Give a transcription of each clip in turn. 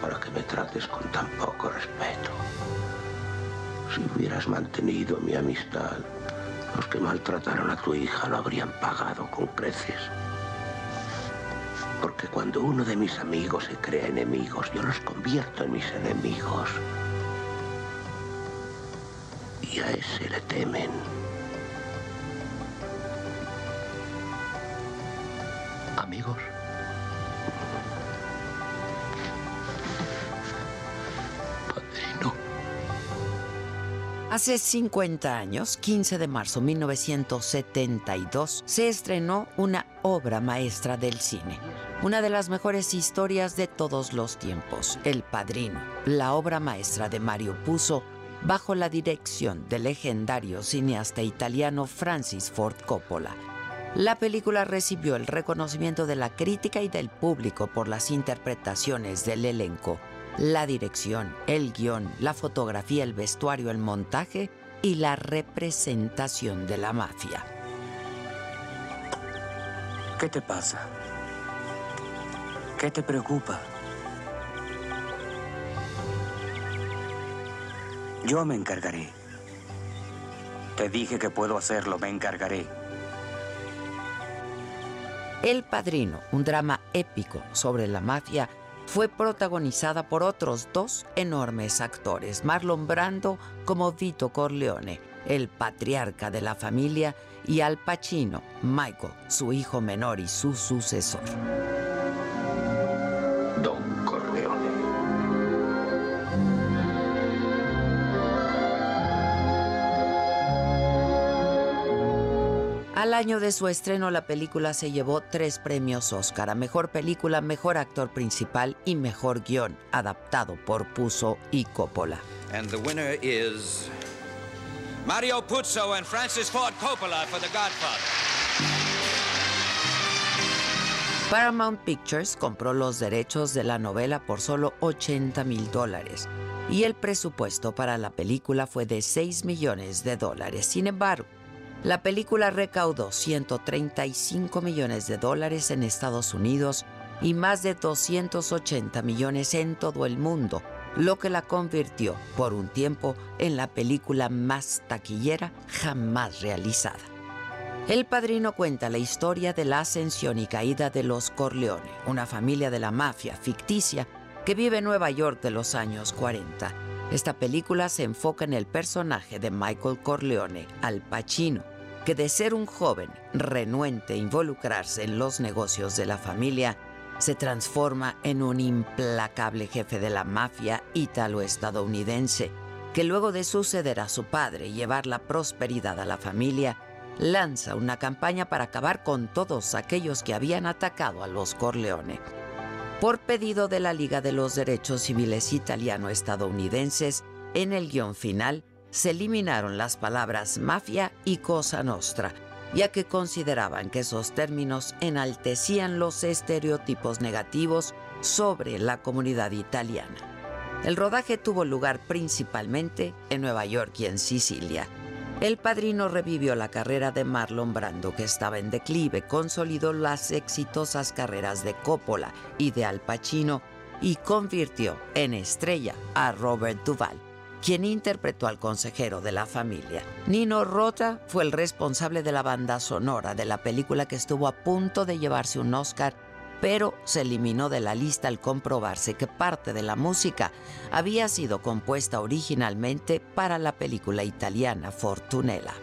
para que me trates con tan poco respeto? Si hubieras mantenido mi amistad, los que maltrataron a tu hija lo habrían pagado con creces. Porque cuando uno de mis amigos se crea enemigos, yo los convierto en mis enemigos. Y a ese le temen. Amigos. Hace 50 años, 15 de marzo de 1972, se estrenó una obra maestra del cine, una de las mejores historias de todos los tiempos, El Padrino, la obra maestra de Mario Puzo, bajo la dirección del legendario cineasta italiano Francis Ford Coppola. La película recibió el reconocimiento de la crítica y del público por las interpretaciones del elenco, la dirección, el guion, la fotografía, el vestuario, el montaje y la representación de la mafia. ¿Qué te pasa? ¿Qué te preocupa? Yo me encargaré. Te dije que puedo hacerlo, me encargaré. El Padrino, un drama épico sobre la mafia, fue protagonizada por otros dos enormes actores, Marlon Brando como Vito Corleone, el patriarca de la familia, y Al Pacino, Michael, su hijo menor y su sucesor. Don Corleone. Al año de su estreno, la película se llevó tres premios Oscar a Mejor Película, Mejor Actor Principal y Mejor Guión, adaptado por Puzo y Coppola. And the winner is Mario Puzo and Francis Ford Coppola for The Godfather. Paramount Pictures compró los derechos de la novela por solo 80 mil dólares y el presupuesto para la película fue de 6 millones de dólares. Sin embargo, la película recaudó 135 millones de dólares en Estados Unidos y más de 280 millones en todo el mundo, lo que la convirtió por un tiempo en la película más taquillera jamás realizada. El Padrino cuenta la historia de la ascensión y caída de los Corleone, una familia de la mafia ficticia que vive en Nueva York de los años 40. Esta película se enfoca en el personaje de Michael Corleone, Al Pacino, que de ser un joven renuente a involucrarse en los negocios de la familia, se transforma en un implacable jefe de la mafia ítalo-estadounidense, que luego de suceder a su padre y llevar la prosperidad a la familia, lanza una campaña para acabar con todos aquellos que habían atacado a los Corleone. Por pedido de la Liga de los Derechos Civiles Italiano-Estadounidenses, en el guion final se eliminaron las palabras mafia y cosa nostra, ya que consideraban que esos términos enaltecían los estereotipos negativos sobre la comunidad italiana. El rodaje tuvo lugar principalmente en Nueva York y en Sicilia. El padrino revivió la carrera de Marlon Brando, que estaba en declive, consolidó las exitosas carreras de Coppola y de Al Pacino y convirtió en estrella a Robert Duvall, quien interpretó al consejero de la familia. Nino Rota fue el responsable de la banda sonora de la película que estuvo a punto de llevarse un Oscar, pero se eliminó de la lista al comprobarse que parte de la música había sido compuesta originalmente para la película italiana Fortunella.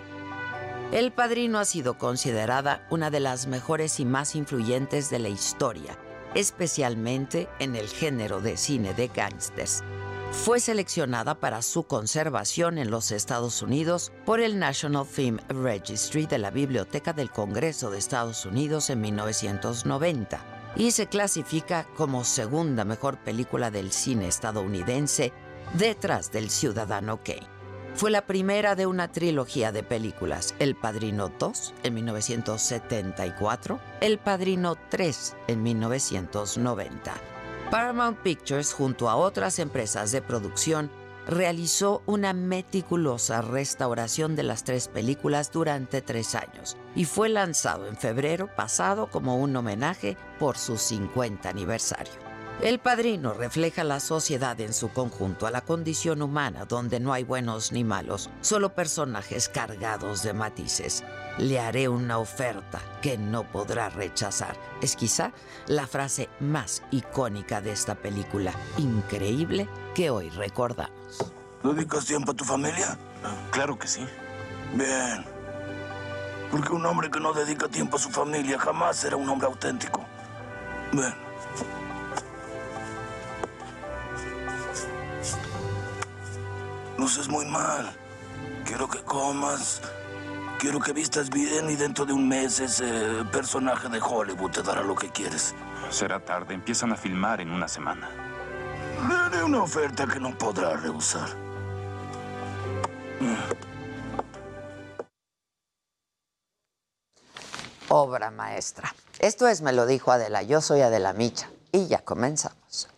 El Padrino ha sido considerada una de las mejores y más influyentes de la historia, especialmente en el género de cine de gángsters. fue seleccionada para su conservación en los Estados Unidos por el National Film Registry de la Biblioteca del Congreso de Estados Unidos en 1990 y se clasifica como segunda mejor película del cine estadounidense detrás del Ciudadano Kane. Fue la primera de una trilogía de películas, El Padrino 2 en 1974, El Padrino 3 en 1990. Paramount Pictures, junto a otras empresas de producción, realizó una meticulosa restauración de las tres películas durante tres años y fue lanzado en febrero pasado como un homenaje por su 50 aniversario. El Padrino refleja la sociedad en su conjunto, a la condición humana donde no hay buenos ni malos, solo personajes cargados de matices. Le haré una oferta que no podrá rechazar. Es quizá la frase más icónica de esta película, increíble, que hoy recordamos. ¿Dedicas tiempo a tu familia? Claro que sí. Bien. Porque un hombre que no dedica tiempo a su familia jamás será un hombre auténtico. Ven. Luces muy mal. Quiero que comas. Quiero que vistas bien y dentro de un mes ese personaje de Hollywood te dará lo que quieres. Será tarde. Empiezan a filmar en una semana. Le haré una oferta que no podrá rehusar. Obra maestra. Esto es Me lo dijo Adela, yo soy Adela Micha y ya comenzamos.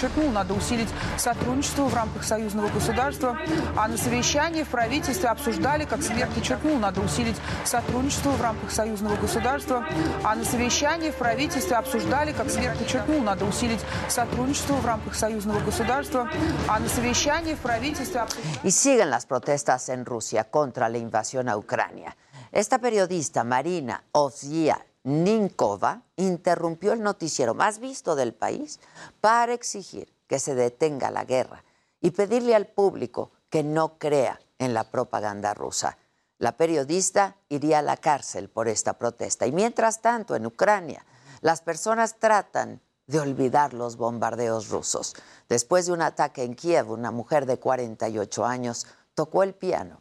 Подчеркнул, надо усилить сотрудничество в рамках союзного государства. А на совещании в правительстве обсуждали, как премьер подчеркнул, надо усилить сотрудничество в рамках союзного государства. А на совещании в правительстве обсуждали, как премьер подчеркнул, надо усилить сотрудничество в рамках союзного государства. А на совещании в правительстве... Y siguen las protestas en Rusia contra la invasión a Ucrania. Esta periodista, Marina Ovzia Ninkova, interrumpió el noticiero más visto del país para exigir que se detenga la guerra y pedirle al público que no crea en la propaganda rusa. La periodista iría a la cárcel por esta protesta. Y mientras tanto, en Ucrania, las personas tratan de olvidar los bombardeos rusos. Después de un ataque en Kiev, una mujer de 48 años tocó el piano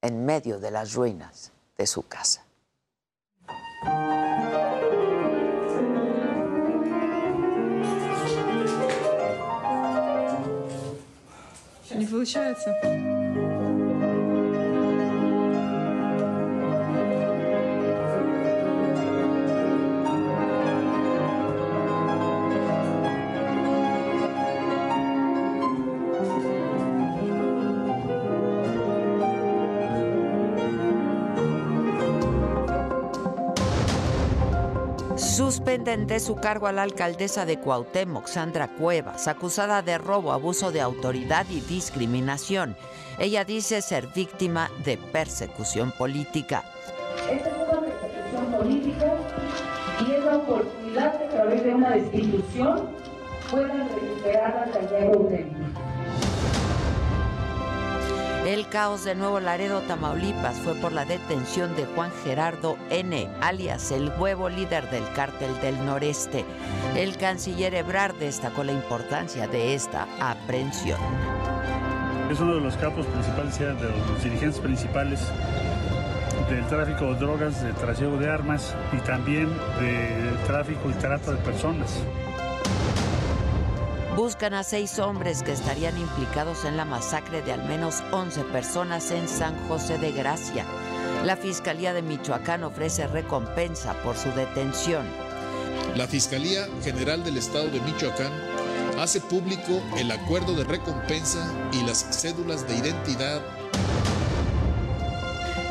en medio de las ruinas de su casa. Не получается. Suspenden de su cargo a la alcaldesa de Cuauhtémoc, Sandra Cuevas, acusada de robo, abuso de autoridad y discriminación. Ella dice ser víctima de persecución política. Esta es una persecución política y es la oportunidad de que a través de una destitución puedan recuperar la tarea auténtica. El caos de Nuevo Laredo, Tamaulipas, fue por la detención de Juan Gerardo N., alias el huevo líder del cártel del noreste. El canciller Ebrard destacó la importancia de esta aprehensión. Es uno de los capos principales, de los dirigentes principales del tráfico de drogas, de trasiego de armas y también de tráfico y trata de personas. Buscan a seis hombres que estarían implicados en la masacre de al menos 11 personas en San José de Gracia. La Fiscalía de Michoacán ofrece recompensa por su detención. La Fiscalía General del Estado de Michoacán hace público el acuerdo de recompensa y las cédulas de identidad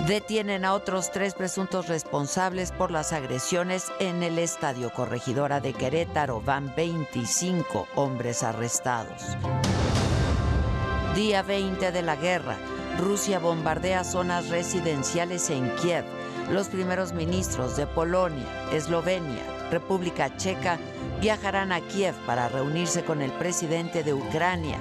Detienen a otros tres presuntos responsables por las agresiones en el Estadio Corregidora de Querétaro. Van 25 hombres arrestados. Día 20 de la guerra. Rusia bombardea zonas residenciales en Kiev. Los primeros ministros de Polonia, Eslovenia, República Checa viajarán a Kiev para reunirse con el presidente de Ucrania.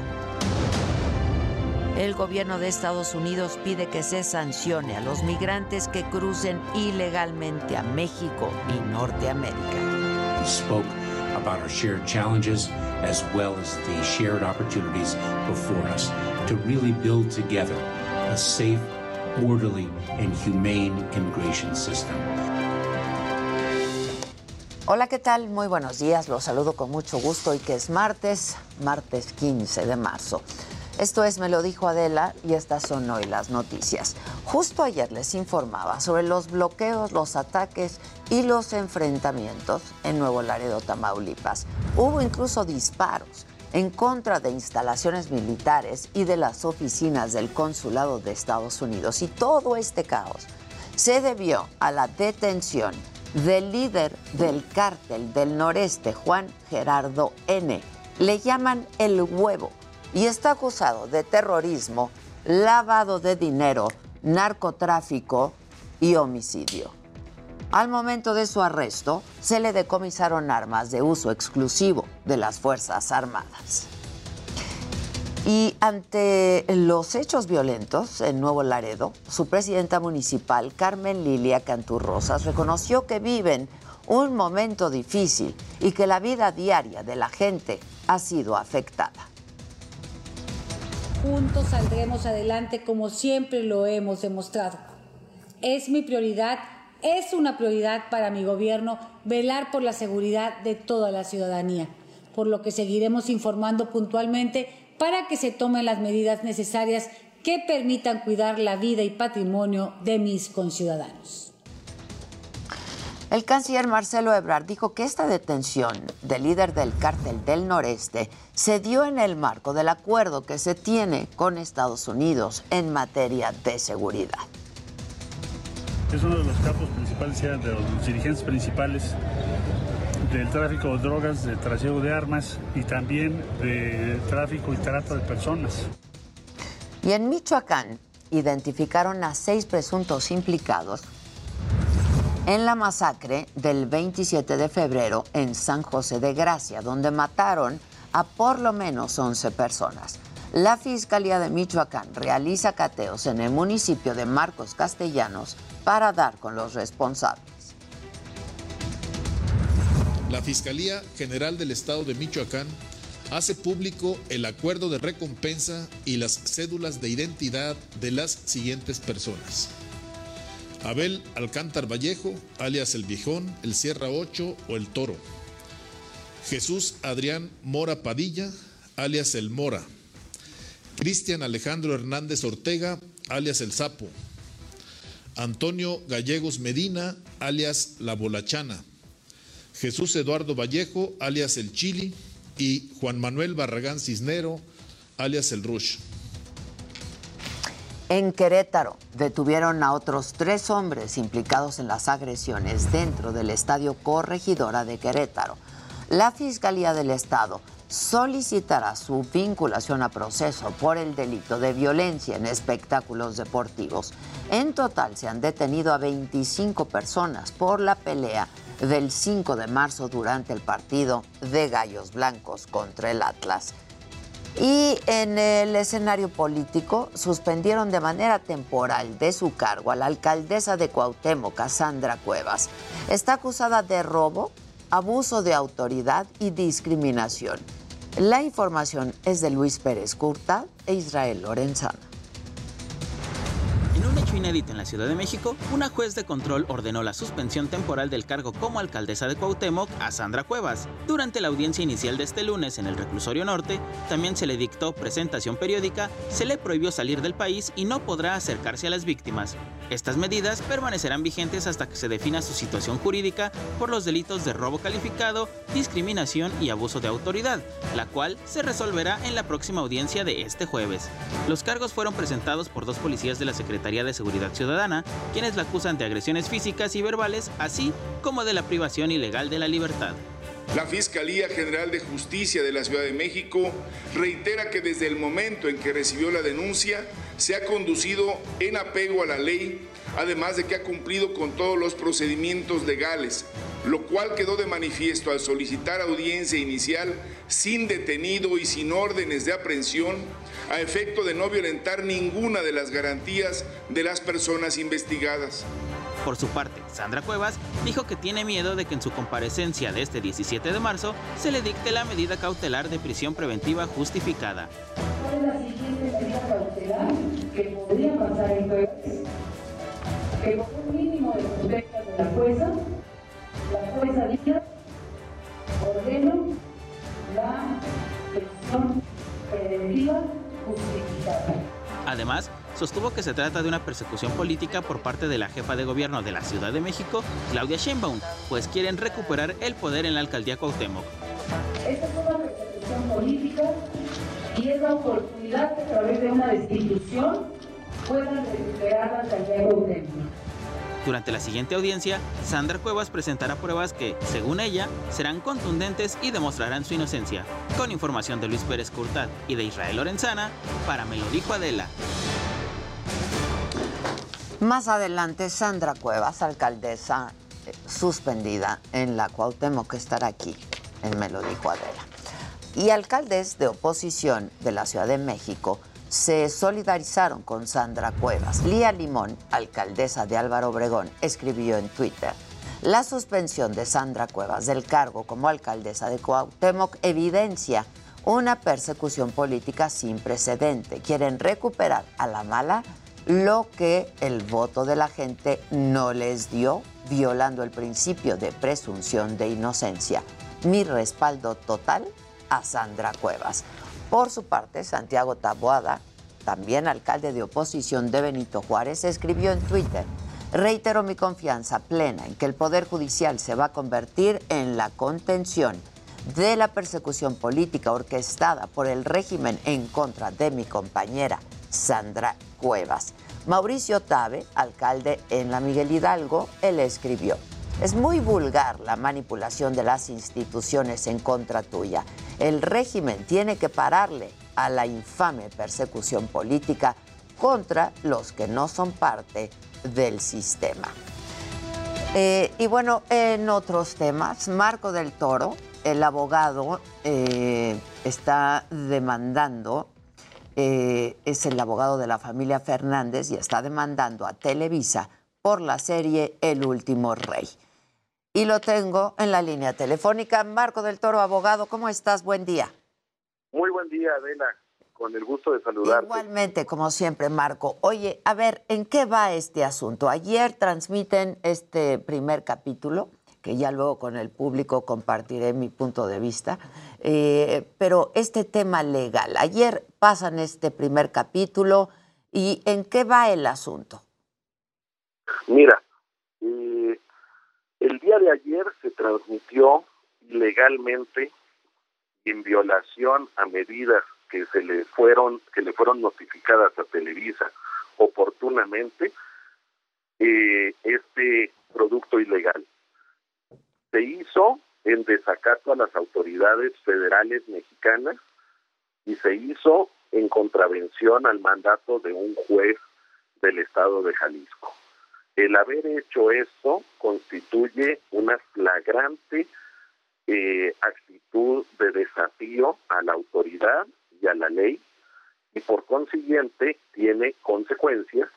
El gobierno de Estados Unidos pide que se sancione a los migrantes que crucen ilegalmente a México y Norteamérica. Spoke about our shared challenges as well as the shared opportunities before us to really build together a safe, orderly, and humane immigration system. Hola, ¿qué tal? Muy buenos días. Los saludo con mucho gusto y que es martes, martes 15 de marzo. Esto es Me lo dijo Adela y estas son hoy las noticias. Justo ayer les informaba sobre los bloqueos, los ataques y los enfrentamientos en Nuevo Laredo, Tamaulipas. Hubo incluso disparos en contra de instalaciones militares y de las oficinas del Consulado de Estados Unidos. Y todo este caos se debió a la detención del líder del cártel del noreste, Juan Gerardo N. Le llaman el huevo y está acusado de terrorismo, lavado de dinero, narcotráfico y homicidio. Al momento de su arresto, se le decomisaron armas de uso exclusivo de las Fuerzas Armadas. Y ante los hechos violentos en Nuevo Laredo, su presidenta municipal, Carmen Lilia Canturrosas, reconoció que viven un momento difícil y que la vida diaria de la gente ha sido afectada. Juntos saldremos adelante como siempre lo hemos demostrado. Es mi prioridad, es una prioridad para mi gobierno velar por la seguridad de toda la ciudadanía, por lo que seguiremos informando puntualmente para que se tomen las medidas necesarias que permitan cuidar la vida y patrimonio de mis conciudadanos. El canciller Marcelo Ebrard dijo que esta detención del líder del cártel del noreste se dio en el marco del acuerdo que se tiene con Estados Unidos en materia de seguridad. Es uno de los capos principales, de los dirigentes principales del tráfico de drogas, de trasiego de armas y también de tráfico y trata de personas. Y en Michoacán identificaron a seis presuntos implicados en la masacre del 27 de febrero en San José de Gracia, donde mataron a por lo menos 11 personas. La Fiscalía de Michoacán realiza cateos en el municipio de Marcos Castellanos para dar con los responsables. La Fiscalía General del Estado de Michoacán hace público el acuerdo de recompensa y las cédulas de identidad de las siguientes personas. Abel Alcántar Vallejo, alias El Viejón, El Sierra 8 o El Toro. Jesús Adrián Mora Padilla, alias El Mora. Cristian Alejandro Hernández Ortega, alias El Sapo. Antonio Gallegos Medina, alias La Bolachana. Jesús Eduardo Vallejo, alias El Chili, y Juan Manuel Barragán Cisnero, alias El Rush. En Querétaro detuvieron a otros tres hombres implicados en las agresiones dentro del Estadio Corregidora de Querétaro. La Fiscalía del Estado solicitará su vinculación a proceso por el delito de violencia en espectáculos deportivos. En total se han detenido a 25 personas por la pelea del 5 de marzo durante el partido de Gallos Blancos contra el Atlas. Y en el escenario político suspendieron de manera temporal de su cargo a la alcaldesa de Cuauhtémoc, Cassandra Cuevas. Está acusada de robo, abuso de autoridad y discriminación. La información es de Luis Pérez Curta e Israel Lorenzana en la Ciudad de México, una juez de control ordenó la suspensión temporal del cargo como alcaldesa de Cuauhtémoc a Sandra Cuevas. Durante la audiencia inicial de este lunes en el reclusorio norte, también se le dictó presentación periódica, se le prohibió salir del país y no podrá acercarse a las víctimas. Estas medidas permanecerán vigentes hasta que se defina su situación jurídica por los delitos de robo calificado, discriminación y abuso de autoridad, la cual se resolverá en la próxima audiencia de este jueves. Los cargos fueron presentados por dos policías de la Secretaría de Seguridad Ciudadana, quienes la acusan de agresiones físicas y verbales, así como de la privación ilegal de la libertad. La Fiscalía General de Justicia de la Ciudad de México reitera que desde el momento en que recibió la denuncia, se ha conducido en apego a la ley, además de que ha cumplido con todos los procedimientos legales, lo cual quedó de manifiesto al solicitar audiencia inicial sin detenido y sin órdenes de aprehensión, a efecto de no violentar ninguna de las garantías de las personas investigadas. Por su parte, Sandra Cuevas dijo que tiene miedo de que en su comparecencia de este 17 de marzo se le dicte la medida cautelar de prisión preventiva justificada. ¿Cuál es la siguiente medida cautelar que podría pasar en jueves? Que con un mínimo de protesta de la jueza, la jueza diga, ordeno la prisión preventiva justificada. Además, sostuvo que se trata de una persecución política por parte de la jefa de gobierno de la Ciudad de México, Claudia Sheinbaum, pues quieren recuperar el poder en la alcaldía Cuauhtémoc. Esta es una persecución política y es la oportunidad que a través de una destitución puedan recuperar la alcaldía de Cuauhtémoc. Durante la siguiente audiencia, Sandra Cuevas presentará pruebas que, según ella, serán contundentes y demostrarán su inocencia. Con información de Luis Pérez Curtat y de Israel Lorenzana, para Me lo dijo Adela. Más adelante, Sandra Cuevas, alcaldesa eh, suspendida en la Cuauhtémoc, que estará aquí, en Me lo dijo Adela. Y alcaldes de oposición de la Ciudad de México se solidarizaron con Sandra Cuevas. Lía Limón, alcaldesa de Álvaro Obregón, escribió en Twitter, la suspensión de Sandra Cuevas del cargo como alcaldesa de Cuauhtémoc evidencia una persecución política sin precedente. Quieren recuperar a la mala lo que el voto de la gente no les dio, violando el principio de presunción de inocencia. Mi respaldo total a Sandra Cuevas. Por su parte, Santiago Taboada, también alcalde de oposición de Benito Juárez, escribió en Twitter, reitero mi confianza plena en que el Poder Judicial se va a convertir en la contención de la persecución política orquestada por el régimen en contra de mi compañera Sandra Cuevas. Mauricio Tabe, alcalde en la Miguel Hidalgo, él escribió, es muy vulgar la manipulación de las instituciones en contra tuya. El régimen tiene que pararle a la infame persecución política contra los que no son parte del sistema. Eh, y bueno, en otros temas, Marco del Toro, el abogado, eh, está demandando, eh, es el abogado de la familia Fernández y está demandando a Televisa por la serie El último rey. Y lo tengo en la línea telefónica. Marco del Toro, abogado, ¿cómo estás? Buen día. Muy buen día, Adela. Con el gusto de saludarte. Igualmente, como siempre, Marco. Oye, a ver, ¿en qué va este asunto? Ayer transmiten este primer capítulo, que ya luego con el público compartiré mi punto de vista, eh, pero este tema legal, ayer pasan este primer capítulo y ¿en qué va el asunto? Mira, eh, el día de ayer se transmitió ilegalmente en violación a medidas que se le fueron que le fueron notificadas a Televisa oportunamente eh, este producto ilegal se hizo en desacato a las autoridades federales mexicanas y se hizo en contravención al mandato de un juez del estado de Jalisco. El haber hecho esto constituye una flagrante eh, actitud de desafío a la autoridad y a la ley y por consiguiente tiene consecuencias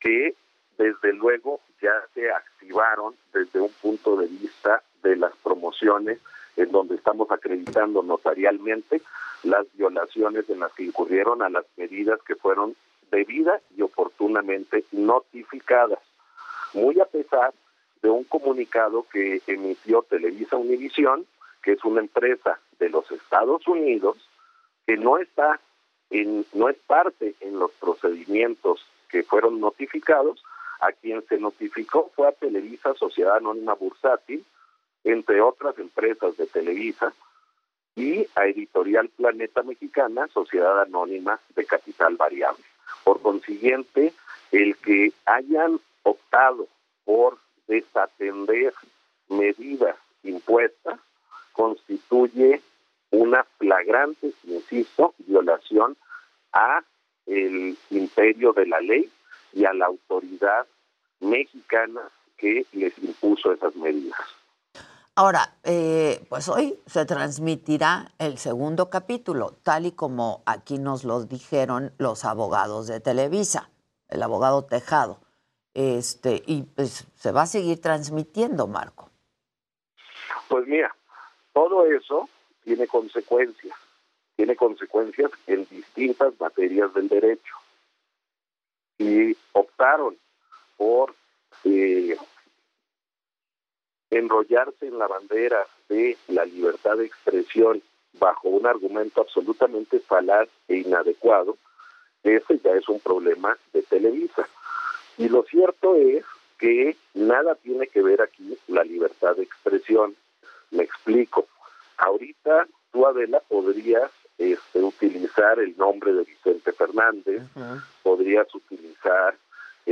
que desde luego ya se activaron desde un punto de vista de las promociones en donde estamos acreditando notarialmente las violaciones en las que incurrieron a las medidas que fueron debida y oportunamente notificadas, muy a pesar de un comunicado que emitió Televisa Univisión, que es una empresa de los Estados Unidos, que no está en, no es parte en los procedimientos que fueron notificados, a quien se notificó fue a Televisa Sociedad Anónima Bursátil, entre otras empresas de Televisa, y a Editorial Planeta Mexicana, Sociedad Anónima de Capital Variable. Por consiguiente, el que hayan optado por desatender medidas impuestas constituye una flagrante, insisto, violación a el imperio de la ley y a la autoridad mexicana que les impuso esas medidas. Ahora, eh, pues hoy se transmitirá el segundo capítulo, tal y como aquí nos lo dijeron los abogados de Televisa, el abogado Tejado. Este, y pues se va a seguir transmitiendo, Marco. Pues mira, todo eso tiene consecuencias, tiene consecuencias en distintas materias del derecho. Y optaron por eh, enrollarse en la bandera de la libertad de expresión bajo un argumento absolutamente falaz e inadecuado, ese ya es un problema de Televisa. Y lo cierto es que nada tiene que ver aquí la libertad de expresión. Me explico. Ahorita tú, Adela, podrías este, utilizar el nombre de Vicente Fernández, podrías utilizar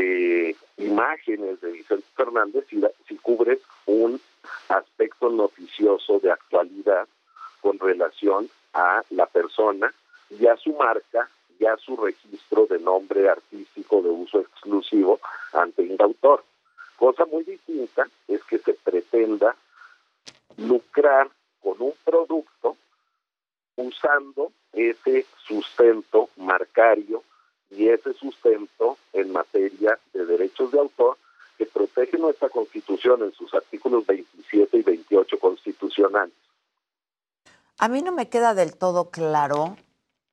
eh, imágenes de Vicente Fernández si, si cubres un aspecto noticioso de actualidad con relación a la persona y a su marca y a su registro de nombre artístico de uso exclusivo ante el autor. Cosa muy distinta es que se pretenda lucrar con un producto usando ese sustento marcario y ese sustento en materia de derechos de autor que protege nuestra Constitución en sus artículos 27 y 28 constitucionales. A mí no me queda del todo claro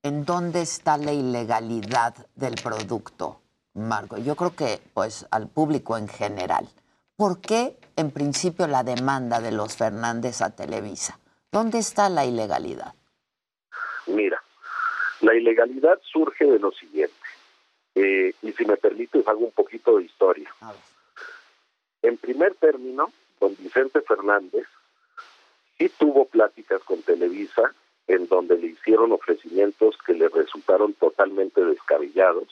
en dónde está la ilegalidad del producto, Marco. Yo creo que, pues, al público en general. ¿Por qué, en principio, la demanda de los Fernández a Televisa? ¿Dónde está la ilegalidad? Mira, la ilegalidad surge de lo siguiente. Eh, y si me permites, hago un poquito de historia. En primer término, don Vicente Fernández sí tuvo pláticas con Televisa en donde le hicieron ofrecimientos que le resultaron totalmente descabellados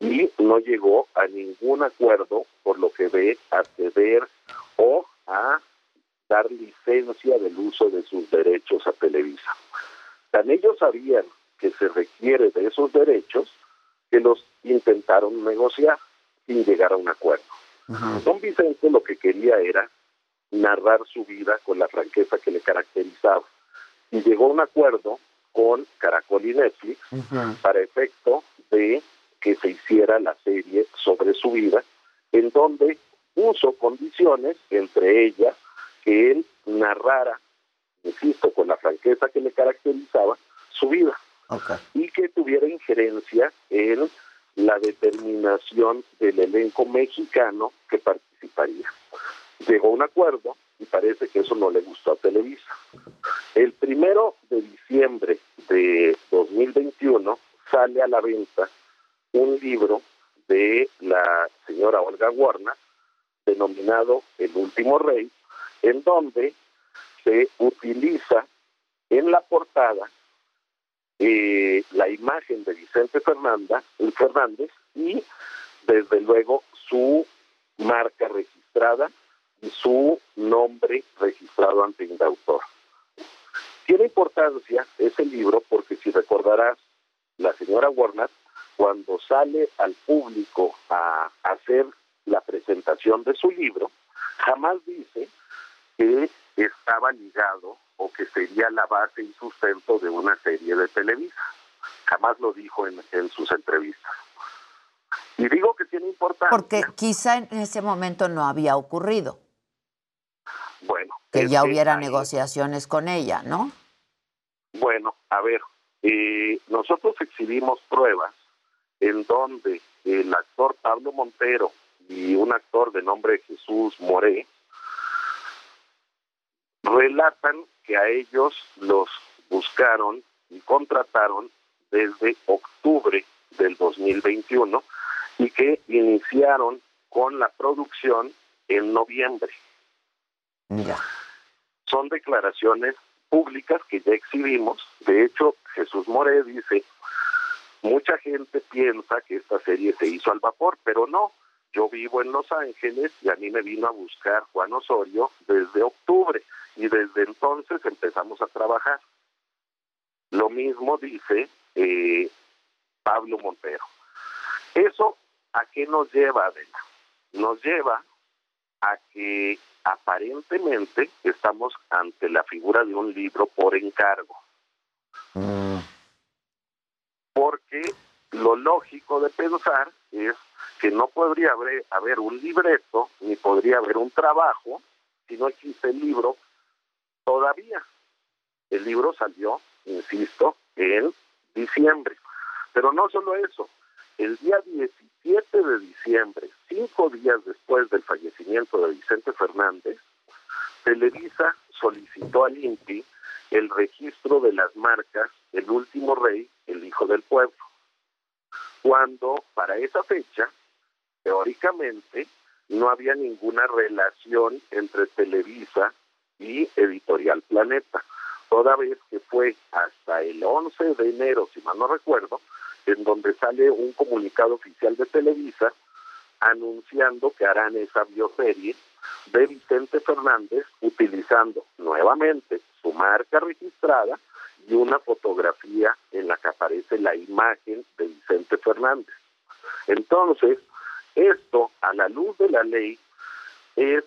y no llegó a ningún acuerdo por lo que ve a ceder o a dar licencia del uso de sus derechos a Televisa. Tan ellos sabían que se requiere de esos derechos que los intentaron negociar sin llegar a un acuerdo. Don Vicente lo que quería era narrar su vida con la franqueza que le caracterizaba. Y llegó a un acuerdo con Caracol y Netflix para efecto de que se hiciera la serie sobre su vida, en donde puso condiciones, entre ellas que él narrara, insisto, con la franqueza que le caracterizaba, su vida y que tuviera injerencia en la determinación del elenco mexicano que participaría. Llegó un acuerdo y parece que eso no le gustó a Televisa. El primero de diciembre de 2021 sale a la venta un libro de la señora Olga Warner denominado El último rey, en donde se utiliza en la portada eh, la imagen de Vicente Fernanda, Fernández y desde luego su marca registrada y su nombre registrado ante el autor. Tiene importancia ese libro porque si recordarás, la señora Warner, cuando sale al público a hacer la presentación de su libro, jamás dice que estaba ligado o que sería la base y sustento de una serie de Televisa. Jamás lo dijo en, sus entrevistas. Y digo que tiene importancia. Porque quizá en ese momento no había ocurrido. Bueno. Que ya hubiera negociaciones con ella, ¿no? Bueno, a ver, eh, nosotros exhibimos pruebas en donde el actor Pablo Montero y un actor de nombre Jesús Moré relatan que a ellos los buscaron y contrataron desde octubre del 2021 y que iniciaron con la producción en noviembre. Son declaraciones públicas que ya exhibimos. De hecho, Jesús More dice, mucha gente piensa que esta serie se hizo al vapor, pero no. Yo vivo en Los Ángeles y a mí me vino a buscar Juan Osorio desde octubre y desde entonces empezamos a trabajar. Lo mismo dice eh, Pablo Montero. ¿Eso a qué nos lleva, Adela? Nos lleva a que aparentemente estamos ante la figura de un libro por encargo. Porque lo lógico de pensar es que no podría haber, haber un libreto ni podría haber un trabajo si no existe el libro todavía. El libro salió, insisto, en diciembre. Pero no solo eso, el día 17 de diciembre, cinco días después del fallecimiento de Vicente Fernández, Televisa solicitó al INPI el registro de las marcas El último rey, el hijo del pueblo, cuando para esa fecha, teóricamente, no había ninguna relación entre Televisa y Editorial Planeta, toda vez que fue hasta el 11 de enero, si mal no recuerdo, en donde sale un comunicado oficial de Televisa anunciando que harán esa bioserie de Vicente Fernández utilizando nuevamente su marca registrada y una fotografía en la que aparece la imagen de Vicente Fernández. Entonces, esto a la luz de la ley es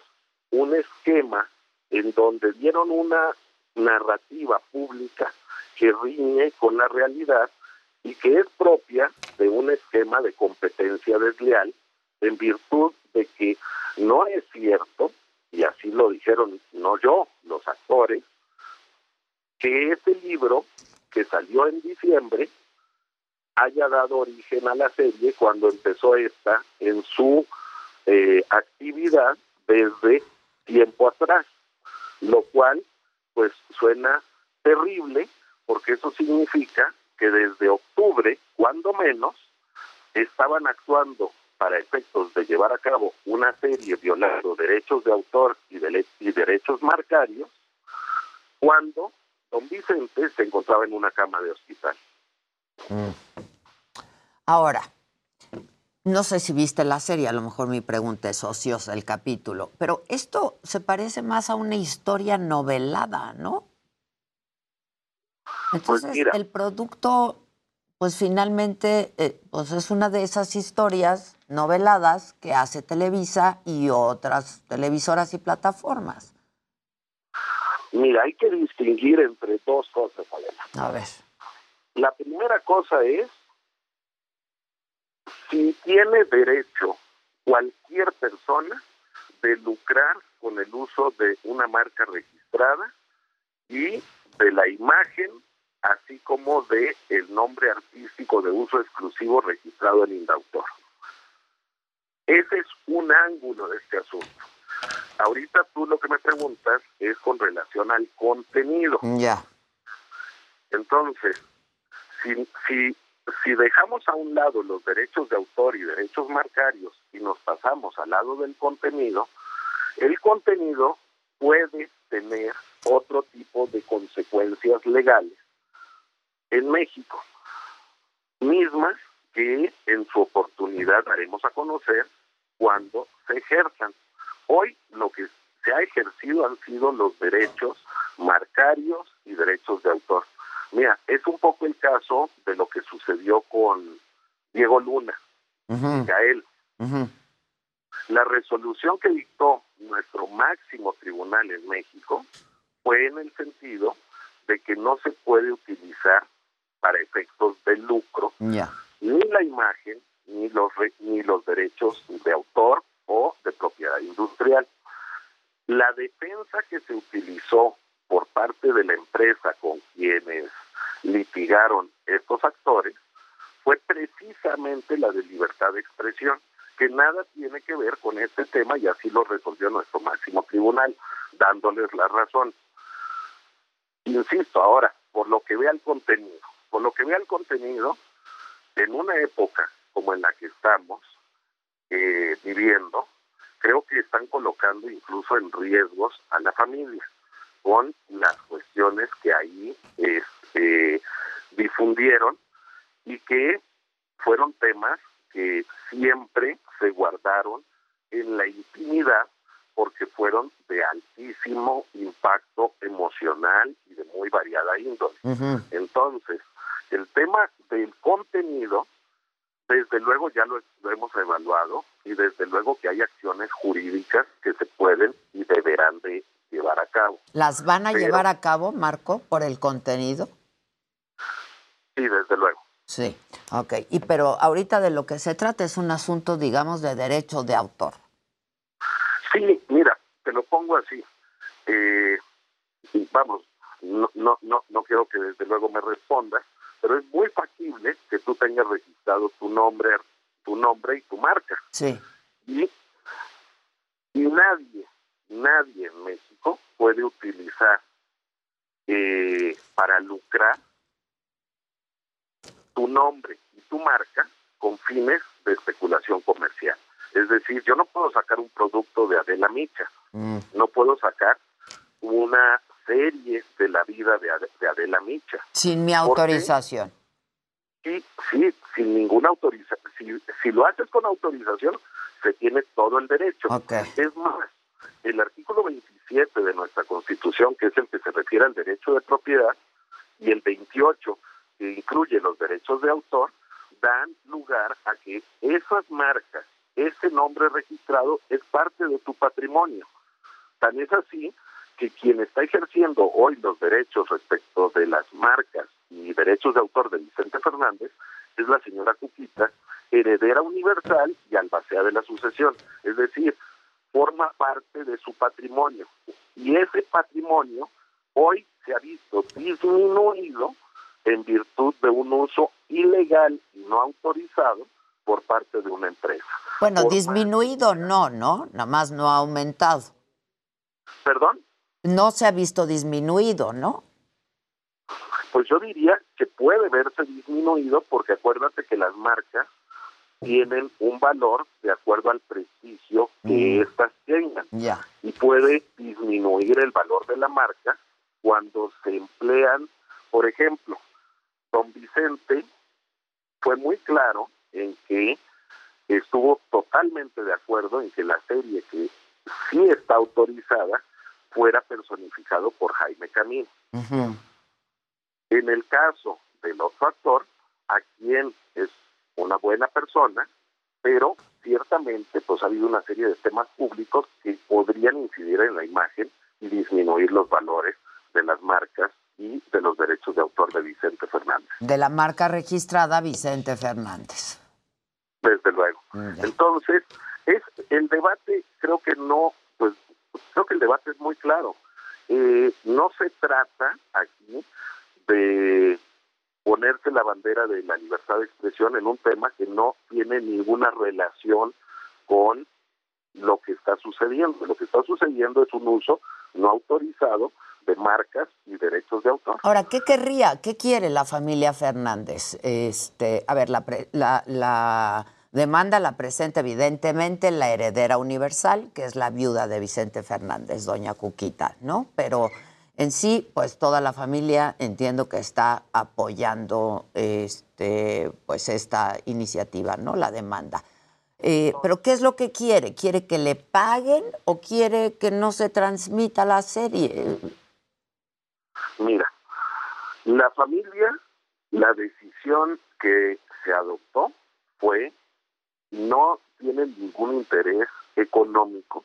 un esquema en donde dieron una narrativa pública que riñe con la realidad y que es propia de un esquema de competencia desleal en virtud de que no es cierto, y así lo dijeron no yo, los actores, que ese libro que salió en diciembre haya dado origen a la serie cuando empezó esta en su eh, actividad desde tiempo atrás, lo cual pues suena terrible porque eso significa que desde octubre, cuando menos, estaban actuando para efectos de llevar a cabo una serie violando derechos de autor y, de, y derechos marcarios, cuando don Vicente se encontraba en una cama de hospital. Mm. Ahora, no sé si viste la serie, a lo mejor mi pregunta es ociosa el capítulo, pero esto se parece más a una historia novelada, ¿no? Pues Entonces, el producto, pues finalmente, eh, pues es una de esas historias noveladas que hace Televisa y otras televisoras y plataformas. Mira, hay que distinguir entre dos cosas, Adela. A ver. La primera cosa es si tiene derecho cualquier persona de lucrar con el uso de una marca registrada y de la imagen, así como de el nombre artístico de uso exclusivo registrado en Indautor. Ese es un ángulo de este asunto. Ahorita tú lo que me preguntas es con relación al contenido. Ya. Entonces, si, si, si dejamos a un lado los derechos de autor y derechos marcarios y nos pasamos al lado del contenido, el contenido puede tener otro tipo de consecuencias legales en México, mismas que en su oportunidad daremos a conocer cuando se ejerzan. Hoy lo que se ha ejercido han sido los derechos marcarios y derechos de autor. Mira, es un poco el caso de lo que sucedió con Diego Luna, a él. La resolución que dictó nuestro máximo tribunal en México fue en el sentido de que no se puede utilizar para efectos de lucro ni la imagen ni los ni los derechos de autor o de propiedad industrial. La defensa que se utilizó por parte de la empresa con quienes litigaron estos actores fue precisamente la de libertad de expresión, que nada tiene que ver con este tema y así lo resolvió nuestro máximo tribunal, dándoles la razón. Insisto, ahora, por lo que vea el contenido, por lo que vea el contenido, en una época como en la que estamos eh, viviendo, creo que están colocando incluso en riesgos a la familia con las cuestiones que ahí este, difundieron y que fueron temas que siempre se guardaron en la intimidad porque fueron de altísimo impacto emocional y de muy variada índole. Entonces, El tema del contenido, desde luego ya lo, lo hemos evaluado y desde luego que hay acciones jurídicas que se pueden y deberán de llevar a cabo. ¿Las van a Pero- llevar a cabo, Marco, por el contenido? Sí, desde luego. Sí, ok. Y pero ahorita de lo que se trata es un asunto, digamos, de derecho de autor. Sí, mira, te lo pongo así. Eh, vamos, no, no, no, no quiero que desde luego me respondas, pero es muy factible que tú tengas registrado tu nombre, tu nombre y tu marca. Sí. Y, y nadie, nadie en México puede utilizar eh, para lucrar tu nombre y tu marca con fines de especulación comercial. Es decir, yo no puedo sacar un producto de Adela Micha, no puedo sacar una serie de la vida de, Ade- de Adela Micha. Sin mi autorización. Sí, sí, sin ninguna autorización. Si, si lo haces con autorización, se tiene todo el derecho. Ok. Es más, el artículo 27 de nuestra Constitución, que es el que se refiere al derecho de propiedad, y el 28, que incluye los derechos de autor, dan lugar a que esas marcas, ese nombre registrado, es parte de tu patrimonio. Tan es así que quien está ejerciendo hoy los derechos respecto de las marcas y derechos de autor de Vicente Fernández es la señora Cuquita, heredera universal y albacea de la sucesión. Es decir, forma parte de su patrimonio. Y ese patrimonio hoy se ha visto disminuido en virtud de un uso ilegal y no autorizado por parte de una empresa. Bueno, Por disminuido no, ¿no? Nada más no ha aumentado. ¿Perdón? No se ha visto disminuido, ¿no? Pues yo diría que puede verse disminuido porque acuérdate que las marcas tienen un valor de acuerdo al prestigio que éstas tengan Ya. y puede disminuir el valor de la marca cuando se emplean, por ejemplo, don Vicente fue muy claro en que estuvo totalmente de acuerdo en que la serie que sí está autorizada fuera personificado por Jaime Camil. En el caso del otro actor, a quien es una buena persona, pero ciertamente pues ha habido una serie de temas públicos que podrían incidir en la imagen y disminuir los valores de las marcas y de los derechos de autor de Vicente Fernández. De la marca registrada Vicente Fernández. Desde luego. Entonces, es el debate, creo que no, pues creo que el debate es muy claro. Eh, no se trata aquí de ponerse la bandera de la libertad de expresión en un tema que no tiene ninguna relación con lo que está sucediendo. Lo que está sucediendo es un uso no autorizado de marcas y derechos de autor. Ahora, ¿qué querría, qué quiere la familia Fernández? Este, a ver, la, pre- la, la demanda la presenta evidentemente la heredera universal, que es la viuda de Vicente Fernández, doña Cuquita, ¿no? Pero en sí, pues toda la familia entiendo que está apoyando este, pues esta iniciativa, ¿no? La demanda. Eh, pero ¿qué es lo que quiere? ¿Quiere que le paguen o quiere que no se transmita la serie? Mira, la familia, la decisión que se adoptó fue no tiene ningún interés económico.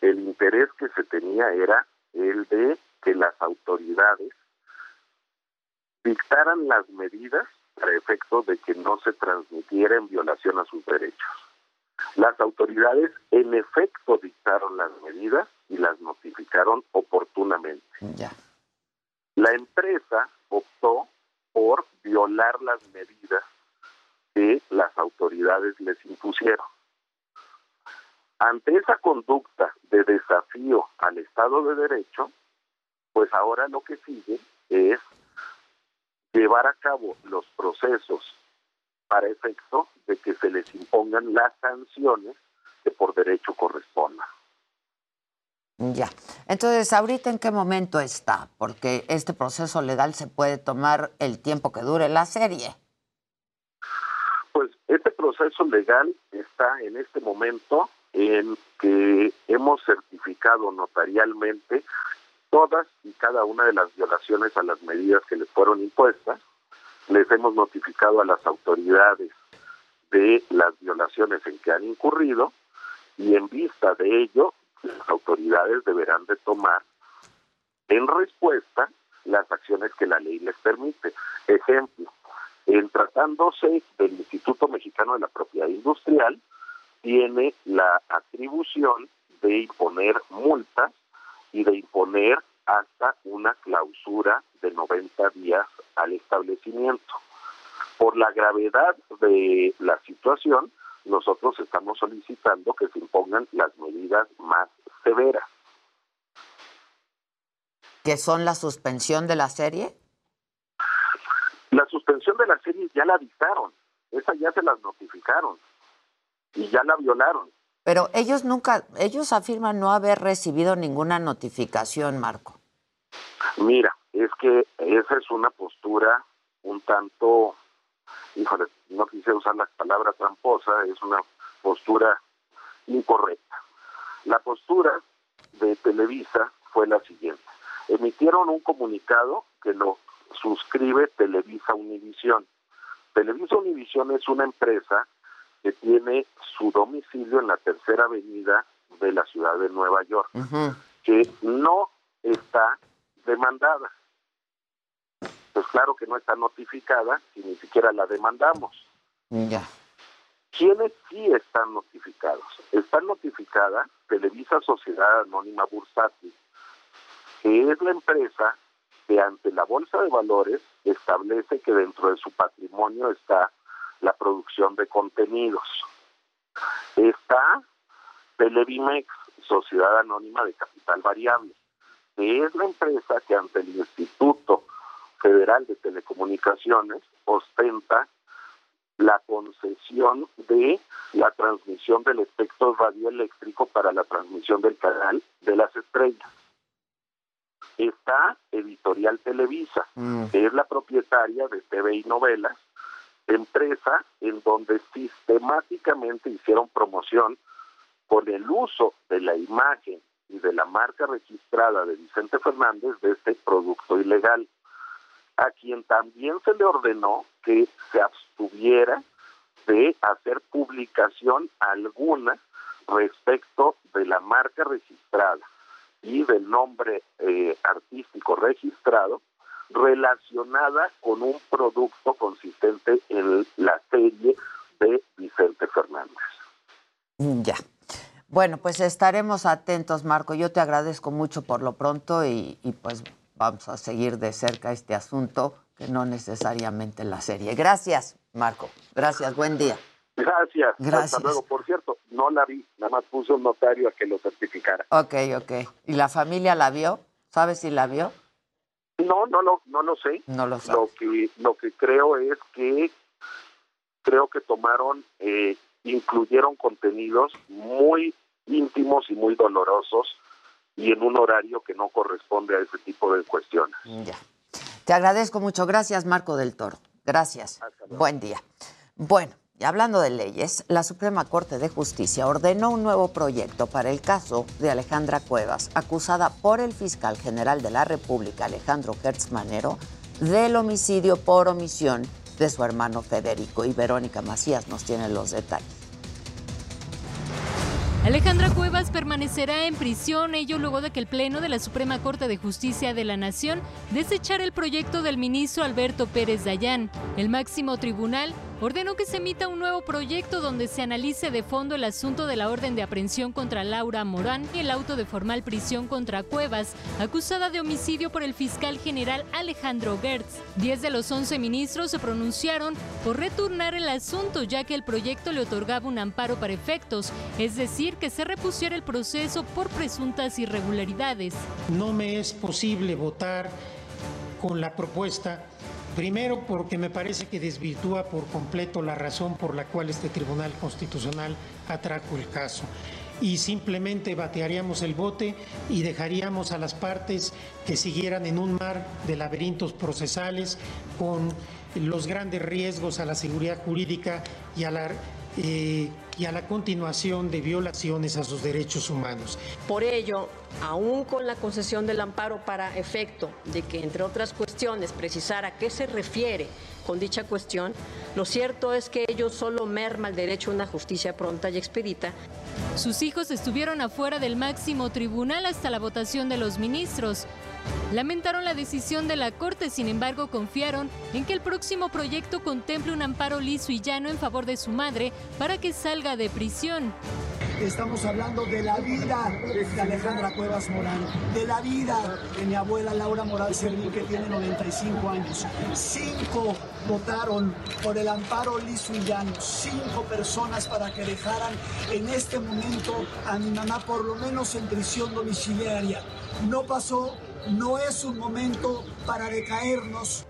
El interés que se tenía era el de que las autoridades dictaran las medidas para efecto de que no se transmitiera en violación a sus derechos. Las autoridades en efecto dictaron las medidas y las notificaron oportunamente. La empresa optó por violar las medidas que las autoridades les impusieron. Ante esa conducta de desafío al Estado de Derecho, pues ahora lo que sigue es llevar a cabo los procesos para efecto de que se les impongan las sanciones que por derecho correspondan. Ya. Entonces, ¿ahorita en qué momento está? Porque este proceso legal se puede tomar el tiempo que dure la serie. Pues este proceso legal está en este momento en que hemos certificado notarialmente todas y cada una de las violaciones a las medidas que les fueron impuestas les hemos notificado a las autoridades de las violaciones en que han incurrido y en vista de ello las autoridades deberán de tomar en respuesta las acciones que la ley les permite. Ejemplo, en tratándose del Instituto Mexicano de la Propiedad Industrial, tiene la atribución de imponer multas y de imponer hasta una clausura de 90 días al establecimiento. Por la gravedad de la situación, nosotros estamos solicitando que se impongan las medidas más severas. ¿Que son la suspensión de la serie? La suspensión de la serie ya la avisaron, esa ya se las notificaron y ya la violaron. Pero ellos nunca, ellos afirman no haber recibido ninguna notificación, Marco. Mira, es que esa es una postura un tanto, híjole, no quise usar la palabra tramposa, es una postura incorrecta. La postura de Televisa fue la siguiente. Emitieron un comunicado que lo suscribe Televisa Univisión. Televisa Univisión es una empresa que tiene su domicilio en la tercera avenida de la ciudad de Nueva York, que no está demandada. Pues claro que no está notificada y ni siquiera la demandamos. Ya. ¿Quiénes sí están notificados? Están notificada Televisa Sociedad Anónima Bursátil, que es la empresa que ante la Bolsa de Valores establece que dentro de su patrimonio está la producción de contenidos. Está Televimex, Sociedad Anónima de Capital Variable, que es la empresa que ante el Instituto Federal de Telecomunicaciones ostenta la concesión de la transmisión del espectro radioeléctrico para la transmisión del canal de las estrellas. Está Editorial Televisa, que es la propietaria de TV y novelas, empresa en donde sistemáticamente hicieron promoción con el uso de la imagen y de la marca registrada de Vicente Fernández de este producto ilegal, a quien también se le ordenó que se abstuviera de hacer publicación alguna respecto de la marca registrada y del nombre eh, artístico registrado relacionada con un producto consistente en la serie de Vicente Fernández. Ya. Bueno, pues estaremos atentos, Marco. Yo te agradezco mucho por lo pronto y, y pues vamos a seguir de cerca este asunto, que no necesariamente la serie. Gracias, Marco. Gracias, buen día. Gracias. Gracias. Hasta luego. Por cierto, no la vi, nada más puso un notario a que lo certificara. Ok, ok. ¿Y la familia la vio? ¿Sabes si la vio? No, no, no, no lo sé. No lo sé. Lo que, lo que creo es que creo que tomaron, eh, incluyeron contenidos muy íntimos y muy dolorosos y en un horario que no corresponde a ese tipo de cuestiones. Ya. Te agradezco mucho. Gracias, Marco del Toro. Gracias. Buen día. Bueno, hablando de leyes, la Suprema Corte de Justicia ordenó un nuevo proyecto para el caso de Alejandra Cuevas, acusada por el fiscal general de la República, Alejandro Hertz Manero, del homicidio por omisión de su hermano Federico. Y Verónica Macías nos tiene los detalles. Alejandra Cuevas permanecerá en prisión, ello luego de que el Pleno de la Suprema Corte de Justicia de la Nación desechara el proyecto del ministro Alberto Pérez Dayán. El máximo tribunal ordenó que se emita un nuevo proyecto donde se analice de fondo el asunto de la orden de aprehensión contra Laura Morán y el auto de formal prisión contra Cuevas, acusada de homicidio por el fiscal general Alejandro Gertz. Diez de los once ministros se pronunciaron por retornar el asunto, ya que el proyecto le otorgaba un amparo para efectos, es decir, que se repusiera el proceso por presuntas irregularidades. No me es posible votar con la propuesta Primero, porque me parece que desvirtúa por completo la razón por la cual este Tribunal Constitucional atrajo el caso. Y simplemente batearíamos el bote y dejaríamos a las partes que siguieran en un mar de laberintos procesales con los grandes riesgos a la seguridad jurídica y a la eh, continuación de violaciones a sus derechos humanos. Por ello, aún con la concesión del amparo para efecto de que, entre otras cuestiones, precisara qué se refiere con dicha cuestión. Lo cierto es que ello solo merma el derecho a una justicia pronta y expedita. Sus hijos estuvieron afuera del máximo tribunal hasta la votación de los ministros. Lamentaron la decisión de la Corte, sin embargo confiaron en que el próximo proyecto contemple un amparo liso y llano en favor de su madre para que salga de prisión. Estamos hablando de la vida de Alejandra Cuevas Morán, de la vida de mi abuela Laura Moral Servín, que tiene 95 años. Cinco votaron por el amparo liso y llano, cinco personas para que dejaran en este momento a mi mamá por lo menos en prisión domiciliaria. No pasó, no es un momento para decaernos.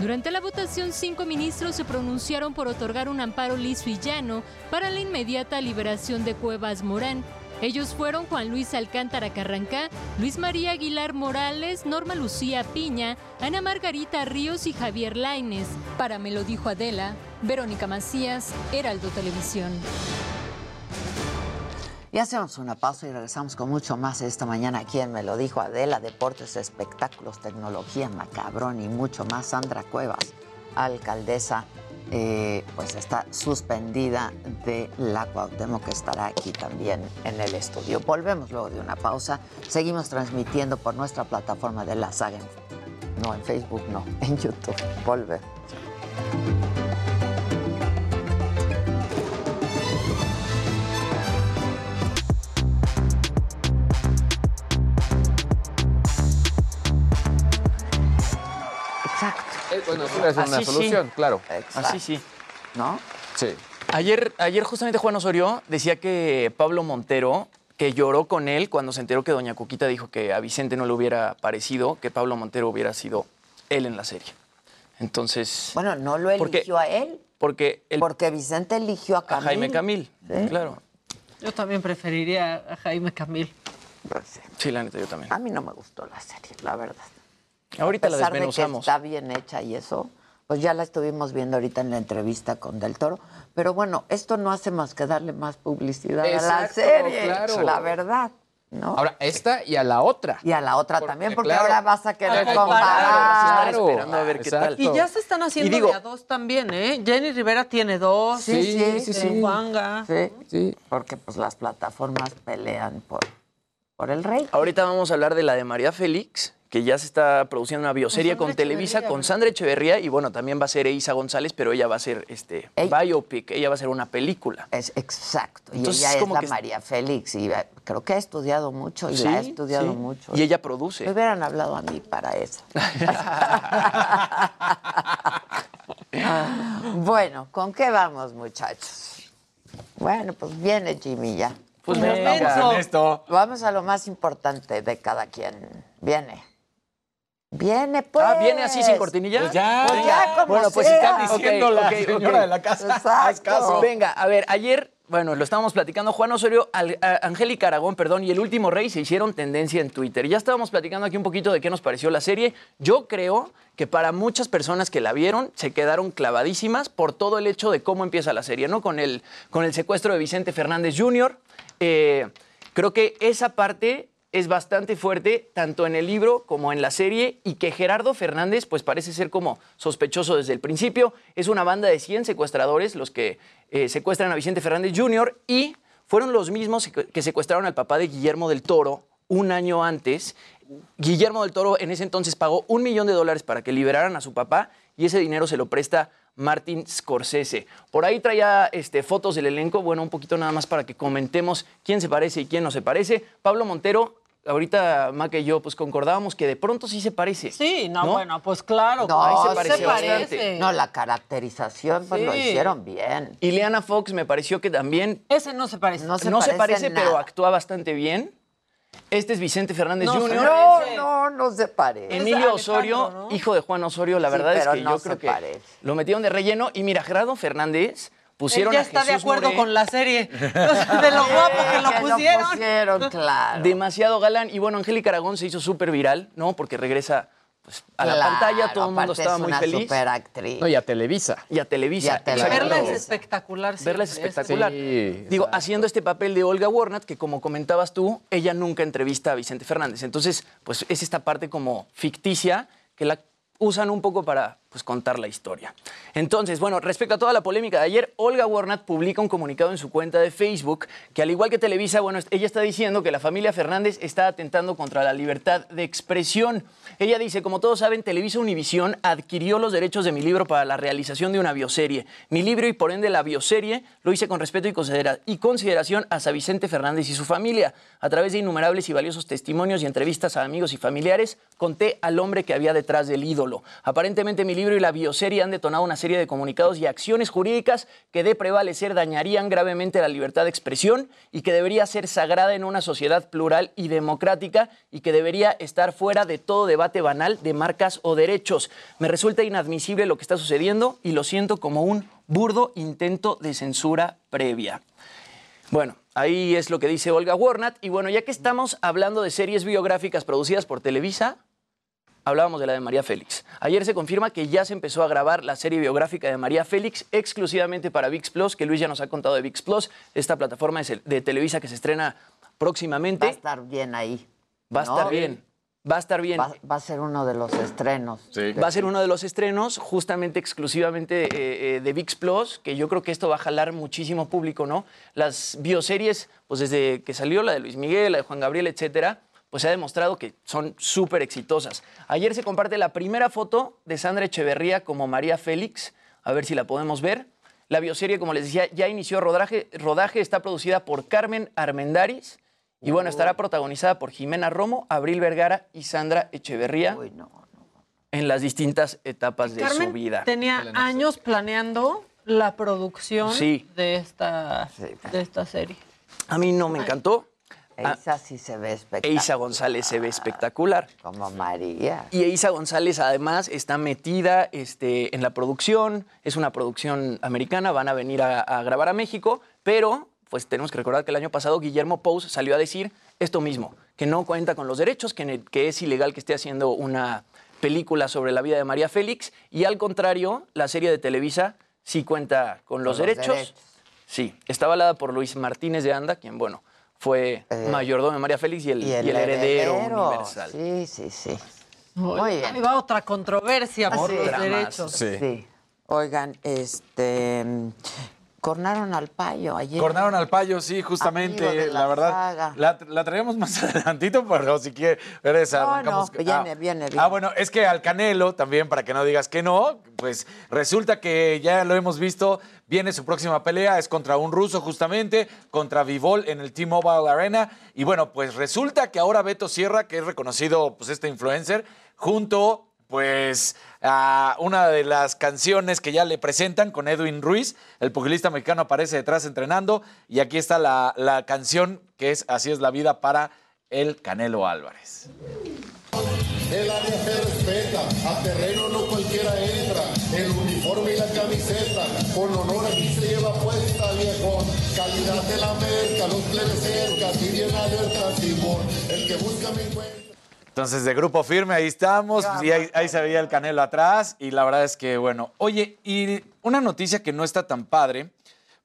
Durante la votación, cinco ministros se pronunciaron por otorgar un amparo liso y llano para la inmediata liberación de Cuevas Morán. Ellos fueron Juan Luis Alcántara Carrancá, Luis María Aguilar Morales, Norma Lucía Piña, Ana Margarita Ríos y Javier Laines. Para Me lo dijo Adela, Verónica Macías, Heraldo Televisión. Y hacemos una pausa y regresamos con mucho más esta mañana. Quien me lo dijo Adela, deportes, espectáculos, tecnología, macabrón y mucho más. Sandra Cuevas, alcaldesa, eh, pues está suspendida de la Cuauhtémoc, que estará aquí también en el estudio. Volvemos luego de una pausa. Seguimos transmitiendo por nuestra plataforma de la saga. No, en Facebook no, en YouTube. Volvemos. Bueno, eso es una Así sí. solución, claro. Así sí. ¿No? Sí. Ayer, ayer justamente Juan Osorio decía que Pablo Montero, que lloró con él cuando se enteró que Doña Coquita dijo que a Vicente no le hubiera parecido que Pablo Montero hubiera sido él en la serie. Entonces. Bueno, no lo porque- eligió a él, Porque el, porque Vicente eligió a a Camil. Jaime Camil. Sí. Claro. Yo también preferiría a Jaime Camil. Sí, la neta, yo también. A mí no me gustó la serie, la verdad. Ahorita a la pesar de que desmenuzamos. está bien hecha y eso, pues ya la estuvimos viendo ahorita en la entrevista con Del Toro. Pero bueno, esto no hace más que darle más publicidad a la serie, claro. la verdad. ¿no? Ahora, esta y a la otra. y a la otra también, porque claro. ahora vas a querer Ay, comparar. claro. esperando a ver qué tal. Y ya se están haciendo Y digo- de a dos también, ¿eh? Jenny Rivera tiene dos. Sí, sí, sí, sí. Juanga. Sí, Sí. porque pues las plataformas pelean por, por el rey. Ahorita vamos a hablar de la de María Félix, que ya se está produciendo una bioserie Con Televisa, Echeverría, con. Sandra Echeverría, y bueno, también va a ser Isa González, pero ella va a ser este biopic, ella va a ser una película. Es exacto. Y ella es como la que- María Félix y eh, creo que ha estudiado mucho y la ha estudiado sí. mucho. Y ella produce. Me hubieran hablado a mí para eso. bueno, ¿con qué vamos, muchachos? Bueno, pues viene Jimmy ya. Pues. Vamos a lo más importante de cada quien. Viene. Viene, pues. Ah, ¿viene así sin cortinilla? Pues ya. Pues ya, como Bueno, pues sea. está diciendo la señora de la casa. Exacto. Haz caso. Venga, a ver, ayer, bueno, lo estábamos platicando, Juan Osorio, Al- a- Angélica Aragón, perdón, y El Último Rey se hicieron tendencia en Twitter. Ya estábamos platicando aquí un poquito de qué nos pareció la serie. Yo creo que para muchas personas que la vieron se quedaron clavadísimas por todo el hecho de cómo empieza la serie, ¿no? Con el, con el secuestro de Vicente Fernández Jr. Eh, creo que esa parte es bastante fuerte, tanto en el libro como en la serie, y que Gerardo Fernández, pues parece ser como sospechoso desde el principio. Es una banda de 100 secuestradores los que eh, secuestran a Vicente Fernández Jr. y fueron los mismos que secuestraron al papá de Guillermo del Toro un año antes. Guillermo del Toro en ese entonces pagó un millón de dólares para que liberaran a su papá y ese dinero se lo presta Martin Scorsese. Por ahí traía este, fotos del elenco, bueno, un poquito nada más para que comentemos quién se parece y quién no se parece. Pablo Montero, ahorita Maca y yo pues concordábamos que de pronto sí se parece. Sí, no, bueno, pues claro. No, Ahí se se parece. No, la caracterización pues lo hicieron bien. Y Leana Fox me pareció que también Ese no se parece. No se no parece, se parece, pero actúa bastante bien. Este es Vicente Fernández No, Jr. No, no, no se parece. Emilio Osorio, ¿no? hijo de Juan Osorio, la Sí, verdad es que no yo creo que lo metieron de relleno. Y mira, Gerardo Fernández pusieron Él ya a está de acuerdo Moré, con la serie. de lo guapo que lo Que pusieron. pusieron, claro. demasiado galán. Y bueno, Angélica Aragón se hizo súper viral, ¿no? Porque regresa pues, a la pantalla, todo el mundo estaba es muy una feliz. superactriz. No, y a Televisa. Y a Televisa. Y a Televisa. Verla es espectacular. Verla es siempre, espectacular. Sí, Digo, exacto. haciendo este papel de Olga Warnat, que como comentabas tú, ella nunca entrevista a Vicente Fernández. Entonces, pues es esta parte como ficticia que la usan un poco para pues contar la historia. Entonces, bueno, respecto a toda la polémica de ayer, Olga Warnat publica un comunicado en su cuenta de Facebook que al igual que Televisa, bueno, ella está diciendo que la familia Fernández está atentando contra la libertad de expresión. Ella dice, como todos saben, Televisa Univisión adquirió los derechos de mi libro para la realización de una bioserie. Mi libro y por ende la bioserie lo hice con respeto y, considera- y consideración a Vicente Fernández y su familia. A través de innumerables y valiosos testimonios y entrevistas a amigos y familiares, conté al hombre que había detrás del ídolo. Aparentemente mi libro y la bioserie han detonado una serie de comunicados y acciones jurídicas que de prevalecer dañarían gravemente la libertad de expresión y que debería ser sagrada en una sociedad plural y democrática y que debería estar fuera de todo debate banal de marcas o derechos. Me resulta inadmisible lo que está sucediendo y lo siento como un burdo intento de censura previa. Bueno, ahí es lo que dice Olga Warnat. Y bueno, ya que estamos hablando de series biográficas producidas por Televisa, hablábamos de la de María Félix. Ayer se confirma que ya se empezó a grabar la serie biográfica de María Félix exclusivamente para VIX Plus, que Luis ya nos ha contado de VIX Plus, esta plataforma de, de Televisa que se estrena próximamente. Va a estar bien ahí. Va a ¿no? estar bien. Va a estar bien. Va, va a ser uno de los estrenos. Va a ser uno de los estrenos, justamente exclusivamente eh, eh, de VIX Plus, que yo creo que esto va a jalar muchísimo público, ¿no? Las bioseries, pues desde que salió la de Luis Miguel, la de Juan Gabriel, etcétera, pues se ha demostrado que son súper exitosas. Ayer se comparte la primera foto de Sandra Echeverría como María Félix, a ver si la podemos ver. La bioserie, como les decía, ya inició rodaje, rodaje está producida por Carmen Armendaris y bueno, estará protagonizada por Jimena Romo, Abril Vergara y Sandra Echeverría en las distintas etapas de su vida. tenía años planeando la producción Sí. de, esta, de esta serie. A mí no me encantó. Eisa sí se ve espectacular. Eisa González se ve espectacular. Como María. Y Eisa González además está metida este, en la producción, es una producción americana, van a venir a, a grabar a México, pero pues tenemos que recordar que el año pasado Guillermo Pous salió a decir esto mismo, que no cuenta con los derechos, que, es ilegal que esté haciendo una película sobre la vida de María Félix, y al contrario, la serie de Televisa sí cuenta con los, los derechos. derechos. Sí, está avalada por Luis Martínez de Anda, quien, bueno, fue mayordomo de María Félix y el, Y el, y el heredero, heredero. universal. Sí, sí, sí. Muy bien. Ahí va otra controversia por Sí. los derechos. Sí. Oigan, este. Cornaron al payo ayer. Cornaron al payo, sí, justamente, la la, verdad. saga. La, la traemos más adelantito, pero si quiere, eres, No, arrancamos. no, viene, ah, viene, viene. Ah, bueno, es que al Canelo, también, para que no digas que no, pues resulta que ya lo hemos visto, viene su próxima pelea, es contra un ruso justamente, contra Vivol en el T-Mobile Arena. Y bueno, pues resulta que ahora Beto Sierra, que es reconocido, pues este influencer, junto pues a una de las canciones que ya le presentan con Edwin Ruiz, el pugilista mexicano aparece detrás entrenando y aquí está la, la canción que es Así es la vida para el Canelo Álvarez. El área se respeta, a terreno no cualquiera entra. El uniforme y la camiseta, con honor aquí se lleva puesta, viejo. Calidad de la merca, los plebes cerca, si bien alerta, Simón. El que busca me encuentra. Entonces, de grupo firme, ahí estamos. Y ahí, ahí se veía el Canelo atrás. Y la verdad es que, bueno. Oye, y una noticia que no está tan padre,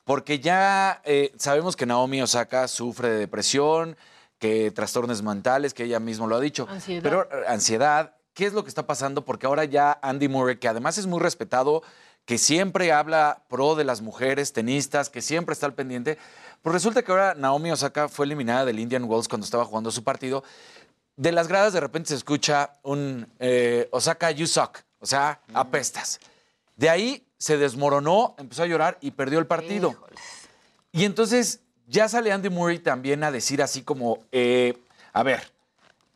porque ya eh, sabemos que Naomi Osaka sufre de depresión, que trastornos mentales, que ella misma lo ha dicho. Ansiedad. Pero eh, ansiedad, ¿qué es lo que está pasando? Porque ahora ya Andy Murray, que además es muy respetado, que siempre habla pro de las mujeres tenistas, que siempre está al pendiente, pues resulta que ahora Naomi Osaka fue eliminada del Indian Wells cuando estaba jugando su partido. De las gradas de repente se escucha un eh, Osaka, you suck, o sea, apestas. De ahí se desmoronó, empezó a llorar y perdió el partido. Y entonces ya sale Andy Murray también a decir así como, eh, a ver,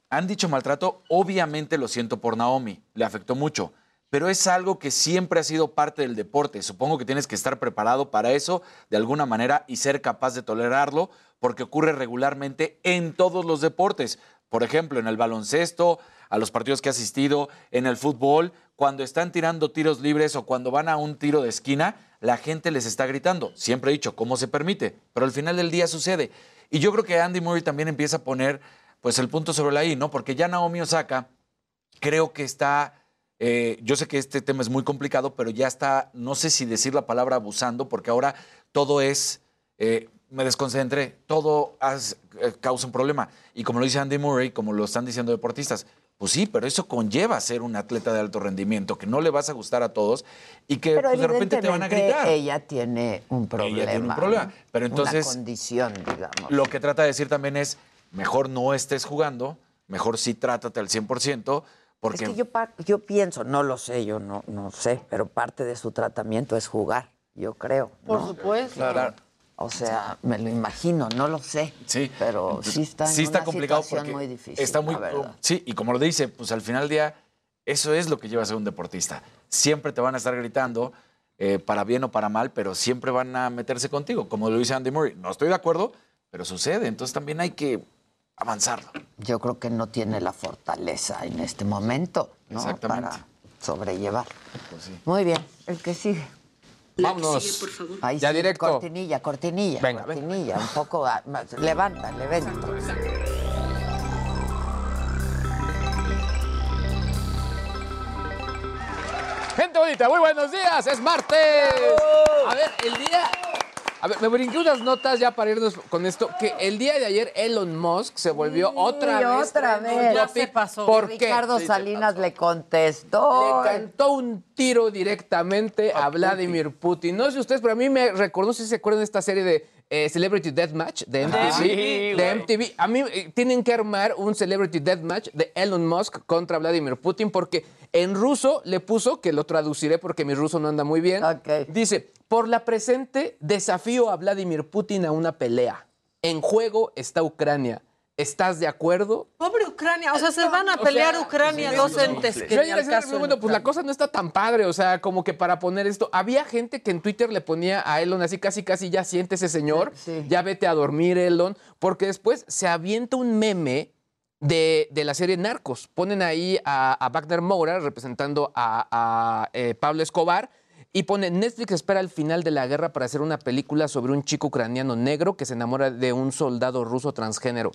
han dicho maltrato, obviamente lo siento por Naomi, le afectó mucho, pero es algo que siempre ha sido parte del deporte. Supongo que tienes que estar preparado para eso de alguna manera y ser capaz de tolerarlo, porque ocurre regularmente en todos los deportes. Por ejemplo, en el baloncesto, a los partidos que he asistido, en el fútbol, cuando están tirando tiros libres o cuando van a un tiro de esquina, la gente les está gritando. Siempre he dicho, ¿cómo se permite? Pero al final del día sucede. Y yo creo que Andy Murray también empieza a poner pues el punto sobre la I, ¿no? Porque ya Naomi Osaka creo que está, eh, yo sé que este tema es muy complicado, pero ya está, no sé si decir la palabra abusando, porque ahora todo es, eh, me desconcentré, todo eh, causa un problema. Y como lo dice Andy Murray, como lo están diciendo deportistas, Pues sí, pero eso conlleva ser un atleta de alto rendimiento, que no le vas a gustar a todos y que Pero pues, de repente te van a gritar. ella tiene un problema. Ella tiene un problema. Pero entonces. Una condición, digamos. Lo que trata de decir también es: mejor no estés jugando, mejor sí trátate al 100%, porque. Es que yo, pienso, no lo sé, yo no, no sé, pero parte de su tratamiento es jugar, yo creo. Por ¿no? supuesto. Claro. O sea, me lo imagino, no lo sé. Sí. Pero sí está en sí está una complicado porque muy difícil. está muy verdad. sí y como lo dice pues al final del día eso es lo que lleva a ser un deportista siempre te van a estar gritando eh, para bien o para mal pero siempre van a meterse contigo como lo dice Andy Murray no estoy de acuerdo pero sucede entonces también hay que avanzarlo Yo creo que no tiene la fortaleza en este momento, ¿no? Exactamente. Para sobrellevar. Pues sí. Muy bien, el que sigue. Vámonos. Ahí Ya sí, directo. Cortinilla, cortinilla, Venga, cortinilla, un poco más. Levántale, vente. Gente bonita, muy buenos días, es martes. A ver, el día... A ver, me brinqué unas notas ya para irnos con esto, que el día de ayer Elon Musk se volvió otra vez. otra vez. topic. pasó. ¿Por qué? Ricardo Sí, se Salinas le contestó. Le cantó un tiro directamente a, Vladimir Putin. No sé ustedes, pero a mí me recordó, si se acuerdan de esta serie de eh, Celebrity Deathmatch de MTV. sí, de. MTV. A mí eh, tienen que armar un Celebrity Deathmatch de Elon Musk contra Vladimir Putin porque en ruso le puso, que lo traduciré porque mi ruso no anda muy bien, dice, por la presente desafío a Vladimir Putin a una pelea. En juego está Ucrania. ¿Estás de acuerdo? Pobre Ucrania, o sea, se van a O pelear sea, Ucrania, sí, dos entes sí. que Yo ayer decía, bueno, pues la cosa no está tan padre, o sea, como que para poner esto, había gente que en Twitter le ponía a Elon así casi casi ya siente ese señor, ya vete a dormir Elon, porque después se avienta un meme de, de la serie Narcos. Ponen ahí a, a Wagner Moura representando a, a, eh, Pablo Escobar y pone Netflix espera el final de la guerra para hacer una película sobre un chico ucraniano negro que se enamora de un soldado ruso transgénero.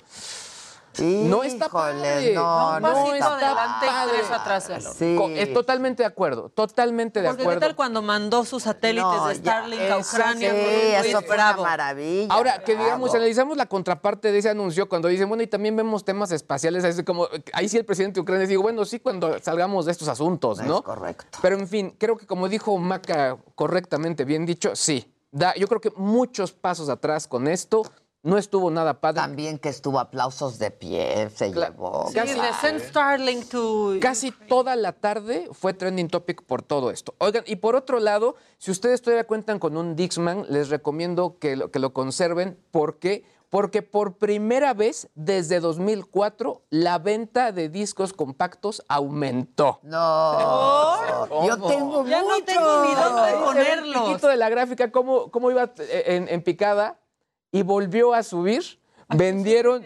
No está padre. no, no está adelante padre. tres atrás de Sí. Co- eh, totalmente de acuerdo, totalmente de Porque qué acuerdo. tal cuando mandó sus satélites No, de ya, Starlink a. Ucrania. Sí, eso fue una maravilla. Ahora, que digamos, analizamos la contraparte de ese anuncio cuando dicen, bueno, y también vemos temas espaciales, así como, ahí sí el presidente de Ucrania digo, bueno, sí, cuando salgamos de estos asuntos, ¿no? Es correcto. Pero en fin, creo que como dijo Maca correctamente, bien dicho, sí. Da, yo creo que muchos pasos atrás con esto, no estuvo nada padre. También que estuvo aplausos de pie, se llevó. Sí, de send Starlink to... Casi toda la tarde fue trending topic por todo esto. Oigan, y por otro lado, si ustedes todavía cuentan con un Dixman, les recomiendo que lo, que lo conserven. ¿Por qué? Porque por primera vez desde 2004 la venta de discos compactos aumentó. No. Yo tengo Ya no tengo ni dónde ponerlos. piquito de la gráfica, cómo, cómo iba eh, en, en picada y volvió a subir. Vendieron.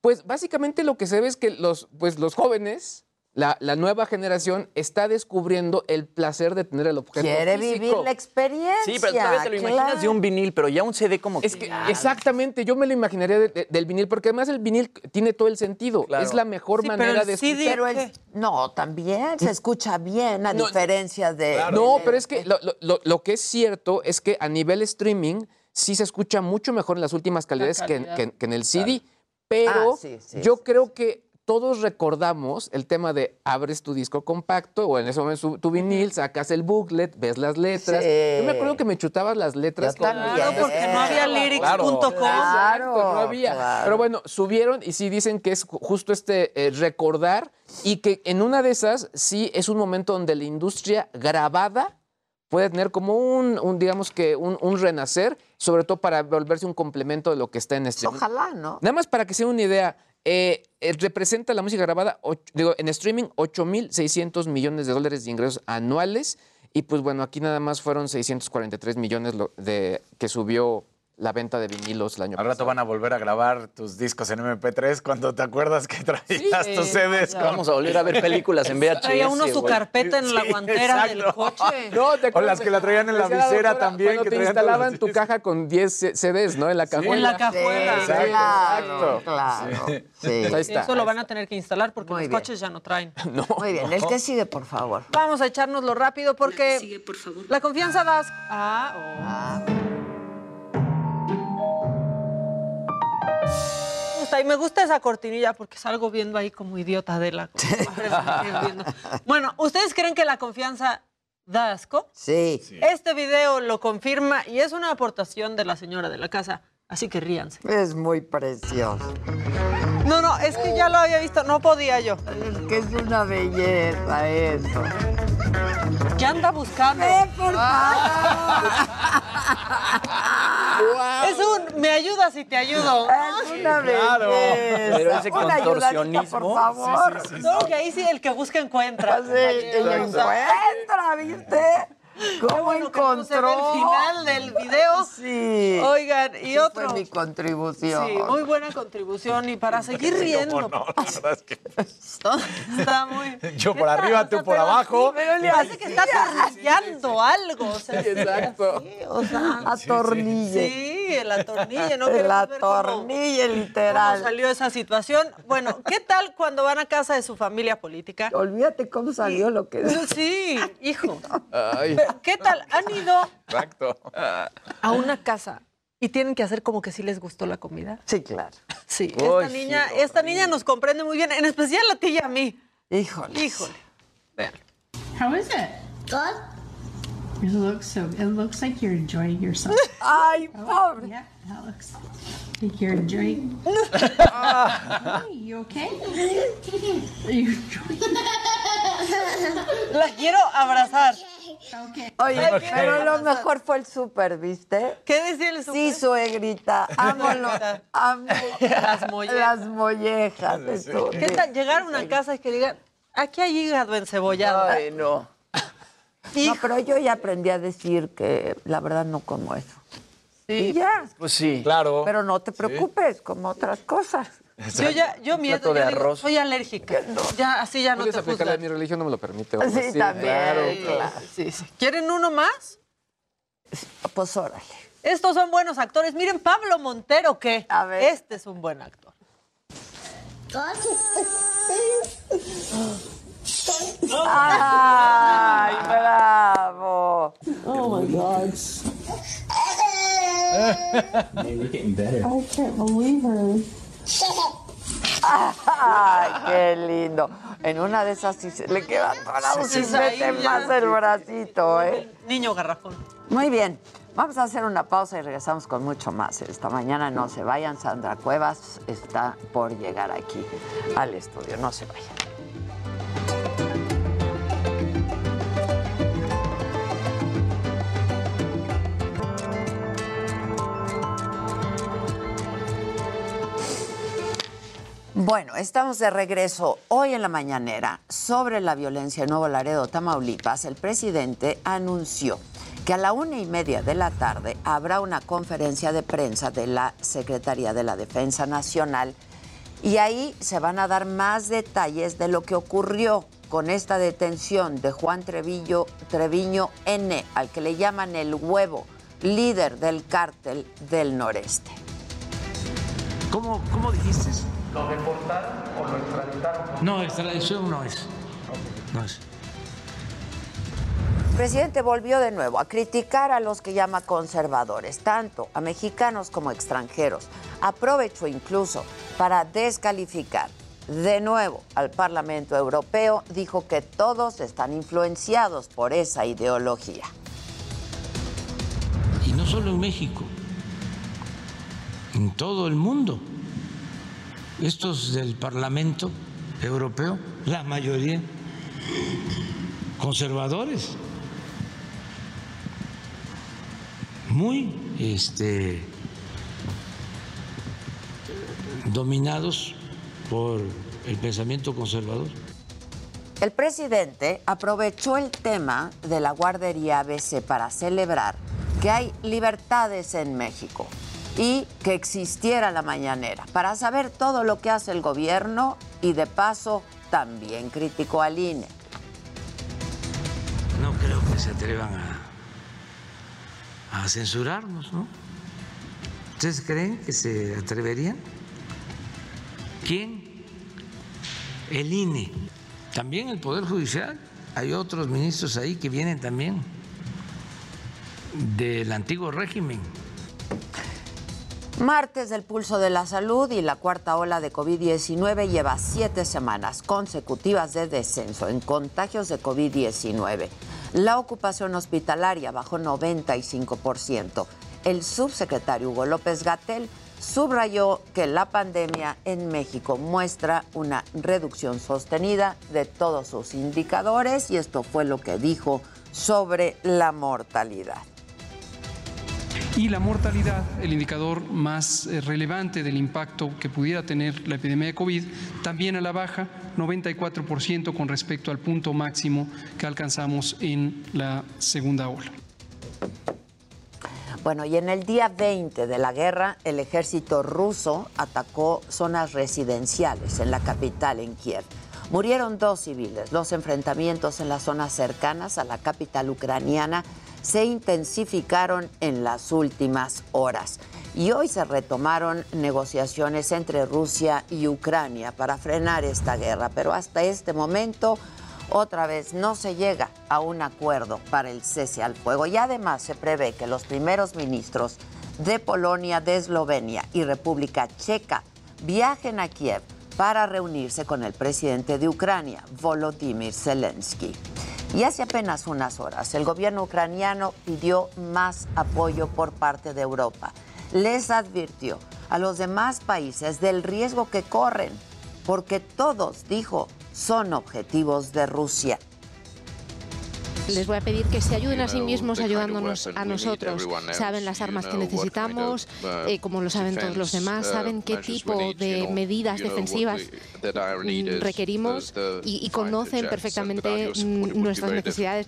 Pues básicamente lo que se ve es que los, pues, los jóvenes, la, la nueva generación, está descubriendo el placer de tener el objeto. Quiere físico. vivir la experiencia. Sí, pero todavía te lo imaginas claro. de un vinil, pero ya un CD como Es que exactamente, yo me lo imaginaría de- de- del vinil, porque además el vinil tiene todo el sentido. Claro. Es la mejor Sí, pero manera el de escuchar. Pero el- no, también se escucha bien, a No, diferencia de. No, pero es que lo, lo- lo- lo que es cierto es que a nivel streaming sí se escucha mucho mejor en las últimas calidades que, en- calidad. que- que en el CD, pero Ah, sí, sí, yo sí, creo que todos recordamos el tema de abres tu disco compacto o en ese momento tu vinil, sacas el booklet, ves las letras. Sí. Yo me acuerdo que me chutabas las letras. Yo también. Claro, porque no había lyrics.com. Claro, Exacto, no había. claro. Pero bueno, subieron y sí dicen que es ju- justo este eh, recordar y que en una de esas sí es un momento donde la industria grabada puede tener como un, un, digamos que un, un renacer, sobre todo para volverse un complemento de lo que está en este. Ojalá, ¿no? Nada más para que sea una idea, eh, eh, representa la música grabada, digo, en streaming, 8.600 millones de dólares de ingresos anuales. Y pues bueno, aquí nada más fueron 643 millones lo- de, que subió la venta de vinilos el año Al rato van a volver a grabar tus discos en MP3 cuando te acuerdas que traías tus CDs. con- Vamos a volver a ver películas en VHS. Traía uno su carpeta en la guantera del coche. No, ¿te O las que la traían en la visera también, Cuando que te instalaban tu caja con 10 C- CDs, ¿no? En la cajuela. En la cajuela. Sí, Exacto, claro, claro. Sí. Ahí está. Eso lo van a tener que instalar porque Muy los bien. coches ya no traen. No. Muy bien, el que sigue, por favor. Vamos a echárnoslo rápido porque la confianza das. Ah, oh. gusta. Y me gusta esa cortinilla porque salgo viendo ahí como idiota de la. Bueno, ¿ustedes creen que la confianza da asco? Sí. Este video lo confirma y es una aportación de la señora de la casa. Así que ríanse. Es muy precioso. No, no, es que ya lo había visto, no podía yo. Es que es una belleza eso. ¿Qué anda buscando? por Es un me ayudas y te ayudo. Es una belleza. Pero ese Una ayudadita, contorsionismo. por favor. No, que ahí sí el que busca encuentra. Sí, y lo encuentra, ¿viste? ¿Cómo bueno que no se ve encontró? el final del video. Sí. Oigan, y Esa otro. Fue mi contribución. Sí, muy buena contribución y para seguir riendo. No, la verdad es que Está muy. yo por arriba, tú por abajo. Pero le hace que está atornillando algo. O sea, Exacto. sí, o sea, Atornille. Sí, el atornille, ¿no? El cómo- atornille, cómo literal. salió esa situación. Bueno, ¿qué tal cuando van a casa de su familia política? Olvídate cómo salió lo que Sí, hijo. Ay, Pero, ¿Qué tal? ¿Han ido Exacto. a una casa y tienen que hacer como que sí les gustó la comida? Sí, claro. Sí, Uy, esta sí, niña, esta niña nos comprende muy bien, en especial a ti y a mí. Híjole. Híjole. Vean. How is it? Good. It looks so. It looks like you're enjoying yourself. Ay, pobre. yeah, that looks like you're enjoying. hey, you okay? Are you enjoying? La quiero abrazar. Okay. Oye, pero lo mejor fue el súper, ¿viste? ¿Qué decía el Sí, súper? suegrita. Amo, lo- amo Las mollejas. las mollejas. de su- ¿Qué tal llegar a una casa y que digan, aquí hay hígado encebollado? ay, no. No, pero yo ya aprendí a decir que la verdad no como eso. Y ya. Pues sí. Claro. Pero no te preocupes, como otras cosas. Yo ya, yo miedo, de arroz. soy alérgica. Ya, así ya no te aplicarle a juzgan. mi religión, no me lo permite. Sí, así. también. Claro, claro. Sí, sí. ¿Quieren uno más? Pues órale. Estos son buenos actores. Miren, Pablo Montero, ¿qué? A ver. Este es un buen actor. ¡Ay, bravo! Oh my God. I can't believe her. ¡Ay, qué lindo! En una de esas sí se le queda atorado Sí, si sí, ahí mete ya. más el bracito, ¿eh? Niño garrafón. Muy bien. Vamos a hacer una pausa y regresamos con mucho más. Esta mañana no se vayan. Sandra Cuevas está por llegar aquí al estudio. No se vayan. Bueno, estamos de regreso hoy en la mañanera sobre la violencia en Nuevo Laredo, Tamaulipas. El presidente anunció que a la una y media de la tarde habrá una conferencia de prensa de la Secretaría de la Defensa Nacional y ahí se van a dar más detalles de lo que ocurrió con esta detención de Juan Trevillo, Treviño N, al que le llaman el huevo, líder del cártel del noreste. ¿Cómo, cómo dijiste? ¿Lo deportaron o lo extraditaron? No, extradición no es. No es. El presidente volvió de nuevo a criticar a los que llama conservadores, tanto a mexicanos como extranjeros. Aprovechó incluso para descalificar de nuevo al Parlamento Europeo. Dijo que todos están influenciados por esa ideología. Y no solo en México, en todo el mundo. Estos del Parlamento Europeo, la mayoría conservadores, muy este, dominados por el pensamiento conservador. El presidente aprovechó el tema de la guardería ABC para celebrar que hay libertades en México y que existiera la mañanera para saber todo lo que hace el gobierno y de paso también criticó al INE. No creo que se atrevan a, censurarnos, ¿no? ¿Ustedes creen que se atreverían? ¿Quién? El INE. También el Poder Judicial. Hay otros ministros ahí que vienen también del antiguo régimen. Martes del pulso de la salud y la cuarta ola de COVID-19 lleva siete semanas consecutivas de descenso en contagios de COVID-19. La ocupación hospitalaria bajó 95%. El subsecretario Hugo López Gatel subrayó que la pandemia en México muestra una reducción sostenida de todos sus indicadores y esto fue lo que dijo sobre la mortalidad. Y la mortalidad, el indicador más eh, relevante del impacto que pudiera tener la epidemia de COVID, también a la baja, 94% con respecto al punto máximo que alcanzamos en la segunda ola. Bueno, y en el día 20 de la guerra, el ejército ruso atacó zonas residenciales en la capital, en Kiev. Murieron dos civiles. Los enfrentamientos en las zonas cercanas a la capital ucraniana se intensificaron en las últimas horas. Y hoy se retomaron negociaciones entre Rusia y Ucrania para frenar esta guerra, pero hasta este momento otra vez no se llega a un acuerdo para el cese al fuego y además se prevé que los primeros ministros de Polonia, de Eslovenia y República Checa viajen a Kiev para reunirse con el presidente de Ucrania, Volodymyr Zelensky. Y hace apenas unas horas, el gobierno ucraniano pidió más apoyo por parte de Europa. Les advirtió a los demás países del riesgo que corren, porque todos, dijo, son objetivos de Rusia. Les voy a pedir que se ayuden a sí mismos ayudándonos a nosotros. Saben las armas que necesitamos, eh, como lo saben todos los demás, saben qué tipo de medidas defensivas mm, requerimos y, y conocen perfectamente nuestras necesidades.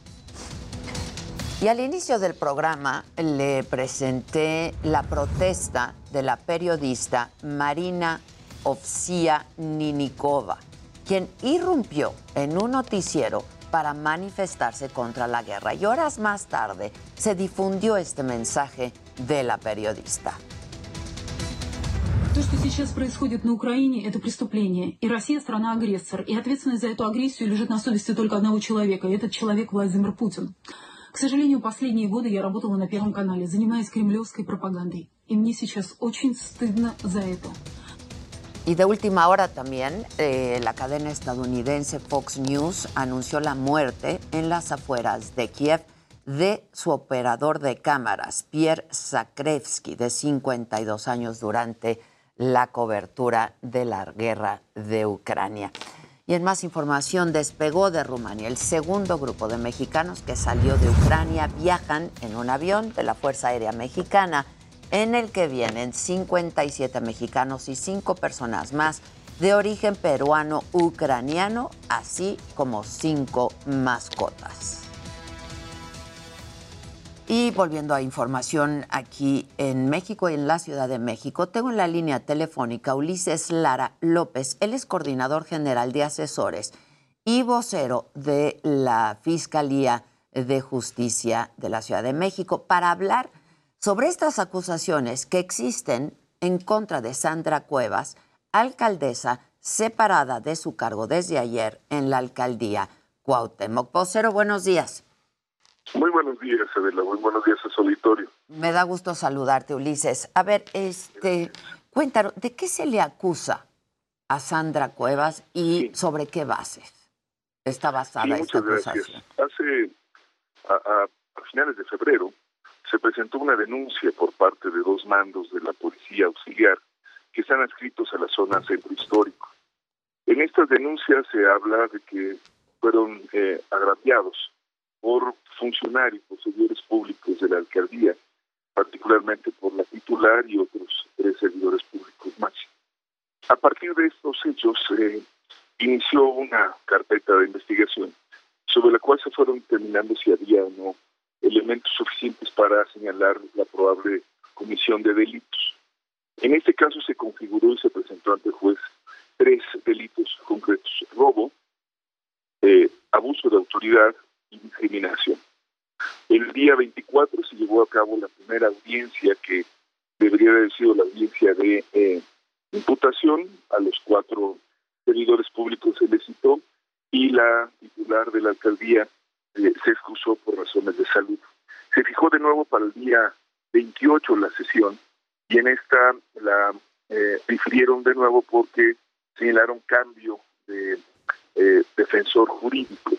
Y al inicio del programa le presenté la protesta de la periodista Marina Ovsia Ninikova, quien irrumpió en un noticiero para manifestarse contra la guerra. Y horas más tarde se difundió este mensaje de la periodista. То, что сейчас происходит на Украине, это преступление. И Россия страна-агрессор. И ответственность за эту агрессию лежит на совести только одного человека. И этот человек Владимир Путин. К сожалению, последние годы я работала на Первом канале, занимаясь кремлевской пропагандой. И мне сейчас очень стыдно за это. Y de última hora también, eh, la cadena estadounidense Fox News anunció la muerte en las afueras de Kiev de su operador de cámaras, Pierre Zakrevsky, de 52 años, durante la cobertura de la guerra de Ucrania. Y en más información, despegó de Rumania el segundo grupo de mexicanos que salió de Ucrania. Viajan en un avión de la Fuerza Aérea Mexicana en el que vienen 57 mexicanos y 5 personas más de origen peruano-ucraniano, así como 5 mascotas. Y volviendo a información aquí en México y en la Ciudad de México, tengo en la línea telefónica Ulises Lara López, él es coordinador general de asesores y vocero de la Fiscalía de Justicia de la Ciudad de México, para hablar sobre estas acusaciones que existen en contra de Sandra Cuevas, alcaldesa separada de su cargo desde ayer en la alcaldía Cuauhtémoc. Vocero, buenos días. Muy buenos días, Adela. Muy buenos días a su auditorio. Me da gusto saludarte, Ulises. A ver, este, cuéntanos, ¿de qué se le acusa a Sandra Cuevas y sobre qué bases está basada Sí, esta gracias. acusación? Hace, a, a- a finales de febrero, se presentó una denuncia por parte de dos mandos de la Policía Auxiliar que están adscritos a la zona centro histórico. En estas denuncias se habla de que fueron eh, agraviados por funcionarios, por servidores públicos de la alcaldía, particularmente por la titular y otros tres servidores públicos más. A partir de estos hechos, se inició una carpeta de investigación sobre la cual se fueron determinando si había o no elementos suficientes para señalar la probable comisión de delitos. En este caso se configuró y se presentó ante el juez tres delitos concretos, robo, eh, abuso de autoridad y discriminación. El día 24 se llevó a cabo la primera audiencia que debería haber sido la audiencia de eh, imputación. A los cuatro servidores públicos se les citó y la titular de la alcaldía eh, se excusó por razones de salud. Se fijó de nuevo para el día 28 la sesión y en esta la eh, difirieron de nuevo porque señalaron cambio de eh, defensor jurídico,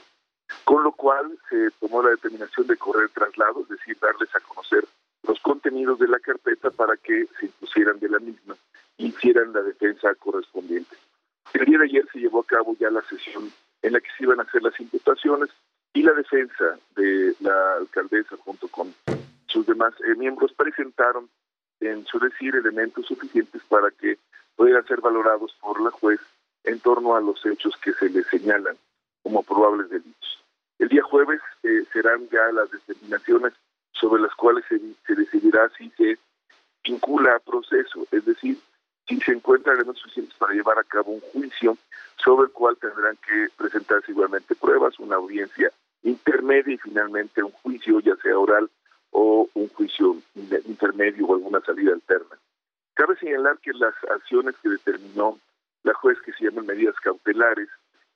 con lo cual se tomó la determinación de correr traslado, es decir, darles a conocer los contenidos de la carpeta para que se impusieran de la misma e hicieran la defensa correspondiente. El día de ayer se llevó a cabo ya la sesión en la que se iban a hacer las imputaciones y la defensa de la alcaldesa junto con sus demás eh, miembros presentaron en su decir elementos suficientes para que puedan ser valorados por la juez en torno a los hechos que se le señalan como probables delitos. El día jueves eh, serán ya las determinaciones sobre las cuales se, se, decidirá si se vincula a proceso, es decir, si se encuentran elementos suficientes para llevar a cabo un juicio sobre el cual tendrán que presentarse igualmente pruebas, una audiencia intermedia y finalmente un juicio, ya sea oral o un juicio intermedio o alguna salida alterna. Cabe señalar que las acciones que determinó la juez, que se llaman medidas cautelares,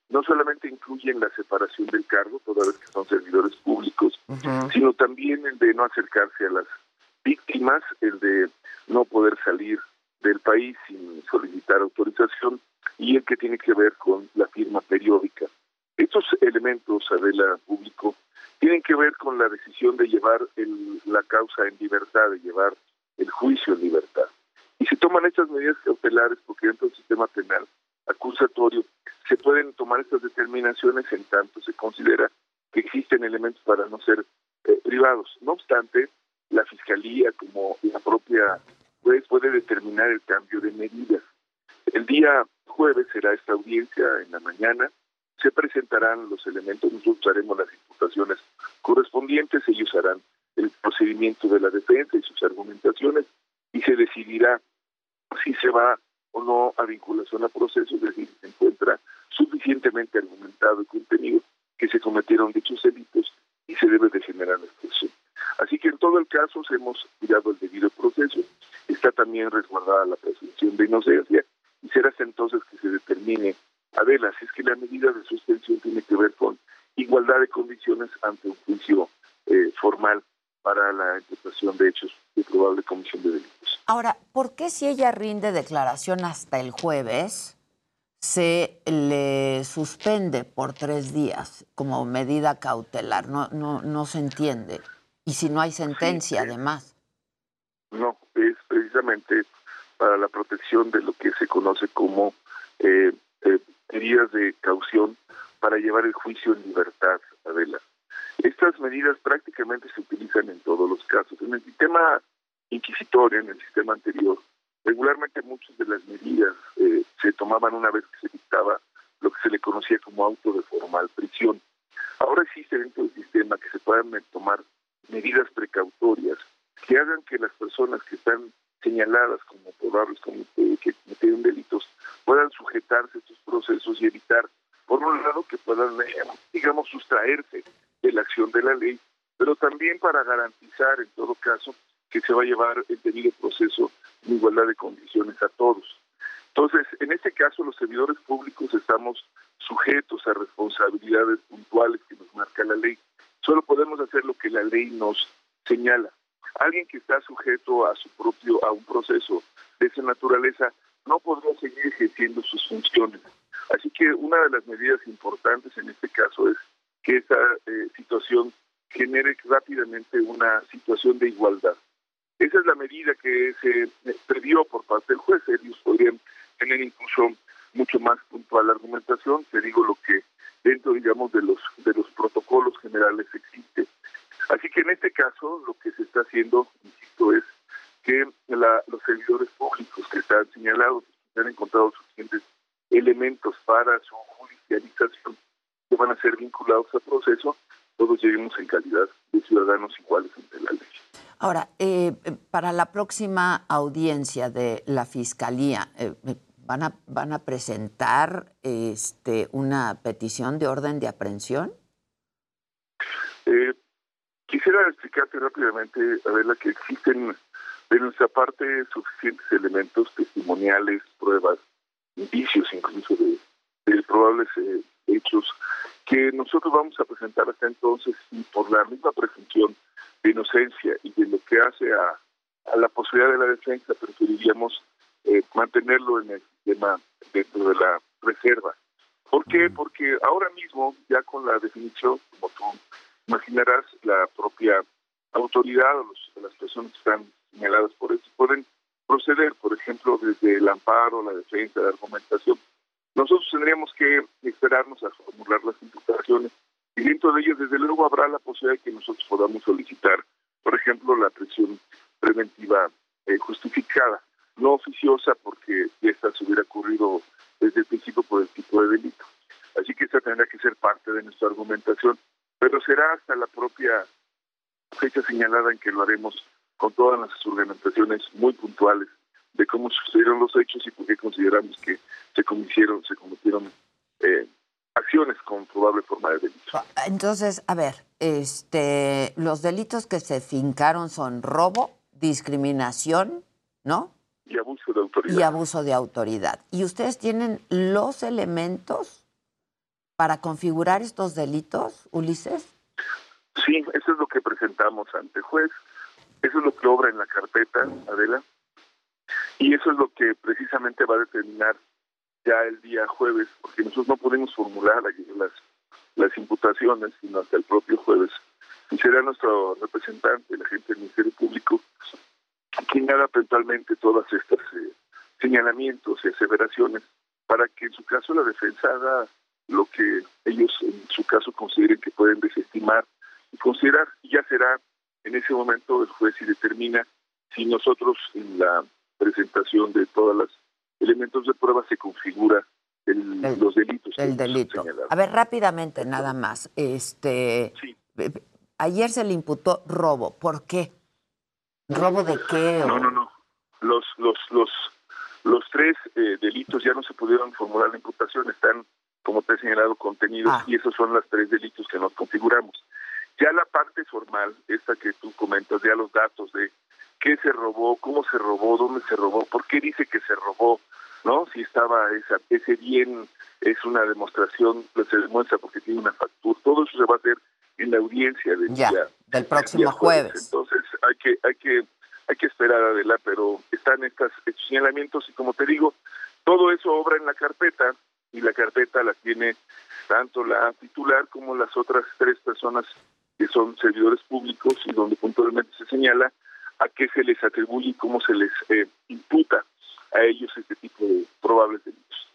no solamente incluyen la separación del cargo, toda vez que son servidores públicos, sino también el de no acercarse a las víctimas, el de no poder salir del país sin solicitar autorización y el que tiene que ver con la firma periódica. Elementos, Adela Público, tienen que ver con la decisión de llevar el, la causa en libertad, de llevar el juicio en libertad. Y se toman estas medidas cautelares porque dentro del sistema penal acusatorio se pueden tomar estas determinaciones en tanto se considera que existen elementos para no ser eh, privados. No obstante, la Fiscalía, como la propia juez, puede determinar el cambio de medidas. El día jueves será esta audiencia en la mañana, se presentarán los elementos, nosotros haremos las imputaciones correspondientes, ellos harán el procedimiento de la defensa y sus argumentaciones y se decidirá si se va o no a vinculación a proceso, es decir, se encuentra suficientemente argumentado y contenido que se cometieron dichos delitos y se debe de generar la expulsión. Así que en todo el caso hemos cuidado el debido proceso, está también resguardada la presunción de inocencia y será entonces que se determine, a ver, si es que la medida de suspensión tiene que ver con igualdad de condiciones ante un juicio eh, formal para la interpretación de hechos de probable comisión de delitos. Ahora, ¿por qué si ella rinde declaración hasta el jueves, se le suspende por tres días como medida cautelar? No, no, no se entiende. Y si no hay sentencia, además. No, es precisamente para la protección de lo que se conoce como eh, eh, medidas de caución para llevar el juicio en libertad, Adela. Estas medidas prácticamente se utilizan en todos los casos. En el sistema inquisitorio, en el sistema anterior, regularmente muchas de las medidas eh, se tomaban una vez que se dictaba lo que se le conocía como auto de formal prisión. Ahora existe dentro del sistema que se puedan tomar medidas precautorias que hagan que las personas que están señaladas como probables que cometieron delitos puedan sujetarse a estos procesos y evitar, por un lado, que puedan, eh, digamos, sustraerse de la acción de la ley, pero también para garantizar, en todo caso, que se va a llevar el debido proceso en igualdad de condiciones a todos. Entonces, en este caso, los servidores públicos estamos sujetos a responsabilidades puntuales que nos marca la ley. Solo podemos hacer lo que la ley nos señala. Alguien que está sujeto a su propio a un proceso de esa naturaleza no podrá seguir ejerciendo sus funciones. Así que una de las medidas importantes en este caso es que esa eh, situación genere rápidamente una situación de igualdad. Esa es la medida que se previó por parte del juez. Ellos podrían tener incluso mucho más puntual argumentación. Te digo lo que dentro, digamos, de los de los protocolos generales existe. Así que en este caso lo que se está haciendo, insisto, es que los servidores públicos que están señalados, que han encontrado suficientes elementos para su judicialización, que van a ser vinculados al proceso, todos lleguemos en calidad de ciudadanos iguales ante la ley. Ahora, eh, para la próxima audiencia de la Fiscalía, eh, ¿van, a, ¿van a presentar este, una petición de orden de aprehensión? Eh, quisiera explicarte rápidamente, Adela, que existen de nuestra parte suficientes elementos testimoniales, pruebas, indicios incluso de, de probables eh, hechos que nosotros vamos a presentar hasta entonces y por la misma presunción de inocencia y de lo que hace a, a la posibilidad de la defensa, preferiríamos eh, mantenerlo en el tema dentro de la reserva. ¿Por qué? Porque ahora mismo, ya con la definición, como tú imaginarás, la propia autoridad o los, las personas que están señaladas por esto pueden proceder, por ejemplo, desde el amparo, la defensa, la argumentación. Nosotros tendríamos que esperarnos a formular las imputaciones y dentro de ellas, desde luego, habrá la posibilidad de que nosotros podamos solicitar, por ejemplo, la prisión preventiva eh, justificada, no oficiosa, porque esta se hubiera ocurrido desde el principio por el tipo de delito. Así que esta tendrá que ser parte de nuestra argumentación, pero será hasta la propia fecha señalada en que lo haremos con todas las argumentaciones muy puntuales de cómo sucedieron los hechos y por qué consideramos que se cometieron, se cometieron eh, acciones con probable forma de delito. Entonces, a ver, este, los delitos que se fincaron son robo, discriminación, ¿no? Y abuso de autoridad. Y abuso de autoridad. ¿Y ustedes tienen los elementos para configurar estos delitos, Ulises? Sí, eso es lo que presentamos ante juez, eso es lo que obra en la carpeta, Adela, y eso es lo que precisamente va a determinar ya el día jueves, porque nosotros no podemos formular las, las imputaciones, sino hasta el propio jueves. Y será nuestro representante, el agente del Ministerio Público, quien haga eventualmente todas estas eh, señalamientos y aseveraciones para que en su caso la defensa haga lo que ellos en su caso consideren que pueden desestimar y considerar. Y ya será en ese momento el juez y determina si nosotros en la presentación de todos los elementos de prueba se configura el, los delitos. El delito. A ver, rápidamente, nada más. Este, Ayer se le imputó robo. ¿Por qué? ¿Robo de qué? No, no, no. Los, los, los, los tres eh, delitos ya no se pudieron formular la imputación, están, como te he señalado, contenidos y esos son los tres delitos que nos configuramos. Ya la parte formal, esta que tú comentas, ya los datos de qué se robó, cómo se robó, dónde se robó, por qué dice que se robó, ¿no? Si estaba esa, ese bien, es una demostración, pues se demuestra porque tiene una factura, todo eso se va a hacer en la audiencia del ya, día, del próximo jueves. Entonces hay que, hay que, hay que esperar adelante, pero están estos señalamientos y como te digo, todo eso obra en la carpeta y la carpeta la tiene tanto la titular como las otras tres personas que son servidores públicos y donde puntualmente se señala a qué se les atribuye y cómo se les eh, imputa a ellos este tipo de probables delitos.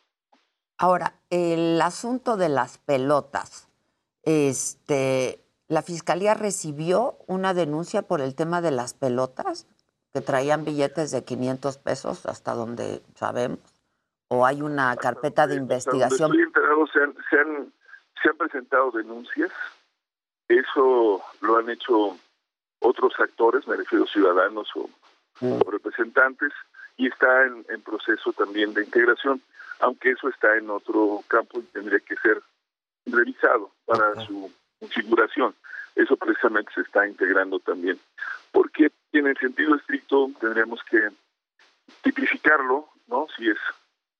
Ahora, el asunto de las pelotas, este, la fiscalía recibió una denuncia por el tema de las pelotas que traían billetes de 500 pesos, hasta donde sabemos, o hay una carpeta de investigación. Estoy enterado, se han, se han, se han presentado denuncias, eso lo han hecho otros actores, me refiero a ciudadanos o, o representantes, y está en, en, proceso también de integración, aunque eso está en otro campo y tendría que ser revisado para su configuración. Eso precisamente se está integrando también. Porque en el sentido estricto tendríamos que tipificarlo, ¿no? Si es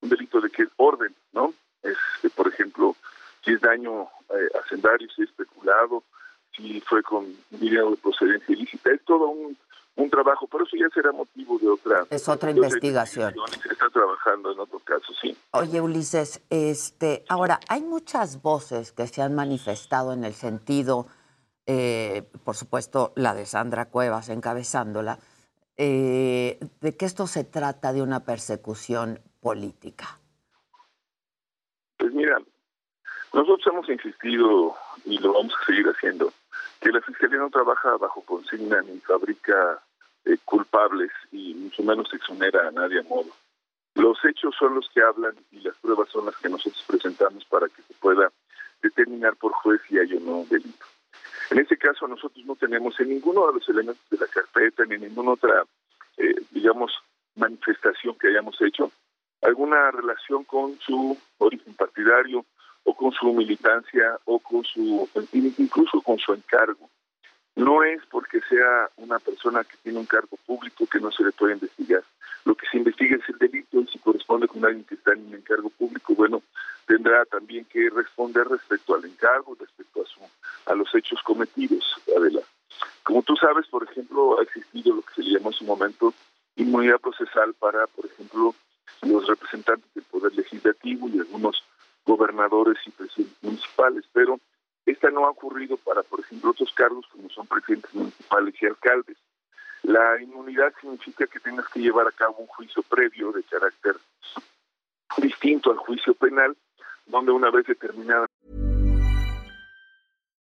un delito de qué orden, ¿no? Es, por ejemplo, si es daño eh, hacendario, si es especulado, si fue con dinero de procedencia ilícita. Es todo un, un trabajo, pero eso ya será motivo de otra... Es otra investigación. Se está trabajando en otro caso, sí. Oye, Ulises, este, ahora, hay muchas voces que se han manifestado en el sentido, eh, por supuesto, la de Sandra Cuevas encabezándola, eh, de que esto se trata de una persecución política. Pues mira, nosotros hemos insistido y lo vamos a seguir haciendo que la Fiscalía no trabaja bajo consigna ni fabrica eh, culpables y mucho menos exonera a nadie a modo. Los hechos son los que hablan y las pruebas son las que nosotros presentamos para que se pueda determinar por juez si hay o no delito. En este caso nosotros no tenemos en ninguno de los elementos de la carpeta ni en ninguna otra, eh, digamos, manifestación que hayamos hecho alguna relación con su origen partidario, o con su militancia o con su incluso con su encargo. No es porque sea una persona que tiene un cargo público que no se le puede investigar. Lo que se investiga es el delito y si corresponde con alguien que está en un encargo público, bueno, tendrá también que responder respecto al encargo, respecto a su a los hechos cometidos, Adela. Como tú sabes, por ejemplo, ha existido lo que se llama llamó en su momento inmunidad procesal para, por ejemplo, los representantes del Poder Legislativo y algunos gobernadores y presidentes municipales, pero esta no ha ocurrido para, por ejemplo, otros cargos como son presidentes municipales y alcaldes. La inmunidad significa que tengas que llevar a cabo un juicio previo de carácter distinto al juicio penal, donde una vez determinada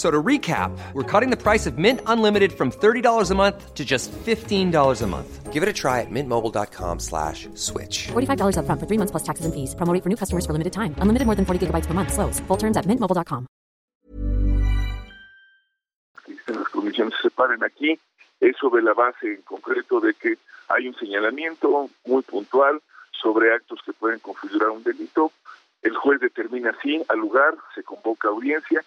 F- So to recap, we're cutting the price of Mint Unlimited from $30 a month to just $15 a month. Give it a try at mintmobile.com slash switch. $45 upfront for three months plus taxes and fees. Promo for new customers for limited time. Unlimited more than 40 gigabytes per month. Slows. Full terms at mintmobile.com. que las comisiones se separen aquí, es sobre la base en concreto de que hay un señalamiento muy puntual sobre actos que pueden configurar un delito. El juez determina sí al lugar, se convoca audiencia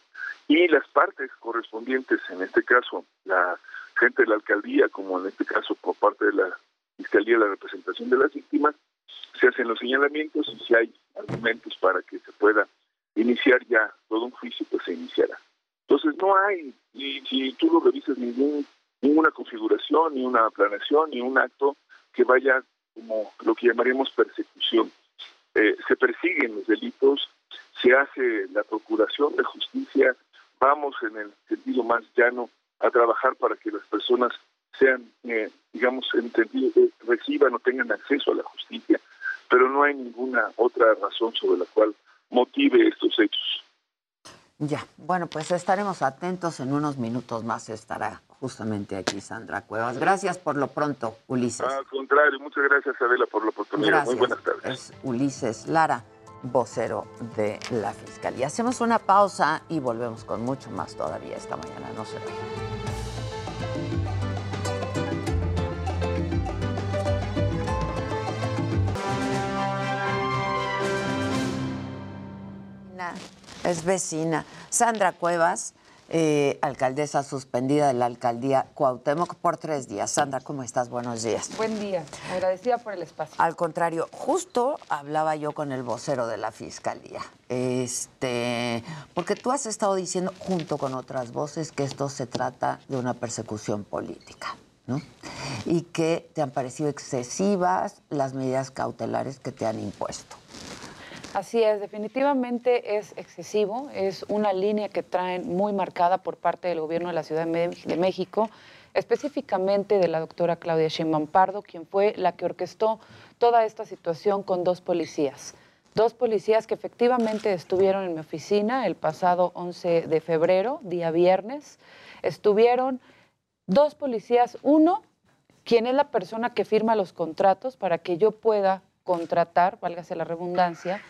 y las partes correspondientes, en este caso la gente de la alcaldía, como en este caso por parte de la Fiscalía la representación de las víctimas, se hacen los señalamientos y si hay argumentos para que se pueda iniciar ya todo un juicio, pues se iniciará. Entonces no hay, y si tú lo revisas, ningún, ninguna configuración, ni una planeación, ni un acto que vaya como lo que llamaríamos persecución. Eh, se persiguen los delitos, se hace la procuración de justicia, vamos en el sentido más llano a trabajar para que las personas sean, eh, digamos, entendido, eh, reciban o tengan acceso a la justicia, pero no hay ninguna otra razón sobre la cual motive estos hechos. Ya, bueno, pues estaremos atentos. En unos minutos más estará justamente aquí Sandra Cuevas. Gracias por lo pronto, Ulises. Al contrario, muchas gracias Adela por la oportunidad. Gracias. Muy buenas tardes. Es Ulises Lara, vocero de la Fiscalía. Hacemos una pausa y volvemos con mucho más todavía esta mañana. No se vayan. Es vecina. Sandra Cuevas, eh, alcaldesa suspendida de la alcaldía Cuauhtémoc por tres días. Sandra, ¿cómo estás? Buenos días. Buen día, agradecida por el espacio. Al contrario, justo hablaba yo con el vocero de la fiscalía. Este, porque tú has estado diciendo, junto con otras voces, que esto se trata de una persecución política, ¿no? Y que te han parecido excesivas las medidas cautelares que te han impuesto. Así es, definitivamente es excesivo, es una línea que traen muy marcada por parte del gobierno de la Ciudad de México, específicamente de la doctora Claudia Sheinbaum Pardo, quien fue la que orquestó toda esta situación con dos policías. Dos policías que efectivamente estuvieron en mi oficina el pasado 11 de febrero, día viernes. Estuvieron dos policías, uno, quien es la persona que firma los contratos para que yo pueda contratar, válgase la redundancia,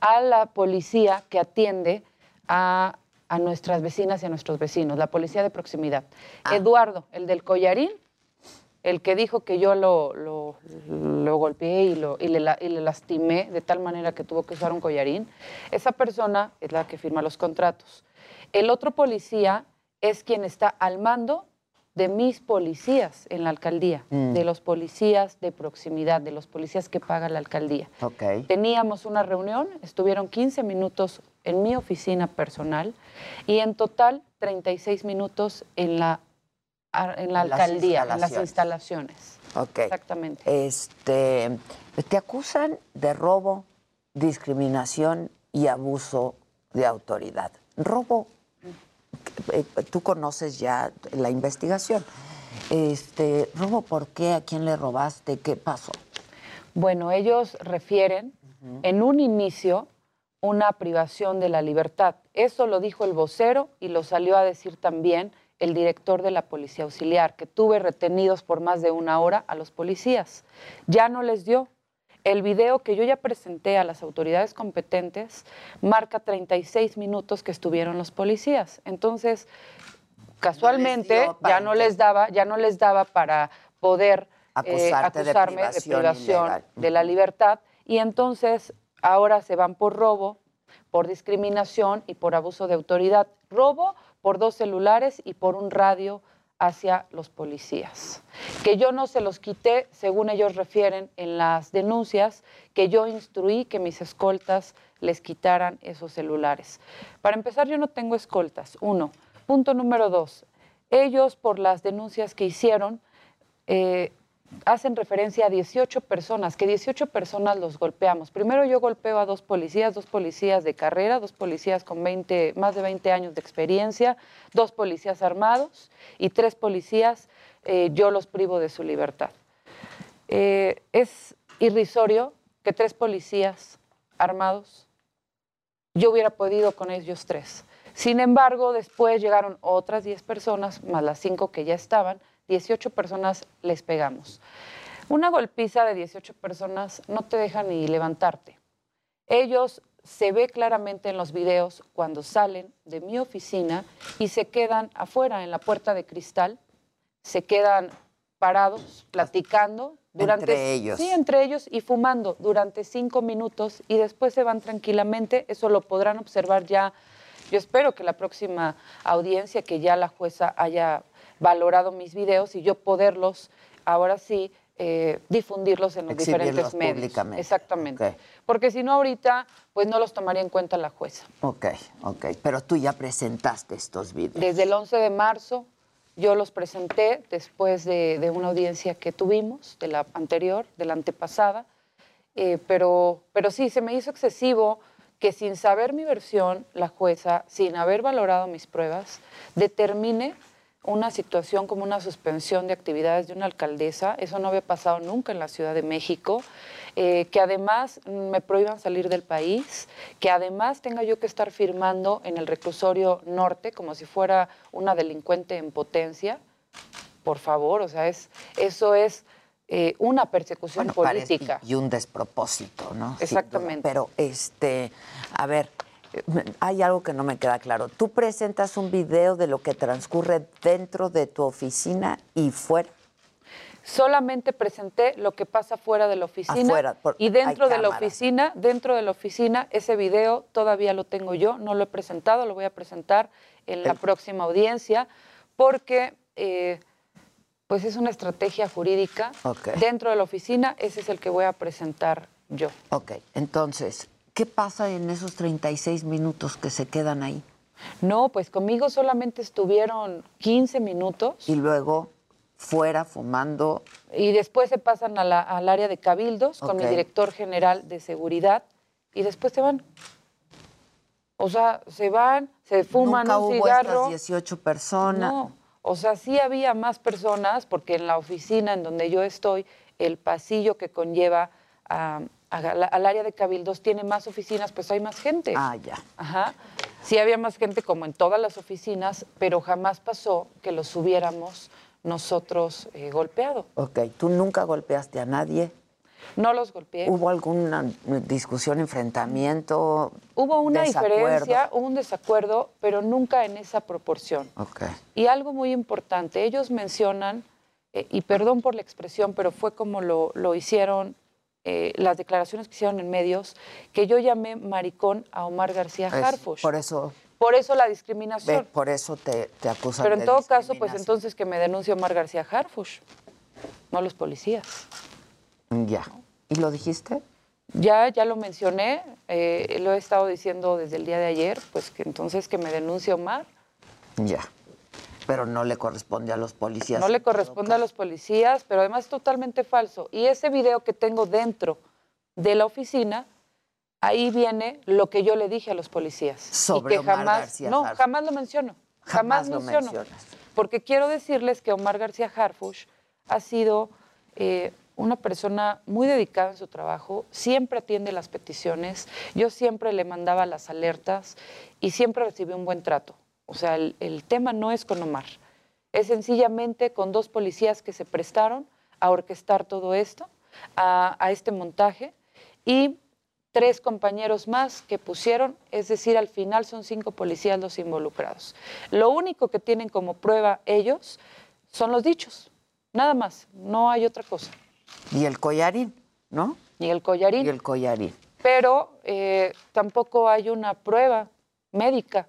a la policía que atiende a, a nuestras vecinas y a nuestros vecinos, la policía de proximidad. Eduardo, el del collarín, el que dijo que yo lo, lo- lo golpeé y, lo, y, le, y le lastimé de tal manera que tuvo que usar un collarín, esa persona es la que firma los contratos. El otro policía es quien está al mando de mis policías en la alcaldía, Mm. de los policías de proximidad, de los policías que paga la alcaldía. Teníamos una reunión, estuvieron 15 minutos en mi oficina personal y en total 36 minutos en la, en la las alcaldía, en las instalaciones. Exactamente. Este, te acusan de robo, discriminación y abuso de autoridad. Robo, tú conoces ya la investigación. Este, robo, ¿por qué? ¿A quién le robaste? ¿Qué pasó? Bueno, ellos refieren en un inicio una privación de la libertad. Eso lo dijo el vocero y lo salió a decir también el director de la Policía Auxiliar, que tuve retenidos por más de una hora a los policías. Ya no les dio. El video que yo ya presenté a las autoridades competentes marca 36 minutos que estuvieron los policías. Entonces, casualmente ya no les daba, ya no les daba para poder eh, de acusarme de privación privación ilegal. de la libertad y entonces ahora se van por robo, por discriminación y por abuso de autoridad. Robo por dos celulares y por un radio hacia los policías. Que yo no se los quité, según ellos refieren en las denuncias, que yo instruí que mis escoltas les quitaran esos celulares. Para empezar, yo no tengo escoltas, uno. Punto número dos, ellos por las denuncias que hicieron, eh, hacen referencia a 18 personas, que 18 personas los golpeamos. Primero yo golpeo a dos policías, dos policías de carrera, dos policías con 20, más de 20 años de experiencia, dos policías armados y tres policías eh, yo los privo de su libertad. Eh, es irrisorio que tres policías armados, yo hubiera podido con ellos tres. Sin embargo, después llegaron otras 10 personas, más las cinco que ya estaban, 18 personas les pegamos. Una golpiza de 18 personas no te deja ni levantarte. Ellos se ve claramente en los videos cuando salen de mi oficina y se quedan afuera en la puerta de cristal, se quedan parados, platicando. Durante, Entre ellos. Sí, entre ellos y fumando durante cinco minutos y después se van tranquilamente. Eso lo podrán observar ya. Yo espero que la próxima audiencia, que ya la jueza haya valorado mis videos y yo poderlos, ahora sí, eh, difundirlos en los diferentes medios. públicamente. Exactamente. Porque si no ahorita, pues no los tomaría en cuenta la jueza. Ok, ok. Pero tú ya presentaste estos videos. Desde el 11 de marzo yo los presenté después de, de una audiencia que tuvimos, de la anterior, de la antepasada, eh, pero, pero sí, se me hizo excesivo que sin saber mi versión, la jueza, sin haber valorado mis pruebas, determine una situación como una suspensión de actividades de una alcaldesa. Eso no había pasado nunca en la Ciudad de México. Eh, que además me prohíban salir del país, que además tenga yo que estar firmando en el reclusorio norte como si fuera una delincuente en potencia. Por favor, o sea, es, eso es eh, una persecución Bueno, política. y un despropósito, ¿no? Exactamente. Pero, este, a ver, hay algo que no me queda claro. Tú presentas un video de lo que transcurre dentro de tu oficina y fuera. Solamente presenté lo que pasa fuera de la oficina Afuera, por- y dentro de la oficina, dentro de la oficina, ese video todavía lo tengo yo, no lo he presentado, lo voy a presentar en la próxima audiencia porque eh, pues es una estrategia jurídica. Dentro de la oficina, ese es el que voy a presentar yo. Ok, entonces, ¿qué pasa en esos 36 minutos que se quedan ahí? No, pues conmigo solamente estuvieron 15 minutos. Y luego fuera fumando. Y después se pasan a la- al área de cabildos con el director general de seguridad y después se van. O sea, se van, se fuman Nunca un hubo cigarro. estas 18 personas. No, o sea, sí había más personas porque en la oficina en donde yo estoy, el pasillo que conlleva a la- al área de cabildos tiene más oficinas, pues hay más gente. Ah, ya. Ajá. Sí había más gente como en todas las oficinas, pero jamás pasó que los hubiéramos nosotros eh, golpeado. Ok, tú nunca golpeaste a nadie. No los golpeé. ¿Hubo alguna discusión, enfrentamiento? Hubo una desacuerdo? diferencia, hubo un desacuerdo, pero nunca en esa proporción. Ok. Y algo muy importante, ellos mencionan, eh, y perdón por la expresión, pero fue como lo, lo hicieron eh, las declaraciones que hicieron en medios, que yo llamé maricón a Omar García Harfush. por eso, Por eso la ve, discriminación. por eso te, te acusan pero en de todo caso, pues entonces que me denuncie Omar García Harfush, no los policías. Ya. ¿Y lo dijiste? Ya, ya lo mencioné, eh, lo he estado diciendo desde el día de ayer, pues que entonces que me denuncie Omar. Ya. Pero no le corresponde a los policías. No le corresponde a los policías, pero además es totalmente falso. Y ese video que tengo dentro de la oficina, ahí viene lo que yo le dije a los policías. Sobre y que Omar jamás, García no, jamás lo menciono. Jamás, Jamás lo menciono. mencionas. Porque quiero decirles que Omar García Harfush ha sido eh, una persona muy dedicada en su trabajo, siempre atiende las peticiones, yo siempre le mandaba las alertas y siempre recibió un buen trato. O sea, el, el tema no es con Omar, es sencillamente con dos policías que se prestaron a orquestar todo esto, a, a este montaje, y tres compañeros más que pusieron, es decir, al final son cinco policías los involucrados. Lo único que tienen como prueba ellos son los dichos, nada más, no hay otra cosa. Y el collarín, ¿no? Y el collarín. Y el collarín. Pero eh, tampoco hay una prueba médica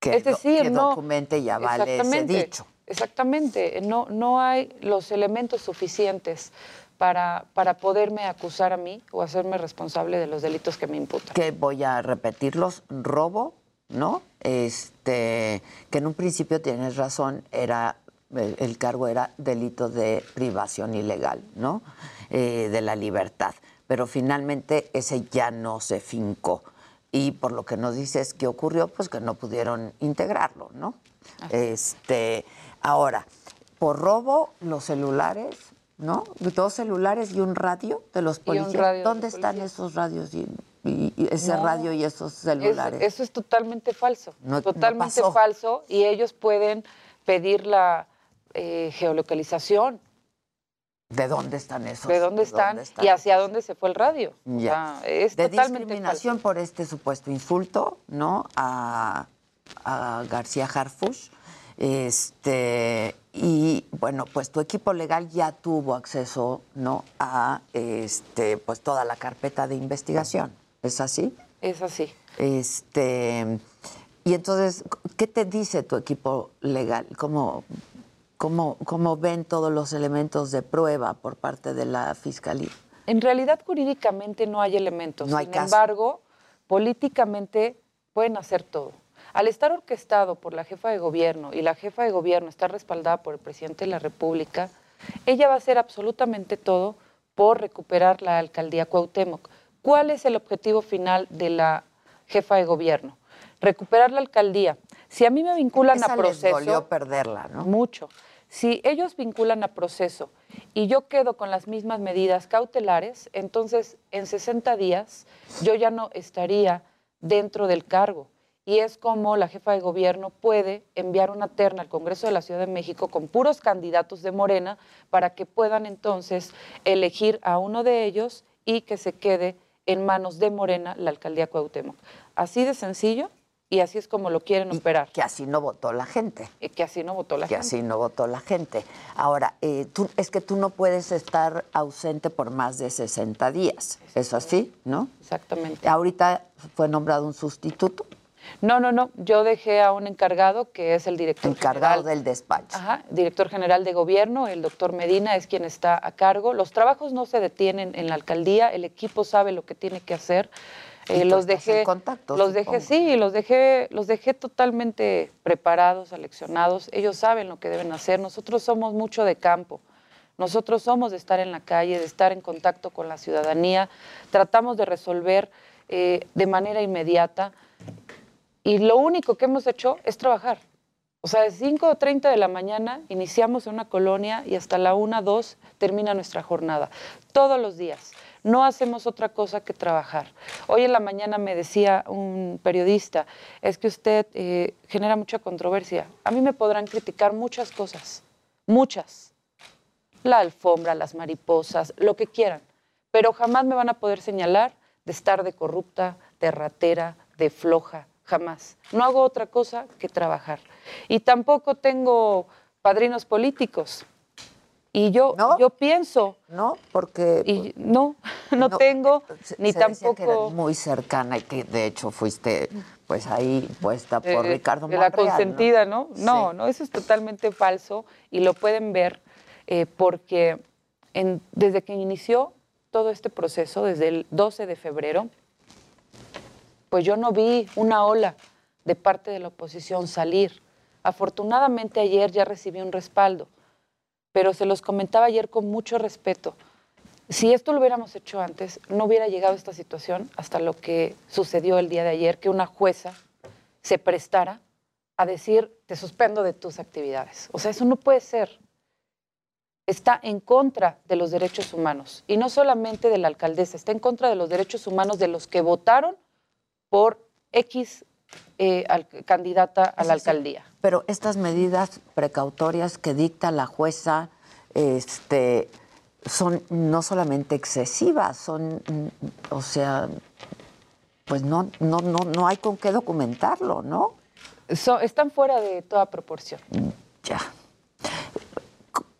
que, es decir, que no, documente y avale ese dicho. Exactamente, no, no hay los elementos suficientes para, para poderme acusar a mí o hacerme responsable de los delitos que me imputan. Que voy a repetirlos, robo, ¿no? Este, que en un principio tienes razón, era el, el cargo era delito de privación ilegal, ¿no? Eh, de la libertad. Pero finalmente ese ya no se fincó. Y por lo que nos dices que ocurrió, pues que no pudieron integrarlo, ¿no? Este, ahora, por robo, los celulares, ¿no? Dos celulares y un radio de los policías. radio ¿Dónde están esos radios y, y- y ese No, radio y esos Es- celulares? eso es totalmente falso. No- totalmente falso. Y ellos pueden pedir la eh, geolocalización, ¿De dónde están esos? de dónde están, y hacia dónde se fue el radio. O Ya. sea, es de totalmente discriminación por este supuesto insulto, ¿no? A, a García Harfush. Este, y bueno, pues tu equipo legal ya tuvo acceso, ¿no? A este, pues toda la carpeta de investigación. ¿Es así? Es así. Este, y entonces, ¿qué te dice tu equipo legal? ¿Cómo, cómo, cómo ven todos los elementos de prueba por parte de la fiscalía? En realidad, jurídicamente no hay elementos. No hay Sin caso. embargo, políticamente pueden hacer todo. Al estar orquestado por la jefa de gobierno y la jefa de gobierno está respaldada por el presidente de la República, ella va a hacer absolutamente todo por recuperar la alcaldía Cuauhtémoc. ¿Cuál es el objetivo final de la jefa de gobierno? Recuperar la alcaldía. Si a mí me vinculan Esa a les proceso, dolió perderla, ¿no? mucho. Si ellos vinculan a proceso y yo quedo con las mismas medidas cautelares, entonces en 60 días yo ya no estaría dentro del cargo. Y es como la jefa de gobierno puede enviar una terna al Congreso de la Ciudad de México con puros candidatos de Morena para que puedan entonces elegir a uno de ellos y que se quede en manos de Morena la alcaldía Cuauhtémoc. Así de sencillo y así es como lo quieren operar. Que así no votó la gente. Y que así no votó la que gente. así no votó la gente. Ahora, eh, tú, es que tú no puedes estar ausente por más de 60 días. ¿Es así, no? Exactamente. Ahorita fue nombrado un sustituto. No, no, no. Yo dejé a un encargado que es el director Encargado general. del despacho. Ajá, director general de gobierno, el doctor Medina es quien está a cargo. Los trabajos no se detienen en la alcaldía, el equipo sabe lo que tiene que hacer. Eh, los estás dejé, en contacto, los dejé, supongo. sí, los dejé, los dejé totalmente preparados, aleccionados. Ellos saben lo que deben hacer. Nosotros somos mucho de campo. Nosotros somos de estar en la calle, de estar en contacto con la ciudadanía. Tratamos de resolver eh, de manera inmediata. Y lo único que hemos hecho es trabajar. O sea, de 5 o 30 de la mañana iniciamos en una colonia y hasta la 1, 2 termina nuestra jornada. Todos los días. No hacemos otra cosa que trabajar. Hoy en la mañana me decía un periodista, es que usted eh, genera mucha controversia. A mí me podrán criticar muchas cosas, muchas. La alfombra, las mariposas, lo que quieran. Pero jamás me van a poder señalar de estar de corrupta, de ratera, de floja. Jamás. No hago otra cosa que trabajar. Y tampoco tengo padrinos políticos. Y yo, yo pienso. No, porque. Y no, no, tengo, se- ni se decía que tampoco. muy cercana y que de hecho fuiste pues ahí puesta por eh, Ricardo la Monreal, ¿no? consentida, ¿no? No, no, eso es totalmente falso y lo pueden ver eh, porque en- desde que inició todo este proceso, desde el 12 de febrero, pues yo no vi una ola de parte de la oposición salir. Afortunadamente ayer ya recibí un respaldo, pero se los comentaba ayer con mucho respeto. Si esto lo hubiéramos hecho antes, no hubiera llegado esta situación hasta lo que sucedió el día de ayer, que una jueza se prestara a decir, te suspendo de tus actividades. O sea, eso no puede ser. Está en contra de los derechos humanos. Y no solamente de la alcaldesa, está en contra de los derechos humanos de los que votaron por X eh, al- candidata a la sí. alcaldía. Pero estas medidas precautorias que dicta la jueza, este, son no solamente excesivas, son, mm, o sea, pues no, no, no, no hay con qué documentarlo, ¿no? So- están fuera de toda proporción. Ya.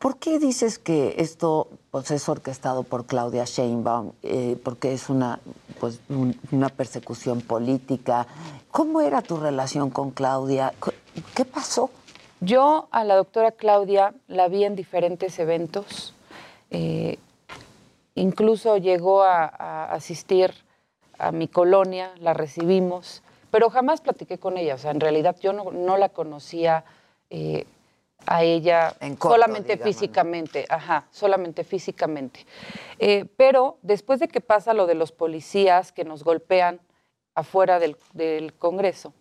¿Por qué dices que esto pues, es orquestado por Claudia Sheinbaum? Eh, porque es una, pues, un- una persecución política. ¿Cómo era tu relación con Claudia? ¿Qué pasó? Yo a la doctora Claudia la vi en diferentes eventos. eh, incluso llegó a, a asistir a mi colonia, la recibimos, pero jamás platiqué con ella. O sea, en realidad yo no, no la conocía eh, a ella corto, solamente físicamente, ajá, solamente físicamente. Eh, pero después de que pasa lo de los policías que nos golpean afuera del, del Congreso,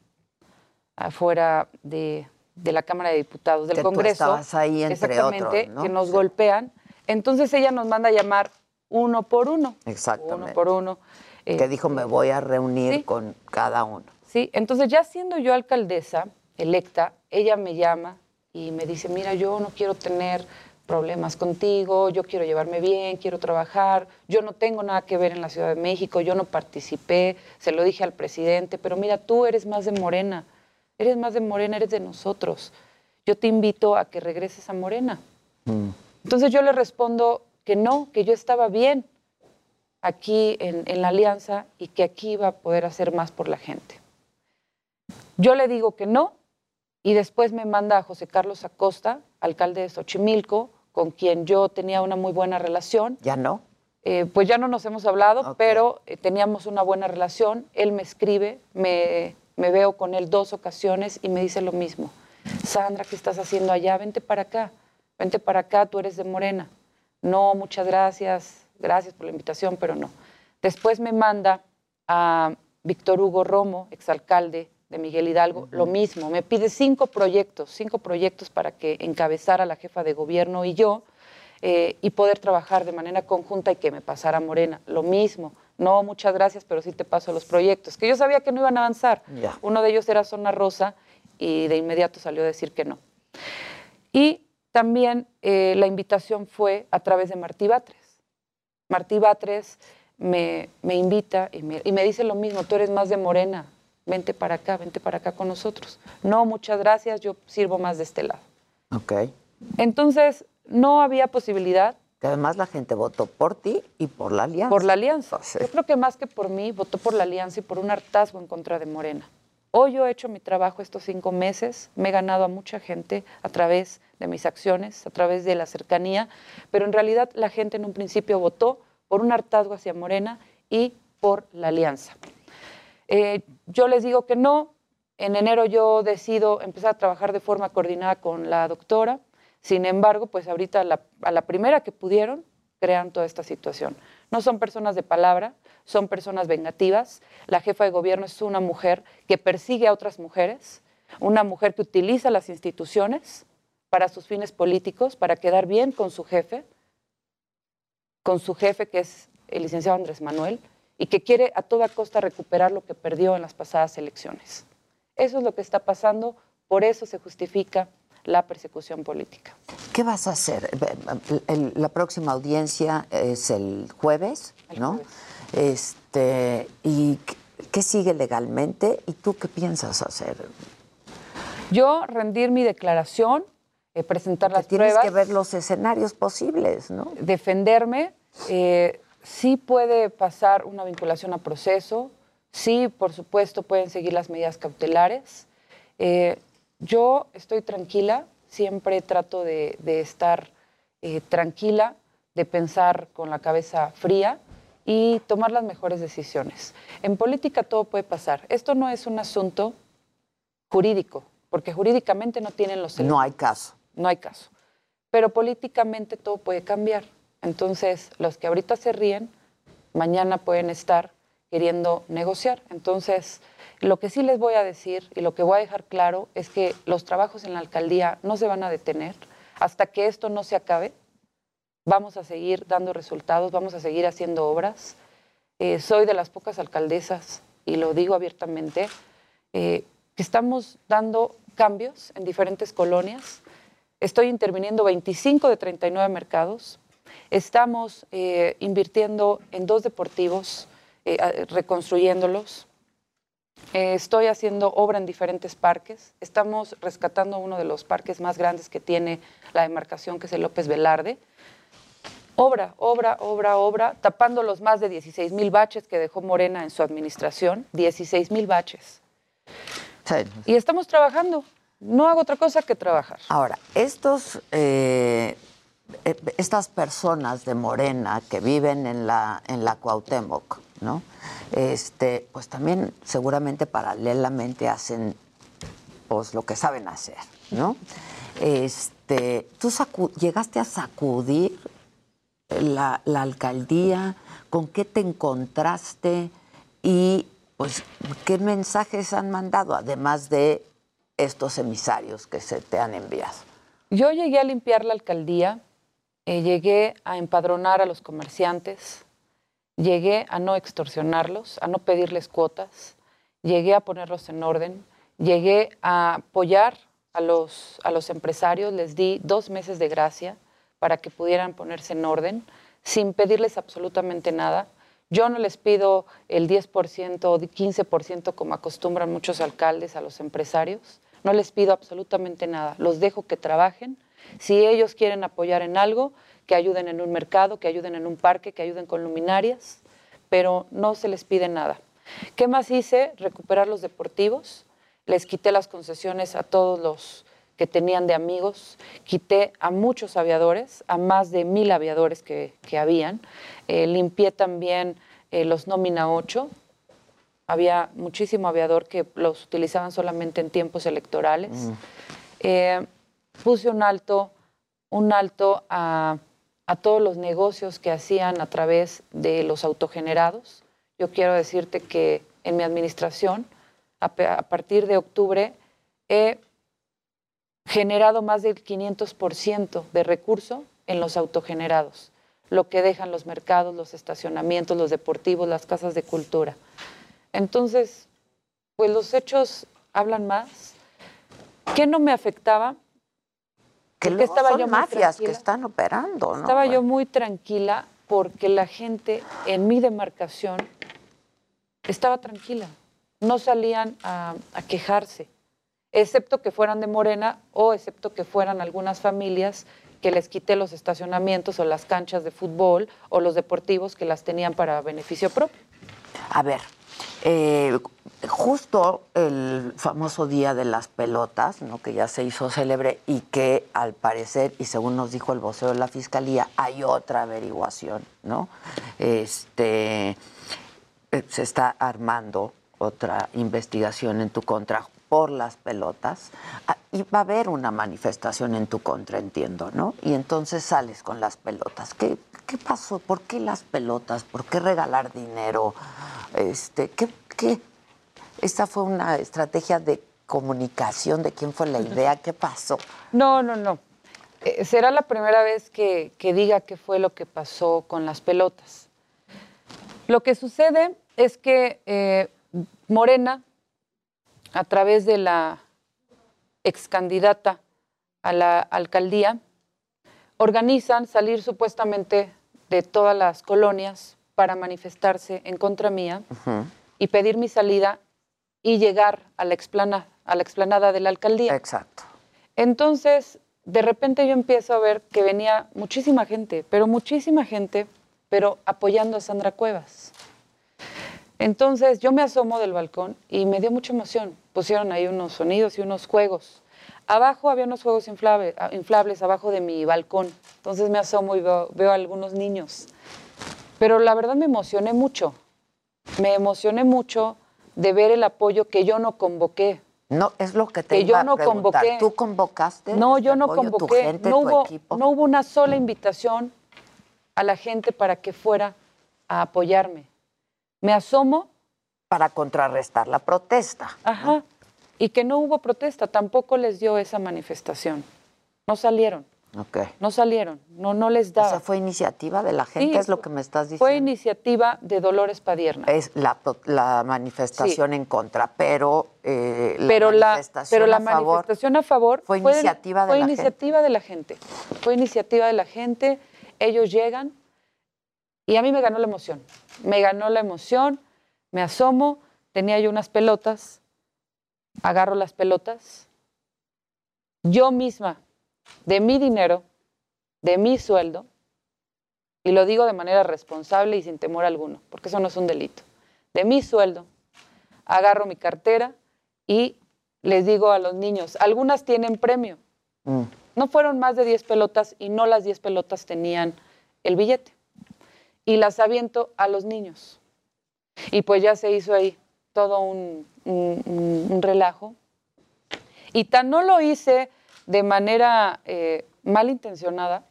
afuera de, de la Cámara de Diputados del Que tú Congreso, estabas ahí, entre exactamente, otros, ¿no? que nos Sí. golpean, entonces ella nos manda a llamar uno por uno, Exactamente. uno por uno. que eh, dijo, me voy a reunir sí. con cada uno. Sí, entonces ya siendo yo alcaldesa electa, ella me llama y me dice, mira, yo no quiero tener problemas contigo, yo quiero llevarme bien, quiero trabajar, yo no tengo nada que ver en la Ciudad de México, yo no participé, se lo dije al presidente, pero mira, tú eres más de Morena, eres más de Morena, eres de nosotros. Yo te invito a que regreses a Morena. Entonces yo le respondo que no, que yo estaba bien aquí en, en la alianza y que aquí iba a poder hacer más por la gente. Yo le digo que no y después me manda a José Carlos Acosta, alcalde de Xochimilco, con quien yo tenía una muy buena relación. ¿Ya no? Eh, pues ya no nos hemos hablado, pero eh, teníamos una buena relación. Él me escribe, me, me veo con él dos ocasiones y me dice lo mismo. Sandra, ¿qué estás haciendo allá? Vente para acá, vente para acá, tú eres de Morena. No, muchas gracias, gracias por la invitación, pero no. Después me manda a Víctor Hugo Romo, exalcalde de Miguel Hidalgo, lo mismo. Me pide cinco proyectos, cinco proyectos para que encabezara la jefa de gobierno y yo eh, y poder trabajar de manera conjunta y que me pasara Morena. Lo mismo. No, muchas gracias, pero sí te paso los proyectos, que yo sabía que no iban a avanzar. Uno de ellos era Zona Rosa y de inmediato salió a decir que no. Y también eh, la invitación fue a través de Martí Batres. Martí Batres me, me invita y me, y me dice lo mismo, tú eres más de Morena, vente para acá, vente para acá con nosotros. No, muchas gracias, yo sirvo más de este lado. Ok. Entonces, no había posibilidad Que además la gente votó por ti y por la alianza. por la alianza. Yo creo que más que por mí, votó por la alianza y por un hartazgo en contra de Morena. Hoy yo he hecho mi trabajo estos cinco meses, me he ganado a mucha gente a través de mis acciones, a través de la cercanía, pero en realidad la gente en un principio votó por un hartazgo hacia Morena y por la alianza. Eh, yo les digo que no. En enero yo decido empezar a trabajar de forma coordinada con la doctora. Sin embargo, pues ahorita a la, a la primera que pudieron, crean toda esta situación. No son personas de palabra, son personas vengativas. La jefa de gobierno es una mujer que persigue a otras mujeres, una mujer que utiliza las instituciones para sus fines políticos, para quedar bien con su jefe, con su jefe que es el licenciado Andrés Manuel, y que quiere a toda costa recuperar lo que perdió en las pasadas elecciones. Eso es lo que está pasando, por eso se justifica la persecución política. ¿Qué vas a hacer? La próxima audiencia es el jueves, ¿no? Este, ¿Y qué- sigue legalmente? ¿Y tú qué piensas hacer? Yo rendir mi declaración, eh, presentar las Tienes pruebas. que ver los escenarios posibles, ¿no? defenderme. eh, sí puede pasar una vinculación a proceso, sí, por supuesto, pueden seguir las medidas cautelares. Eh, yo estoy tranquila, siempre trato de, de estar eh, tranquila, de pensar con la cabeza fría y tomar las mejores decisiones. En política todo puede pasar. Esto no es un asunto jurídico, porque jurídicamente no tienen los No hay caso. no hay caso. Pero políticamente todo puede cambiar. Entonces, los que ahorita se ríen, mañana pueden estar queriendo negociar. Entonces, lo que sí les voy a decir y lo que voy a dejar claro es que los trabajos en la alcaldía no se van a detener hasta que esto no se acabe. Vamos a seguir dando resultados, vamos a seguir haciendo obras. Eh, soy de las pocas alcaldesas, y lo digo abiertamente, eh, que estamos dando cambios en diferentes colonias. Estoy interviniendo 25 de 39 mercados. Estamos eh, invirtiendo en dos deportivos, eh, reconstruyéndolos. Eh, estoy haciendo obra en diferentes parques. Estamos rescatando uno de los parques más grandes que tiene la demarcación, que es el López Velarde. Obra, obra, obra, obra, tapando los más de 16 mil baches que dejó Morena en su administración. 16 mil baches. Y estamos trabajando. No hago otra cosa que trabajar. Ahora, estos, eh, estas personas de Morena que viven en la, en la Cuauhtémoc, ¿no? Este, pues también seguramente paralelamente hacen pues lo que saben hacer, ¿no? Este, ¿tú llegaste a sacudir la, la alcaldía? ¿Con qué te encontraste? Y pues, ¿qué mensajes han mandado? Además de estos emisarios que se te han enviado. Yo llegué a limpiar la alcaldía, eh, llegué a empadronar a los comerciantes, llegué a no extorsionarlos, a no pedirles cuotas, llegué a ponerlos en orden, llegué a apoyar a los, a los empresarios, les di dos meses de gracia para que pudieran ponerse en orden sin pedirles absolutamente nada. Yo no les pido el 10% o 15% como acostumbran muchos alcaldes a los empresarios. No les pido absolutamente nada. Los dejo que trabajen. Si ellos quieren apoyar en algo, que ayuden en un mercado, que ayuden en un parque, que ayuden con luminarias, pero no se les pide nada. ¿Qué más hice? Recuperar los deportivos. Les quité las concesiones a todos los que tenían de amigos. Quité a muchos aviadores, a más de mil aviadores que, que habían. Eh, limpié también eh, los nómina 8. Había muchísimo aviador que los utilizaban solamente en tiempos electorales. Eh, puse un alto, un alto a, a todos los negocios que hacían a través de los autogenerados. Yo quiero decirte que en mi administración, a, partir de octubre, he generado más del 500% de recurso en los autogenerados, lo que dejan los mercados, los estacionamientos, los deportivos, las casas de cultura. Entonces, pues los hechos hablan más. ¿Qué no me afectaba? Que luego son muy mafias que están operando, ¿no? Estaba yo muy tranquila porque la gente en mi demarcación estaba tranquila. No salían a, a quejarse, excepto que fueran de Morena o excepto que fueran algunas familias que les quité los estacionamientos o las canchas de fútbol o los deportivos que las tenían para beneficio propio. A ver, eh, justo el famoso Día de las Pelotas, ¿no? que ya se hizo célebre y que al parecer, y según nos dijo el vocero de la Fiscalía, hay otra averiguación, ¿no? Este, eh, se está armando otra investigación en tu contra por las pelotas Ah, y va a haber una manifestación en tu contra, entiendo, ¿no? Y entonces sales con las pelotas. ¿Qué, qué pasó? ¿Por qué las pelotas? ¿Por qué regalar dinero? Este, ¿qué, qué? Esta fue una estrategia de comunicación, ¿de quién fue la idea? ¿Qué pasó? No, no, no. Eh, será la primera vez que, que diga qué fue lo que pasó con las pelotas. Lo que sucede es que eh, Morena, a través de la ex candidata a la alcaldía, organizan salir supuestamente de todas las colonias para manifestarse en contra mía y pedir mi salida y llegar a la explanada, a la explanada de la alcaldía. Exacto. Entonces, de repente yo empiezo a ver que venía muchísima gente, pero muchísima gente, pero apoyando a Sandra Cuevas. Entonces yo me asomo del balcón y me dio mucha emoción. Pusieron ahí unos sonidos y unos juegos. Abajo había unos juegos ah, inflables, abajo de mi balcón. Entonces me asomo y veo, veo a algunos niños. Pero la verdad me emocioné mucho. Me emocioné mucho de ver el apoyo que yo no convoqué. No, es lo que te Que iba yo a no preguntar. convoqué. ¿Tú convocaste? No, este yo no apoyo, convoqué. ¿Tu gente, no, tu hubo, equipo? no hubo una sola invitación a la gente para que fuera a apoyarme. Me asomo. Para contrarrestar la protesta. Ajá. Y que no hubo protesta, tampoco les dio esa manifestación. No salieron, Ok. no salieron, no, no les daba. O sea, fue iniciativa de la gente, Sí, es lo que me estás diciendo. Fue iniciativa de Dolores Padierna. Es la, la manifestación en contra, pero eh, la pero la, manifestación pero la a favor manifestación a favor fue iniciativa de fue la gente. iniciativa de la gente. Fue iniciativa de la gente. Ellos llegan y a mí me ganó la emoción. Me ganó la emoción, me asomo, tenía yo unas pelotas, agarro las pelotas, yo misma, de mi dinero, de mi sueldo, y lo digo de manera responsable y sin temor alguno, porque eso no es un delito, de mi sueldo, agarro mi cartera y les digo a los niños, algunas tienen premio. No fueron más de 10 pelotas y no las 10 pelotas tenían el billete. Y las aviento a los niños. Y pues ya se hizo ahí todo un, un- relajo. Y tan no lo hice de manera eh, malintencionada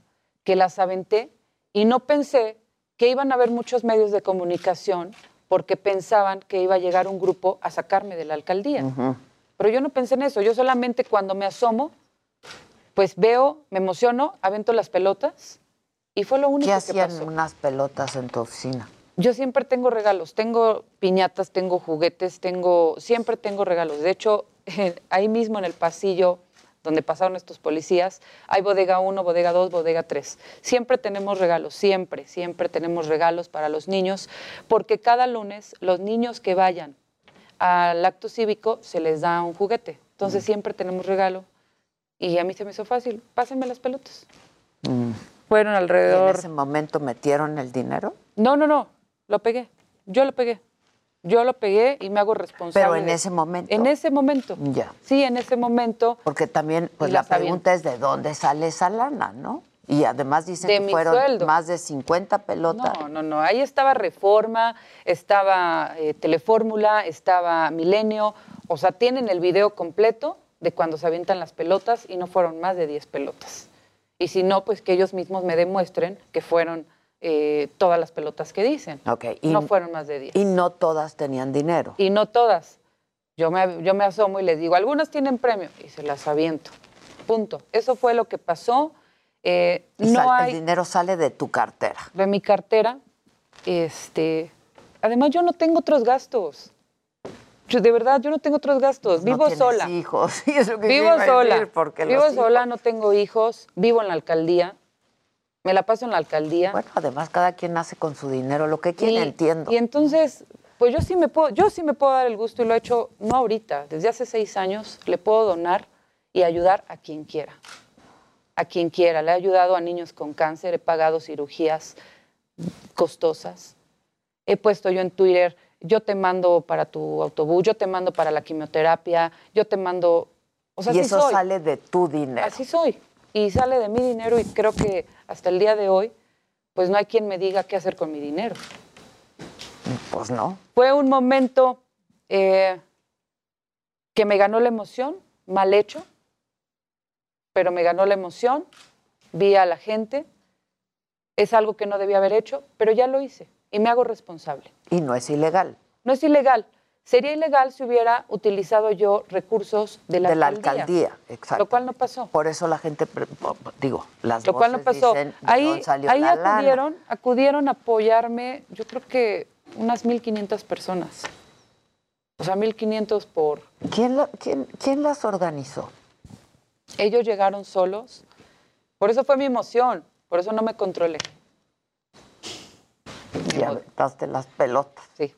que las aventé y no pensé que iban a haber muchos medios de comunicación porque pensaban que iba a llegar un grupo a sacarme de la alcaldía. Pero yo no pensé en eso, yo solamente cuando me asomo, pues veo, me emociono, avento las pelotas y fue lo único ¿Qué que hacían pasó. unas pelotas en tu oficina? Yo siempre tengo regalos, tengo piñatas, tengo juguetes, tengo, siempre tengo regalos. De hecho, ahí mismo en el pasillo donde pasaron estos policías, hay bodega 1, bodega 2, bodega 3. Siempre tenemos regalos, siempre, siempre tenemos regalos para los niños, porque cada lunes los niños que vayan al acto cívico se les da un juguete. Entonces siempre tenemos regalo. Y a mí se me hizo fácil, pásenme las pelotas. Fueron ¿Y en alrededor... ese momento metieron el dinero? No, no, no, lo pegué. Yo lo pegué. Yo lo pegué y me hago responsable. Pero en de- ese momento. En ese momento. Ya. Sí, en ese momento. Porque también, pues la aviento. pregunta es de dónde sale esa lana, ¿no? Y además dicen De que fueron sueldo. más de 50 pelotas. No, no, no. Ahí estaba Reforma, estaba eh, Telefórmula, estaba Milenio. O sea, tienen el video completo de cuando se avientan las pelotas y no fueron más de 10 pelotas. Y si no, pues que ellos mismos me demuestren que fueron eh, todas las pelotas que dicen. Ok, y- no fueron más de 10. Y no todas tenían dinero. Y no todas. Yo me, yo me asomo y les digo, algunas tienen premio y se las aviento. Punto. Eso fue lo que pasó. Eh, Y no sal- hay El dinero sale de tu cartera. de mi cartera. Este, además, yo no tengo otros gastos. Yo, de verdad, yo no tengo otros gastos. No Vivo tienes sola. hijos. Sí, es lo que Vivo sola. porque Vivo hijos- sola, no tengo hijos. Vivo en la alcaldía. Me la paso en la alcaldía. Bueno, además cada quien hace con su dinero lo que quiere, Y- entiendo. Y entonces, pues yo sí me puedo, yo sí me puedo dar el gusto y lo he hecho no ahorita, desde hace seis años le puedo donar y ayudar a quien quiera. A quien quiera. Le he ayudado a niños con cáncer, he pagado cirugías costosas. He puesto yo en Twitter, yo te mando para tu autobús, yo te mando para la quimioterapia, yo te mando. O sea, y así eso soy. sale de tu dinero. Así soy. Y sale de mi dinero y creo que hasta el día de hoy, pues no hay quien me diga qué hacer con mi dinero. Pues no. Fue un momento eh, que me ganó la emoción, mal hecho, pero me ganó la emoción, vi a la gente, es algo que no debía haber hecho, pero ya lo hice y me hago responsable. Y no es ilegal. No es ilegal. Sería ilegal si hubiera utilizado yo recursos de la de la alcaldía. alcaldía, exacto. Lo cual no pasó. Por eso la gente, digo, las Lo cual no voces pasó. dicen, ¿de ahí salió ahí la lana? acudieron, acudieron a apoyarme, yo creo que unas 1.500 personas. O sea, 1.500 por... ¿Quién, la- quién, quién las organizó? Ellos llegaron solos. Por eso fue mi emoción. Por eso no me controlé. Y aventaste las pelotas. Sí.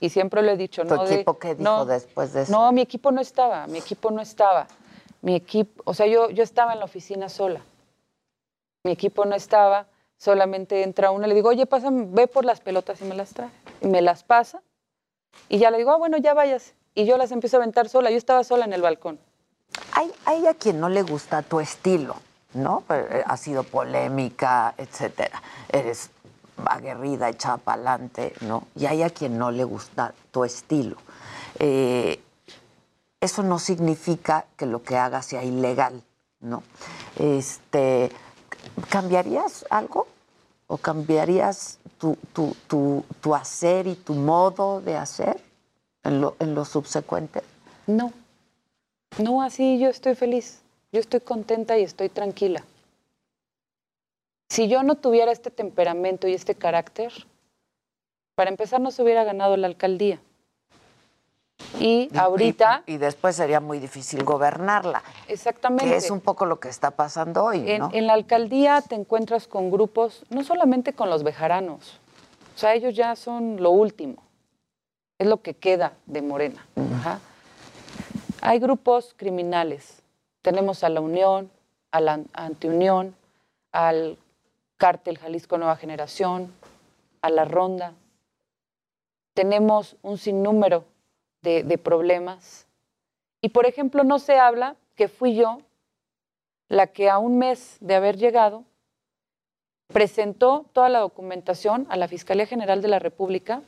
Y siempre lo he dicho, ¿Tu ¿no? de- equipo qué dijo no, después de eso? No, mi equipo no estaba, mi equipo no estaba. Mi equipo, o sea, yo, yo estaba en la oficina sola. Mi equipo no estaba, solamente entra uno y le digo, oye, pásame, ve por las pelotas y me las trae. Y me las pasa y ya le digo, ah, bueno, ya vayas. Y yo las empiezo a aventar sola, yo estaba sola en el balcón. Hay, hay a quien no le gusta tu estilo, ¿no? Eh, Ha sido polémica, etcétera. Eres aguerrida, echada para adelante, ¿no? Y hay a quien no le gusta tu estilo. Eh, eso no significa que lo que hagas sea ilegal, ¿no? Este, ¿Cambiarías algo? ¿O cambiarías tu, tu, tu, tu hacer y tu modo de hacer en lo, en lo subsecuente? No, no, así yo estoy feliz, yo estoy contenta y estoy tranquila. Si yo no tuviera este temperamento y este carácter, para empezar no se hubiera ganado la alcaldía. Y ahorita, Y, y después sería muy difícil gobernarla. exactamente. Que es un poco lo que está pasando hoy, En, ¿no? en la alcaldía te encuentras con grupos, no solamente con los bejaranos, o sea, ellos ya son lo último. Es lo que queda de Morena. Ajá. Hay grupos criminales. Tenemos a la Unión, a la Antiunión, al Cártel Jalisco Nueva Generación, a la Ronda. Tenemos un sinnúmero de, de problemas. Y, por ejemplo, no se habla que fui yo la que a un mes de haber llegado presentó toda la documentación a la Fiscalía General de la República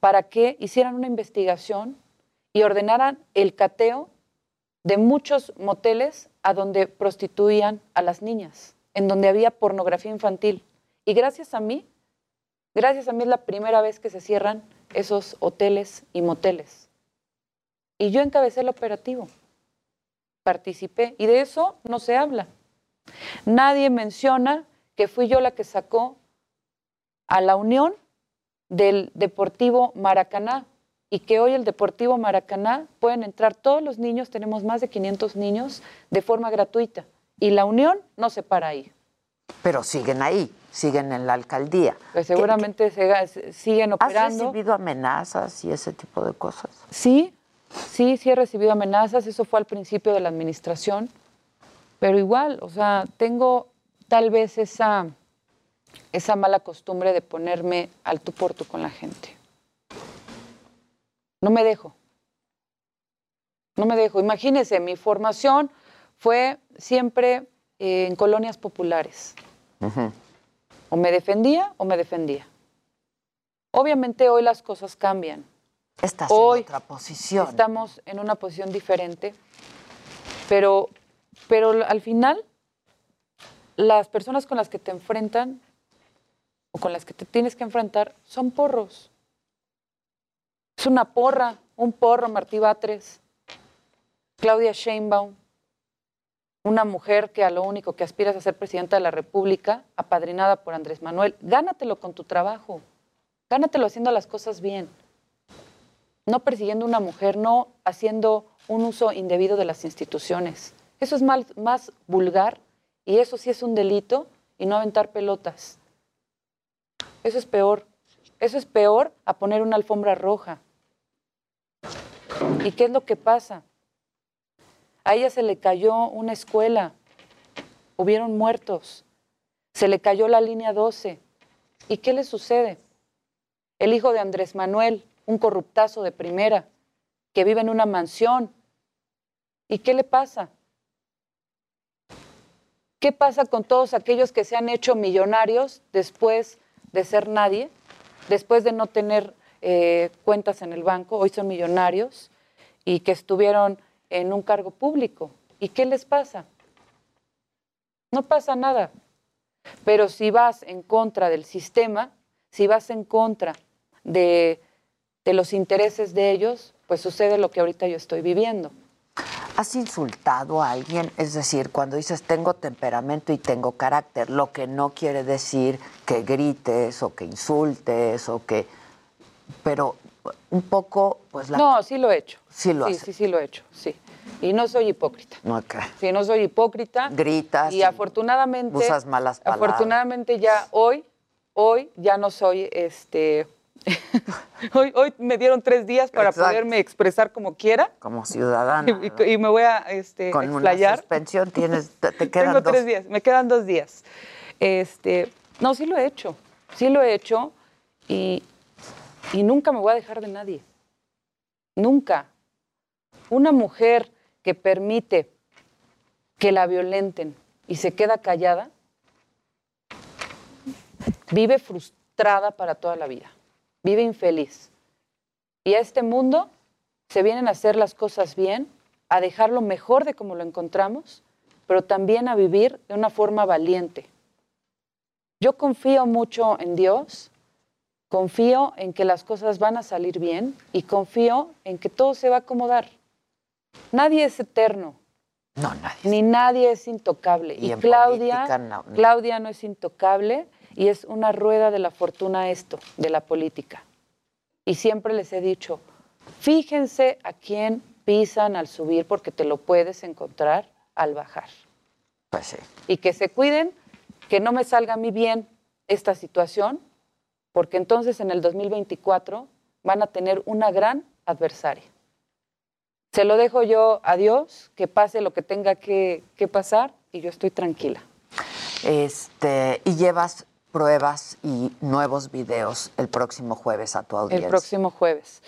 para que hicieran una investigación y ordenaran el cateo de muchos moteles a donde prostituían a las niñas, en donde había pornografía infantil. Y gracias a mí, gracias a mí es la primera vez que se cierran esos hoteles y moteles. Y yo encabecé el operativo, participé, y de eso no se habla. Nadie menciona que fui yo la que sacó a la Unión del Deportivo Maracaná y que hoy el Deportivo Maracaná pueden entrar todos los niños, tenemos más de 500 niños, de forma gratuita. Y la Unión no se para ahí. Pero siguen ahí, siguen en la alcaldía. Pues seguramente se, siguen operando. ¿Has recibido amenazas y ese tipo de cosas? Sí, sí, sí he recibido amenazas. Eso fue al principio de la administración. Pero igual, o sea, tengo tal vez esa, esa mala costumbre de ponerme al tú por tú con la gente. No me dejo. No me dejo. Imagínense, mi formación fue siempre eh, en colonias populares. O me defendía o me defendía. Obviamente hoy las cosas cambian. Estás hoy en otra posición. Estamos en una posición diferente, pero, pero al final las personas con las que te enfrentan o con las que te tienes que enfrentar son porros. Es una porra, un porro, Martí Batres, Claudia Sheinbaum, una mujer que a lo único que aspira es a ser presidenta de la República, apadrinada por Andrés Manuel. Gánatelo con tu trabajo, gánatelo haciendo las cosas bien, no persiguiendo una mujer, no haciendo un uso indebido de las instituciones. Eso es más vulgar y eso sí es un delito y no aventar pelotas. Eso es peor. Eso es peor a poner una alfombra roja. ¿Y qué es lo que pasa? A ella se le cayó una escuela, hubieron muertos, se le cayó la línea 12. ¿Y qué le sucede? El hijo de Andrés Manuel, un corruptazo de primera, que vive en una mansión. ¿Y qué le pasa? ¿Qué pasa con todos aquellos que se han hecho millonarios después de ser nadie, después de no tener eh, cuentas en el banco, hoy son millonarios y que estuvieron en un cargo público? ¿Y qué les pasa? No pasa nada. Pero si vas en contra del sistema, si vas en contra de, de los intereses de ellos, pues sucede lo que ahorita yo estoy viviendo. ¿Has insultado a alguien? Es decir, cuando dices tengo temperamento y tengo carácter, lo que no quiere decir que grites o que insultes o que... Pero un poco, pues la... No, sí lo he hecho. Sí lo sí, sí, sí lo he hecho, sí. Y no soy hipócrita. Ok. Sí, no soy hipócrita. Gritas. Y afortunadamente... Usas malas palabras. Afortunadamente ya hoy, hoy ya no soy este... hoy, hoy me dieron tres días para Exacto. poderme expresar como quiera. Como ciudadana. Y, y- y me voy a este, Con una explayar. suspensión tienes, te, te quedan Tengo dos. tres días, me quedan dos días. Este, no, sí lo he hecho, sí lo he hecho y, y nunca me voy a dejar de nadie. Nunca. Una mujer que permite que la violenten y se queda callada, vive frustrada para toda la vida, vive infeliz. Y a este mundo se vienen a hacer las cosas bien, a dejarlo mejor de como lo encontramos, pero también a vivir de una forma valiente. Yo confío mucho en Dios, confío en que las cosas van a salir bien y confío en que todo se va a acomodar. Nadie es eterno. No, nadie. Ni nadie es intocable. Y Claudia, política, no, no. Claudia no es intocable y es una rueda de la fortuna esto, de la política. Y siempre les he dicho, fíjense a quién pisan al subir porque te lo puedes encontrar al bajar. Pues sí. Y que se cuiden, que no me salga a mí bien esta situación, porque entonces en el 2024 van a tener una gran adversaria. Se lo dejo yo a Dios, que pase lo que tenga que, que pasar y yo estoy tranquila. Este, y llevas pruebas y nuevos videos el próximo jueves a tu audiencia. El próximo jueves.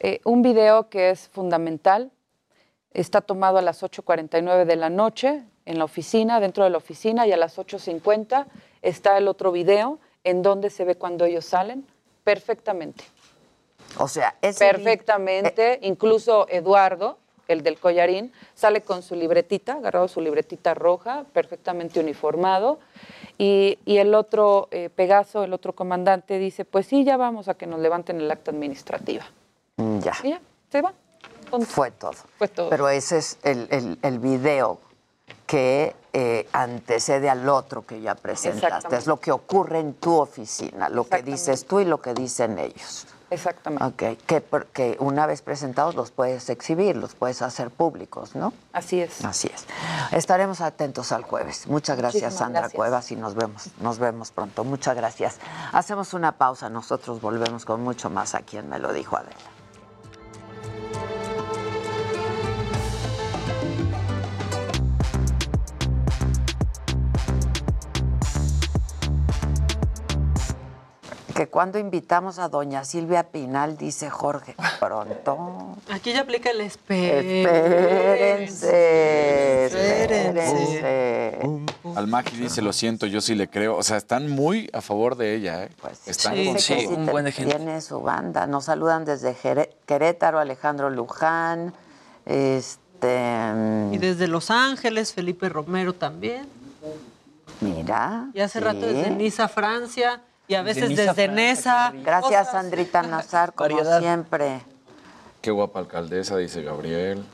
Eh, un video que es fundamental, está tomado a las 8.49 de la noche en la oficina, dentro de la oficina, y a las 8.50 está el otro video en donde se ve cuando ellos salen perfectamente. O sea, vi- Perfectamente, incluso Eduardo, el del collarín, sale con su libretita, agarrado su libretita roja, perfectamente uniformado, y, y el otro eh, Pegaso, el otro comandante, dice, pues sí, ya vamos a que nos levanten el acta administrativa. Mm, Ya. Y ya, se va. Fue todo. Fue todo. Pero ese es el, el, el video que eh, antecede al otro que ya presentaste. Es lo que ocurre en tu oficina, lo que dices tú y lo que dicen ellos. Exactamente. Que, una vez presentados los puedes exhibir, los puedes hacer públicos, ¿no? Así es. Así es. Estaremos atentos al jueves. Muchas gracias, Muchísimas Sandra gracias. Cuevas, y nos vemos, nos vemos pronto. Muchas gracias. Hacemos una pausa, nosotros volvemos con mucho más a quien me lo dijo Adela. Que cuando invitamos a doña Silvia Pinal, dice Jorge, pronto. Aquí ya aplica el espérense. Espérense. Al Magi dice, lo siento, yo sí le creo. O sea, están muy a favor de ella, ¿eh? están Dice con que todo. sí te- Tiene su banda. Nos saludan desde Jere- Querétaro, Alejandro Luján. Este. Y desde Los Ángeles, Felipe Romero también. Mira. Y hace rato sí. desde Niza, Francia. Y a veces desde Nesa. Gracias, Sandrita Nazar, como Variedad. siempre. Qué guapa alcaldesa, dice Gabriel.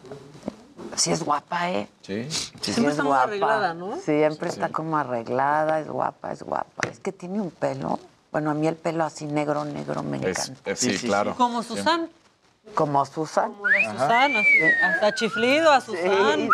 Sí es guapa, ¿eh? Sí. Sí, Siempre es está muy guapa. arreglada, ¿no? Siempre Sí, está como arreglada, es guapa, es guapa. Es que tiene un pelo. Bueno, a mí el pelo así negro, negro me Es- encanta. eh, sí, claro. Como Susan. Como Susan. Como la Susana. así, Hasta chiflido a Susan.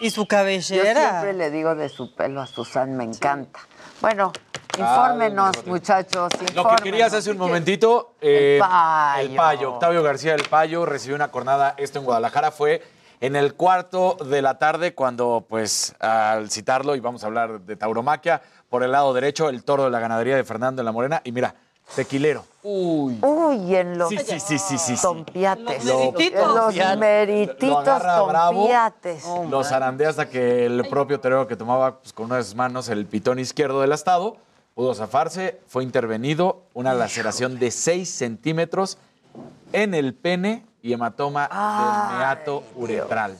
Y su Yo cabellera. siempre le digo de su pelo a Susan, me encanta. Bueno, Infórmenos, muchachos. Lo que infórmenos. querías hace un momentito, eh, Payo. el Payo, Octavio García del Payo recibió una cornada, esto en Guadalajara fue en el cuarto de la tarde cuando, pues, al citarlo, y vamos a hablar de tauromaquia, por el lado derecho, el toro de la ganadería de Fernando en la Morena, y mira, tequilero. Uy. Uy, en los Sí, sí, sí, sí, sí, sí. tompiates. Lo- En los Lo merititos agarra bravo, tompiates. lo zarandea hasta que el propio torero que tomaba pues, con una de sus manos el pitón izquierdo del astado pudo zafarse, fue intervenido, una laceración de 6 centímetros en el pene y hematoma del meato uretral.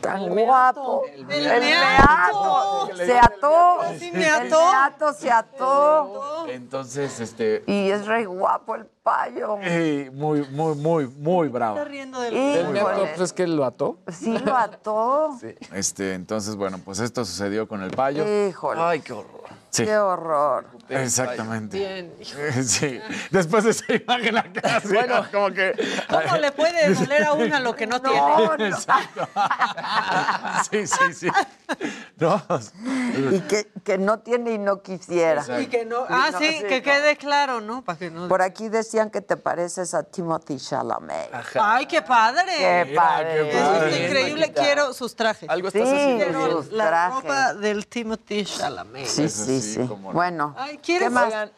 Tan guapo. El, meato. meato. Se ató. Sí, me El ató. meato se ató. Entonces, este, Y es re guapo el payo. eh, muy, muy, muy, muy bravo. Está riendo del El meato, Híjole. pues es que él lo ató. Sí lo ató. Este, entonces, bueno, pues esto sucedió con el payo. Híjole. Ay, qué horror. Sí, Qué horror. exactamente. Bien. Sí, después de esa imagen acá, sí, Bueno. como que... ¿Cómo le puede doler a una lo que no, tiene? No, no. Exacto. Sí, sí, sí. No. Y que, que no tiene y no quisiera. Exacto. Y que no. Ah, No, sí, sí, que no. quede claro, ¿no? Para que no. Por aquí decían que te pareces a Timothy Chalamet. Ay, qué padre. Qué Mira, padre. qué Eso padre. es increíble. Quiero sus trajes. Algo Sí, estás haciendo Quiero la trajes. ropa del Timothy Chalamet. Sí, sí, sí, sí. cómo no. Bueno, Ay, ¿quieres? ¿qué más? Oigan,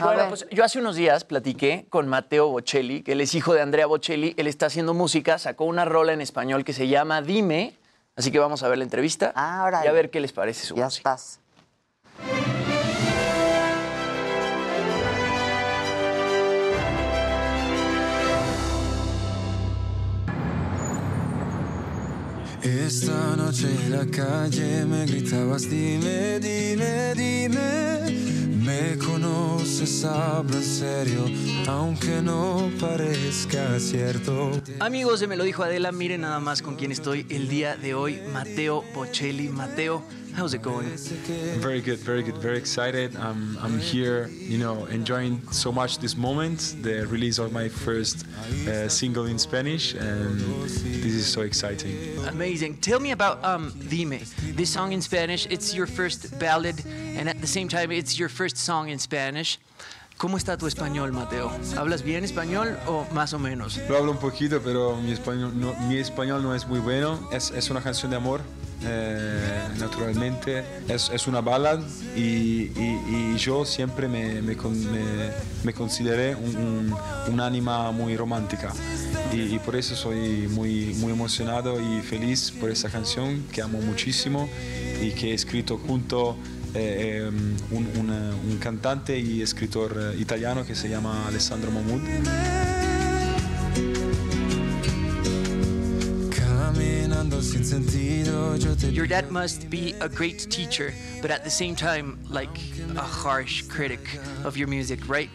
Bueno, pues yo hace unos días platiqué con Mateo Bocelli, que él es hijo de Andrea Bocelli. Él está haciendo música, sacó una rola en español que se llama Dime. Así que vamos a ver la entrevista Ah, y a ver qué les parece su Ya música. estás. Esta noche en la calle me gritabas, dime, dime, dime. Me conoces, hablo en serio, aunque no parezca cierto. Amigos de Me lo dijo Adela, miren nada más con quién estoy el día de hoy, Mateo Bocelli. Mateo, how's it going? Very good, very good, very excited. I'm, I'm here, you know, enjoying so much this moment, the release of my first uh, single in Spanish, and this is so exciting. Amazing. Tell me about um, Dime. This song in Spanish, it's your first ballad, and at the same time, it's your first song in Spanish. ¿Cómo está tu español, Mateo? ¿Hablas bien español o más o menos? Lo hablo un poquito, pero mi español no, mi español no es muy bueno. Es, es una canción de amor, eh, naturalmente. Es, es una ballad y, y- y yo siempre me, me, me- me consideré un, un, ánima muy romántica. Y, y por eso soy muy, muy emocionado y feliz por esa canción que amo muchísimo y que he escrito junto eh, eh, un, un cantante y escritor eh, italiano que se llama Alessandro Mahmoud. Your dad must be a great teacher, but at the same time, like a harsh critic of your music, right?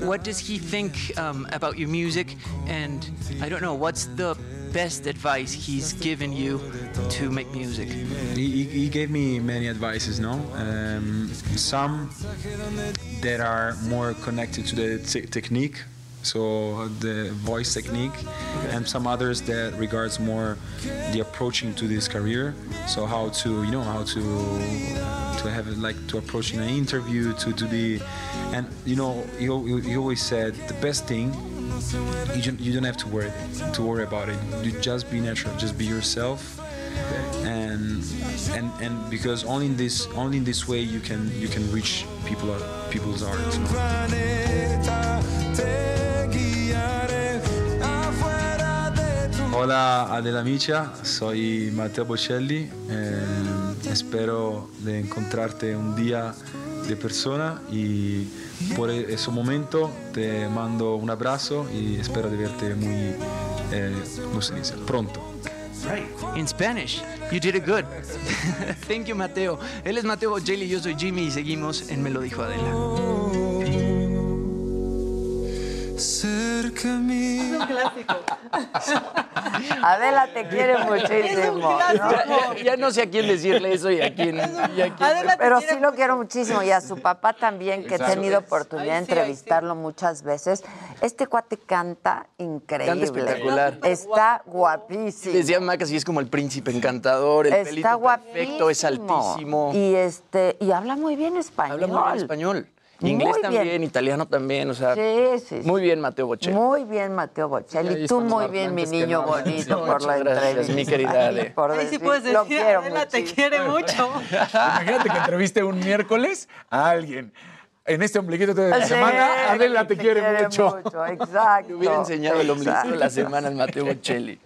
What does he think um, about your music? And I don't know, what's the best advice he's given you to make music? He, he, he gave me many advices, no? Um, some that are more connected to the te- technique, so the voice technique, and some others that regards more the approaching to this career. So how to, you know, how to to have it like to approach in an interview, to to the, and you know, he, he always said the best thing you don't, you don't have to worry to worry about it. You just be natural, just be yourself, and and and because only in this only in this way you can you can reach people people's art. Hola Adela Micha, soy Matteo Bocelli. eh, espero de encontrarte un día de persona y por ese momento te mando un abrazo y espero de verte muy, eh. Pronto. Right. In Spanish. You did it good. Thank you, Mateo. Él es Mateo Bocelli, yo soy Jimmy y seguimos en Me lo dijo Adela. Cerca mío. Adela te quiere muchísimo. ¿no? Ya, ya no sé a quién decirle eso y a quién. y a quién- Pero sí lo quiero muchísimo y a su papá también, que he tenido oportunidad de Ay, sí, ay, entrevistarlo muchas veces. Este cuate canta increíble. espectacular. Está guapísimo. Decía Maca, sí es como el príncipe encantador, el pelito Está perfecto, es guapísimo. altísimo. Y este y habla muy bien español. Habla muy bien español. Muy Inglés bien. también, italiano también, o sea. Sí, sí, sí. Muy bien, Mateo Bocelli. Muy bien, Mateo Bocelli. Ahí Tú muy bien, mi niño bonito, por la gracias, entrevista. mi querida Ale. Por Ahí sí decir, puedes lo decir, quiero Adela te quiere mucho. Imagínate que entreviste un miércoles a alguien. En este ombliguito de Sí, semana, Adela te, quiere, mucho. Exacto. Me hubiera enseñado el ombligo de la semana Mateo Bocelli.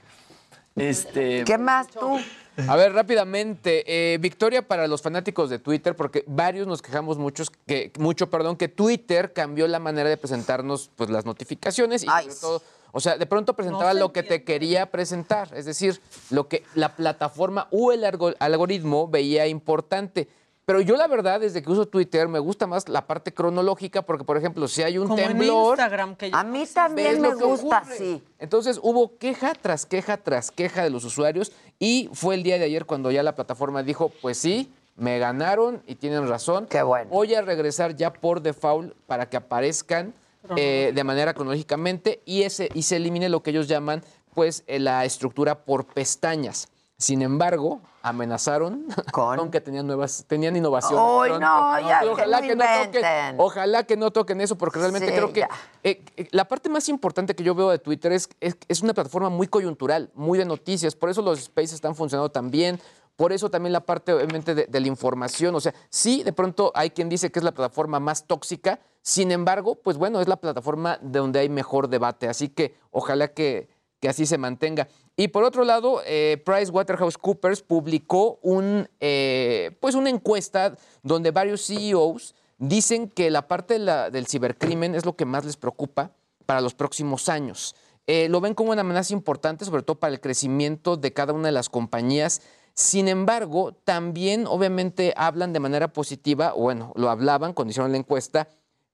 Este. ¿Qué más tú? A ver, rápidamente, eh, victoria para los fanáticos de Twitter, porque varios nos quejamos muchos que, mucho, perdón, que Twitter cambió la manera de presentarnos pues, las notificaciones y sobre todo, o sea, de pronto presentaba se lo que te quería presentar, es decir, lo que la plataforma o el algo- algoritmo veía importante. Pero yo la verdad, desde que uso Twitter, me gusta más la parte cronológica, porque por ejemplo, si hay un Como en temblor... Instagram que A mí también me gusta así. Entonces hubo queja tras queja tras queja de los usuarios y fue el día de ayer cuando ya la plataforma dijo, pues sí, me ganaron y tienen razón. Qué bueno. Voy a regresar ya por default para que aparezcan eh, de manera cronológicamente y, ese, y se elimine lo que ellos llaman pues eh, la estructura por pestañas. Sin embargo, amenazaron con, que tenían nuevas, tenían innovación. Uy, no, ya, que no toquen, ojalá que no toquen eso, porque realmente Sí, creo que eh, eh, la parte más importante que yo veo de Twitter es, es, es una plataforma muy coyuntural, muy de noticias, por eso los spaces están funcionando tan bien, por eso también la parte obviamente de, de la información, o sea, sí, de pronto hay quien dice que es la plataforma más tóxica, sin embargo, pues bueno, es la plataforma de donde hay mejor debate, así que ojalá que, que así se mantenga. Y por otro lado, eh, PricewaterhouseCoopers publicó un, eh, pues una encuesta donde varios CEOs dicen que la parte del cibercrimen es lo que más les preocupa para los próximos años. Eh, lo ven como una amenaza importante, sobre todo para el crecimiento de cada una de las compañías. Sin embargo, también obviamente hablan de manera positiva, bueno, lo hablaban cuando hicieron la encuesta,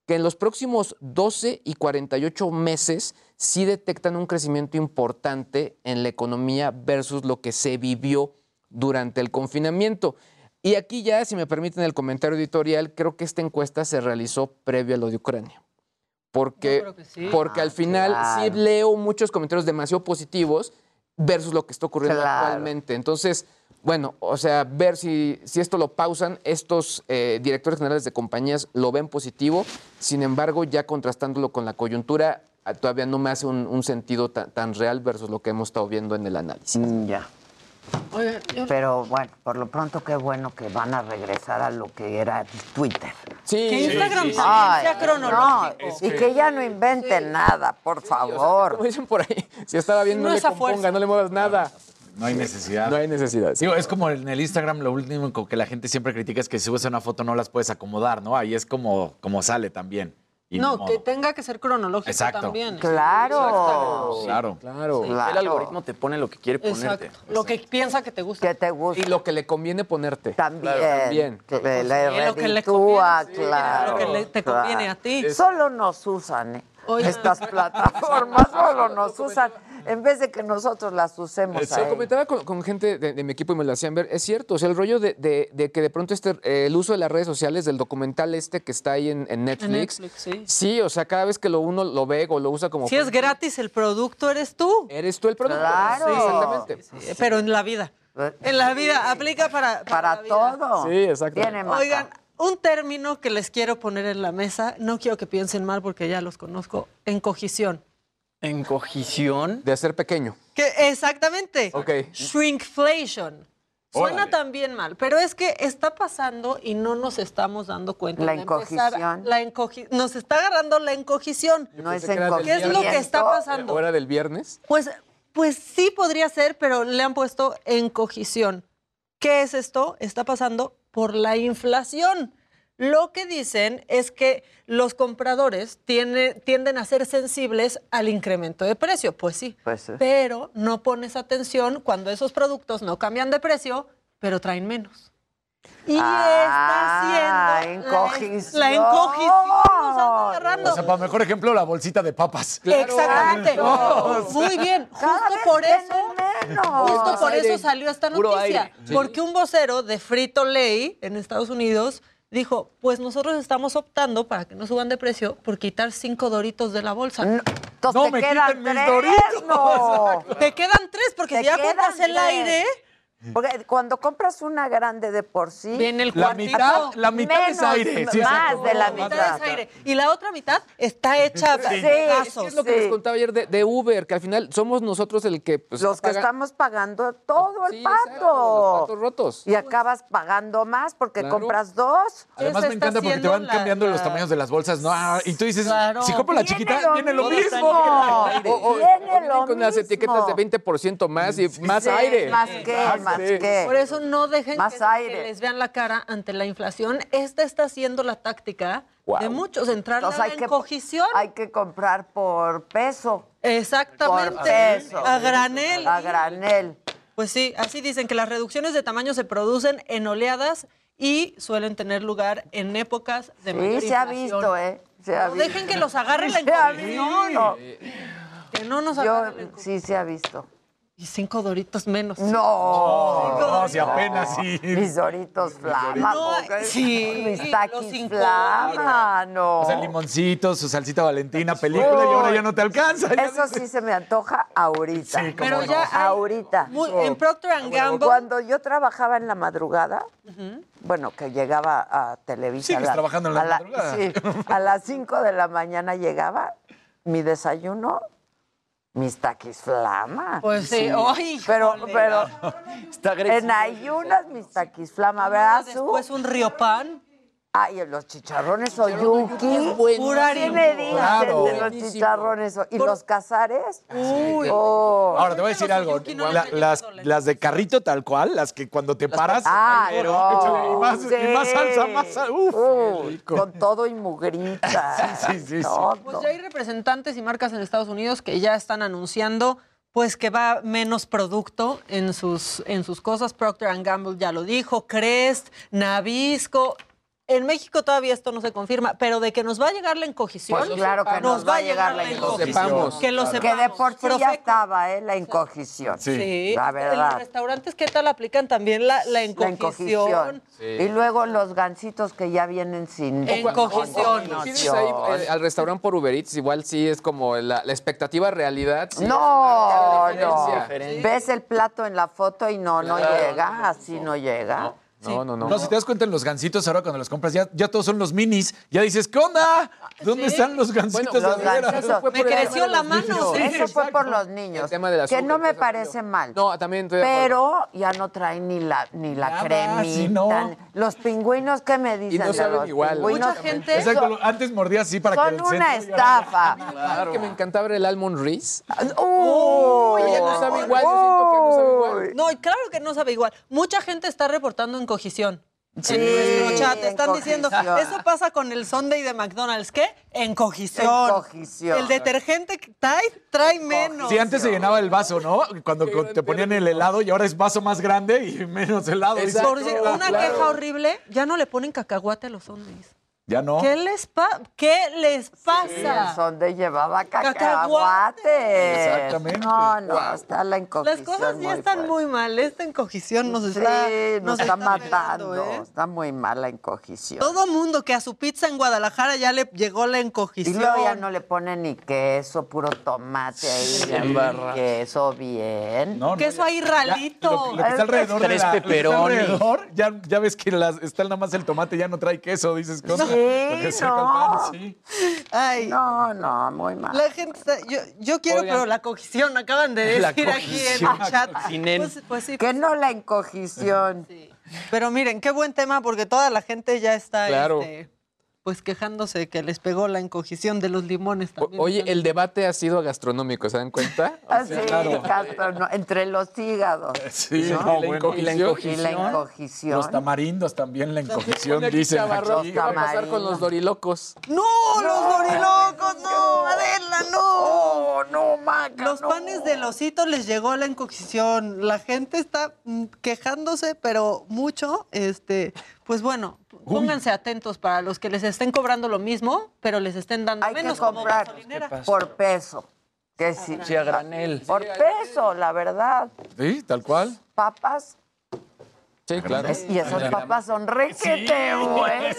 que en los próximos 12 y 48 meses sí detectan un crecimiento importante en la economía versus lo que se vivió durante el confinamiento. Y aquí ya, si me permiten el comentario editorial, creo que esta encuesta se realizó previo a lo de Ucrania. Porque, sí. porque al final claro. sí leo muchos comentarios demasiado positivos versus lo que está ocurriendo Claro. actualmente. Entonces, bueno, o sea, ver si, si esto lo pausan, estos eh, directores generales de compañías lo ven positivo, sin embargo, ya contrastándolo con la coyuntura, ah, todavía no me hace un, un sentido tan, tan real versus lo que hemos estado viendo en el análisis. Pero bueno, por lo pronto qué bueno que van a regresar a lo que era Twitter. Sí, Que Instagram también Ay, sea cronológico. no, y que ya no inventen nada, por favor. Como dicen por ahí, si estaba bien, no, No le componga, fuerza. no le muevas nada. No hay necesidad. No hay necesidad. Digo, es como en el Instagram, lo último que la gente siempre critica es que si subes una foto no las puedes acomodar, ¿no? Ahí es como, como sale también. Y No, que tenga que ser cronológico Exacto. también. Claro. Claro. Claro. El Claro. algoritmo te pone lo que quiere ponerte. Exacto. Lo que piensa que te gusta. Que te gusta. Y lo que le conviene ponerte. También. También. Que le, Sí, le lo que le conviene, sí, claro. lo que le- te conviene claro. a ti. Solo nos usan, ¿eh? Oye. Estas plataformas solo nos usan en vez de que nosotros las usemos. Lo ellos. comentaba con, con gente de, de mi equipo y me lo hacían ver. Es cierto, o sea, el rollo de, de- de que de pronto este, eh, el uso de las redes sociales, del documental este que está ahí en, en Netflix. En Netflix, sí. Sí, o sea, cada vez que lo uno lo ve o lo usa como. Si es gratis el producto, eres tú. Eres tú el producto. Claro. Sí, exactamente. Sí, pero en la vida. En la vida, aplica para, Para vida. todo. Sí, exacto. Oigan, un término que les quiero poner en la mesa, no quiero que piensen mal porque ya los conozco, encogición. Encogición. De ser pequeño. Que exactamente. Ok. Shrinkflation. Suena Órale. también mal, pero es que está pasando y no nos estamos dando cuenta. La de empezar- encogición. La encogi- nos está agarrando la encogición. No es encogición. ¿Qué es lo que está pasando? ¿Hora del viernes? Pues, pues sí podría ser, pero le han puesto encogición. ¿Qué es esto? Está pasando por la inflación. Lo que dicen es que los compradores tiene- tienden a ser sensibles al incremento de precio. Pues sí, Pues sí. pero no pones atención cuando esos productos no cambian de precio, pero traen menos. Y Ah, está haciendo encogición. La, la encogición nos anda agarrando. O sea, para mejor ejemplo, la bolsita de papas. Exactamente. Muy bien. Cada Justo por eso. menos. Justo por aire. eso salió esta noticia. Sí. Porque un vocero de Frito Lay en Estados Unidos dijo, pues nosotros estamos optando para que no suban de precio por quitar cinco doritos de la bolsa. No, entonces No te me quedan quiten mis tres, Doritos. no. Te quedan tres porque Te si ya compras el tres. aire, Porque cuando compras una grande de por sí, viene el La cuartito. mitad, la mitad es Menos, aire. Sí, más de la La mitad mitad. es aire. Y la otra mitad está hecha Sí. pedazos. Es lo que Sí. les contaba ayer de, de Uber, que al final somos nosotros el que. pues, los que paga- estamos pagando todo el Sí, exacto, pato. los patos rotos. Y acabas pagando más porque Claro. compras dos. Además me encanta porque te van la- cambiando los la- tamaños de las bolsas, ¿no? Ah, y tú dices, Claro. si compro la Viene chiquita, lo viene lo mismo. mismo. O- o- Viene lo con las mismo. etiquetas de 20% más y más Sí, aire. Más que, Exacto. Más Sí. que. Por eso no dejen Más que, aire. que les vean la cara ante la inflación. Esta está siendo la táctica Wow. de muchos, entrar a hay la que, encogición. hay que comprar por peso. Exactamente. Por peso. A granel. A granel. Pues sí, así dicen que las reducciones de tamaño se producen en oleadas y suelen tener lugar en épocas de mayor Sí, se ha inflación. visto, ¿eh? Se ha No visto. dejen que los agarre la encogición. Que no nos Yo, agarre la encogición. sí, se ha visto. Y cinco doritos menos. No. No, si apenas sí. Mis doritos flama. No, sí, Mis los taquis cinco. flama, no. O sea, limoncito, su salsita valentina, película, y ahora ya no te alcanza. ya Eso sí se me antoja ahorita. Sí, Pero no. ya hay- ahorita. Muy- en Procter and Gamble. Cuando yo trabajaba en la madrugada, bueno, que llegaba a Televisa. Sigues a la- trabajando en la a madrugada. Sí, a las 5 de la mañana llegaba mi desayuno, mis taquis flama. Pues sí, ¡ay, Pero, pero Está agresivo. en ayunas mis taquis flama. Después un río pan. Ay, los chicharrones Oyuki. Pura ¿Qué me dices Claro. de los chicharrones? ¿Y los cazares? Uy. Oh. Ahora te voy a decir algo. No La- las, de carrito tal cual, las que cuando te paras, Ah, pero no, y, más, y más sí. salsa, más salsa. Uf, Uh, rico. con todo y mugrita. Sí, sí, sí, sí. Pues ya hay representantes y marcas en Estados Unidos que ya están anunciando pues que va menos producto en sus, en sus cosas. Procter Gamble ya lo dijo, Crest, Nabisco. En México todavía esto no se confirma, pero de que nos va a llegar la encogición. Pues claro que nos, va a llegar la incogición. Que lo Que sepamos. de por sí ya estaba, ¿eh? La incogición. Sí. La En los verdad. restaurantes, ¿qué tal aplican también la, la La encogición? encogición. Y luego los gancitos que ya vienen sin Encogición. Ahí eh, al restaurante por Uber Eats, igual sí es como la, la expectativa realidad. sí No, no. diferencia. Ves el plato en la foto y no, no llega, así no llega. No, no, no. No, si te das cuenta en los gancitos ahora cuando los compras, ya, ya todos son los minis. Ya dices, ¿qué onda? ¿Dónde están los gancitos Los de veras? gancitos. Me creció la mano. Sí, Eso fue por los niños. El tema del que azúcar, no me eso parece mal. No, también estoy de. Pero ya no traen ni la, ni la Nada, cremita. sí, no. Los pingüinos, ¿qué me dicen no de saben los igual. pingüinos? Mucha gente- Exacto, lo- antes mordía así para que Son el una centro- estafa. Claro. que me encantaba era el almond Reese. Uy, ya no sabe igual, yo siento que no sabe igual. No, y claro que no sabe igual. Mucha gente está reportando encogigión. Sí, en nuestro chat están diciendo, eso pasa con el Sunday de McDonald's. ¿Qué? Encogición. Encogición. El detergente que trae, trae menos. Sí, antes se llenaba el vaso, ¿no? Cuando te ponían el helado y ahora es vaso más grande y menos helado. Dices, Por decir, una claro. queja horrible, ya no le ponen cacahuate a los Sundays. Ya no. ¿Qué les, pa- ¿Qué les Sí, pasa? sonde llevaba Cacahuate. cacahuate. Exactamente. No, no, está la encogición. Las cosas ya muy están fuerte. muy mal. Esta encogición nos Sí, está, nos, nos está, matando. ¿eh? Está muy mal la encogición. Todo mundo que a su pizza en Guadalajara ya le llegó la Y encogición. luego ya no le ponen ni queso, puro tomate ahí. ya ni Queso bien. No, no, Queso ya- ahí ya, ralito. lo, lo que está alrededor de Tres la- que está pepperoni. alrededor, ya, ya ves que las- está nada más el tomate, ya no trae queso, dices cosas. Sí, pan, no. sí. Ay, No, no, muy mal. la gente está, yo, yo quiero, Oigan. pero la cogición, acaban de decir aquí en el chat. Pues, pues sí, Que no la encogición. pero miren, qué buen tema porque toda la gente ya está Claro. este, pues quejándose que les pegó la encogición de los limones O- también. Oye, el debate ha sido gastronómico, ¿se dan cuenta? Así, Castro, no, entre los hígados. Sí, ¿No? no, Y la bueno. encogición. Y la Y la encogición. Los tamarindos también, la encogición, dicen aquí. ¿Qué va a pasar con los dorilocos? ¡No, los dorilocos! ¡No, Adela, no! Oh, no, Maca, Los no. panes del osito les llegó la encogición. La gente está mm, quejándose, pero mucho. Este, pues bueno, pónganse atentos para los que les estén cobrando lo mismo, pero les estén dando Hay que menos como comprar por peso. Que sí. Sí, a granel. Por peso, la verdad. Sí, tal cual. Papas. Sí, claro. Es- y esas papas son requete buenas.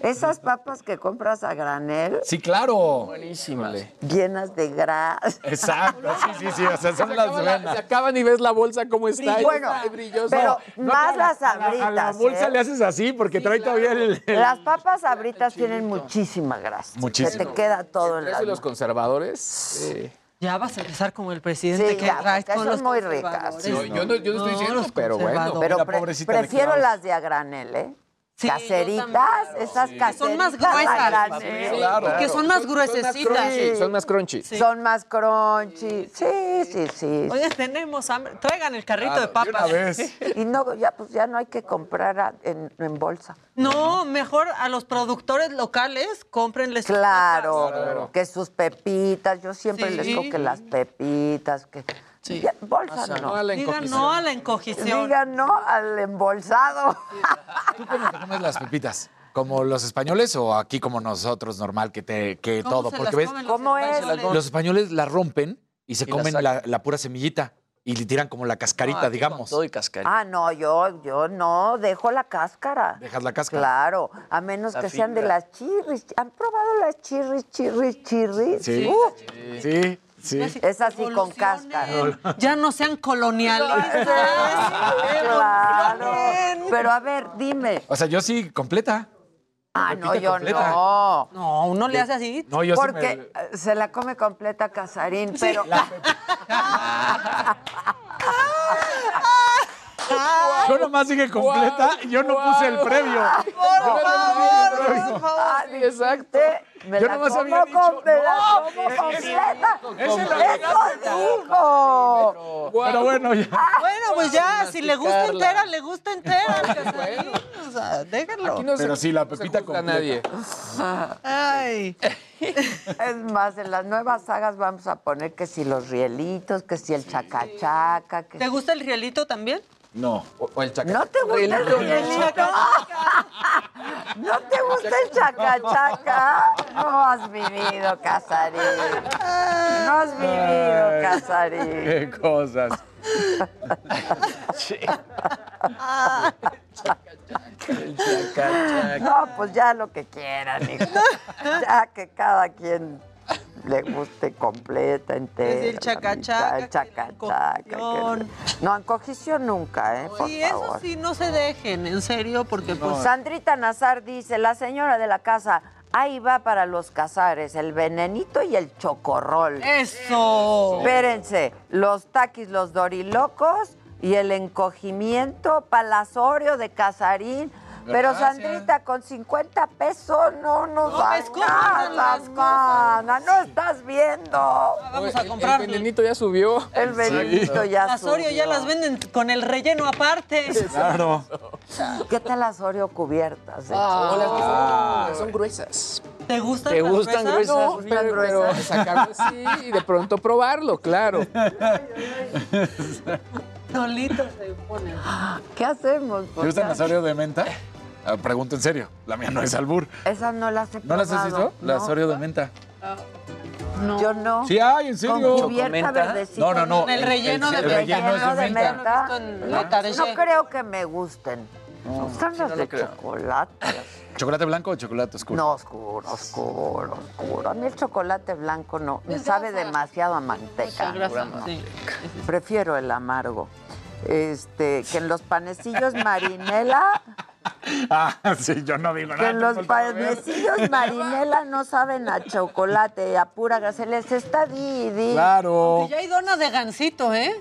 Esas papas que compras a granel, Sí, claro. Buenísimas. llenas de grasa. Exacto, sí, sí, sí. O sea, son Se las la- se buenas. acaban y ves la bolsa cómo está. y Bueno, está brillosa. pero No, más las a la- abritas. A la bolsa ¿eh? le haces así porque trae todavía el. el- Las papas abritas tienen muchísima grasa. Muchísimo. Se te queda todo en la los conservadores. sí. Ya vas a empezar como el presidente Sí, que ya, traes con los muy ricas. conservadores. Sí, No, yo no, yo no estoy diciendo, los pero bueno. Pero pre- prefiero las de a granel, ¿eh? Sí, Caseritas, esas Que caseritas. son más gruesas. Sí, claro. Que son más gruesecitas. crunchy, son más crunchy. Son más crunchy. Sí, sí, sí. Oye, tenemos hambre. Traigan el carrito de Claro, de papas. una vez. Y no, ya, pues ya no hay que comprar a- en, en bolsa. No, mejor a los productores locales, cómprenles sus Claro, papas. que sus pepitas, yo siempre Sí. les digo que las pepitas, que Sí. Ya, bolsa No no. a la Digan no a la encogición. Digan no al embolsado. ¿Tú cómo te comes las pepitas? ¿Como los españoles o aquí como nosotros, normal, que, te, que ¿Cómo todo? se Porque las ves, comen los ¿Cómo es? españoles? los españoles la rompen y se Y comen la, la pura semillita y le tiran como la cascarita, Ah, digamos. Todo y cascarita. Ah, no, yo, yo no, dejo la cáscara. Dejas la cáscara. Claro, a menos La que sean de las chirris. ¿Han probado las chirris, chirris, chirris? Sí. Uh, Sí, sí. Es así con cáscara. Ya no sean colonialistas. Claro. Pero a ver, dime. O sea, yo sí, completa. Ah, no, yo completa. no. No, uno le hace así. No, yo sí Porque me- eh, se la come completa Casarín, pero... Yo nomás dije completa y yo no puse el previo. Por favor, por favor. Sí, exacto. Me Yo la nomás había dicho, con- me la no, como completa. la ¡Eso dijo! Pero bueno, ya. Bueno, pues ya, si le gusta entera, le gusta entera. Casarín. O sea, déjenlo. No Pero se- sí, la no se pepita completa. nadie. Ay. Es más, en las nuevas sagas vamos a poner que si los rielitos, que si el chacachaca, que ¿Te gusta el rielito también? No. O, o el chaca- ¿No te gusta el rielito? ¿No te gusta el chacachaca? No has vivido, Casarín. No has vivido, Ay, Casarín. Qué cosas. Sí. No, pues ya lo que quieran, hijo. Ya que cada quien le guste completa, entera. Es el chacachaca, El chacachaca. No, en cogición nunca, ¿eh? Por Y eso favor. sí, no se dejen, en serio, porque pues... Sandrita Nazar dice, la señora de la casa, ahí va para los cazares, el venenito y el chocorrol. ¡Eso! Espérense, los taquis, los dorilocos y el encogimiento palazorio de Casarín. Pero Gracias. Sandrita, con 50 pesos no nos No, alcanzas, las mana. No estás viendo. Vamos a comprar. El venenito ya subió. El venenito ya Las Oreo ya subió. las venden con el relleno aparte. Claro. ¿Qué tal las Oreo cubiertas? de O las que son, Ah. son gruesas. ¿Te gustan ¿Te las gustan gruesas? gruesas? No. Pero, pero sacarlo así y de pronto probarlo, claro. Solitos se ponen. ¿Qué hacemos? ¿Te gustan las Oreo de menta? Ah, pregunto en serio. La mía no es albur. Esas no las he ¿No las has visto? Las No. Oreo de menta. Yo no. Sí hay, en serio. Con cubierta verdecita. No, no, no. El relleno de el relleno es de menta. en No, no creo que me gusten. Me gustan las no de chocolate. ¿Chocolate blanco o chocolate oscuro? No, oscuro, oscuro, oscuro. A mí el chocolate blanco no. Me sabe demasiado a manteca. Sí. Prefiero el amargo. Este, que en los panecillos marinela, Ah, sí, yo no digo que nada. en los panecillos marinela no saben a chocolate, a pura les está di, di. Claro. Y ya hay dona de gansito, ¿eh?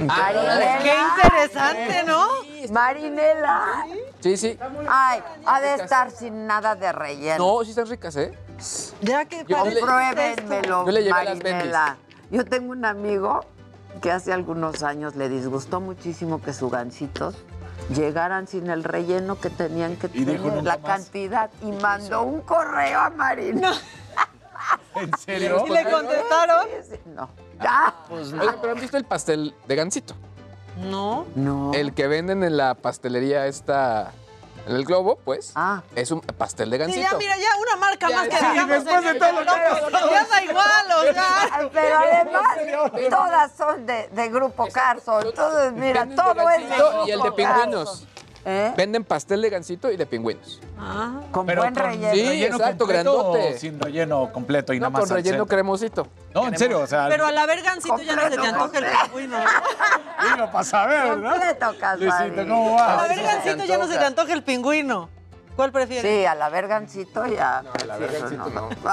Marinela. Qué interesante, ¿no? Marinela. Sí, sí. Ay, ha de estar sin nada de relleno. No, sí están ricas, ¿eh? Ya que Yo Pruébenmelo, Yo le llevé a las Marinela. Yo tengo un amigo que hace algunos años le disgustó muchísimo que sus gansitos llegaran sin el relleno que tenían que Y tener, "Nunca la más". cantidad, y mandó un correo a Marina. ¿En serio? ¿Y le contestaron? No. Ah, Oigan, pero ¿han visto el pastel de gansito? No. no. El que venden en la pastelería esta... En el globo, pues, Ah. es un pastel de Sí, gansito. ya, mira, ya una marca Ya, más que sí, digamos después de todo lo que Ya da igual, o sea. Pero además, todas son de, de Grupo Carso. Entonces, mira, todo es de Y el de pingüinos. ¿Eh? Venden pastel de gansito y de pingüinos. Ah. Con Pero buen con relleno. Sí, relleno exacto, completo grandote. sin relleno completo y No, nada más con al relleno centro? cremosito. No, en serio, o sea, Pero al haber gansito ya no se te antoja el pingüino. ¿no? digo, para saber, ¿no? Completo. Luisito, ¿cómo Al va? haber gansito ya no se te antoja el pingüino. ¿Cuál prefieres? Sí, a la vergancito ya. a la vergancito no.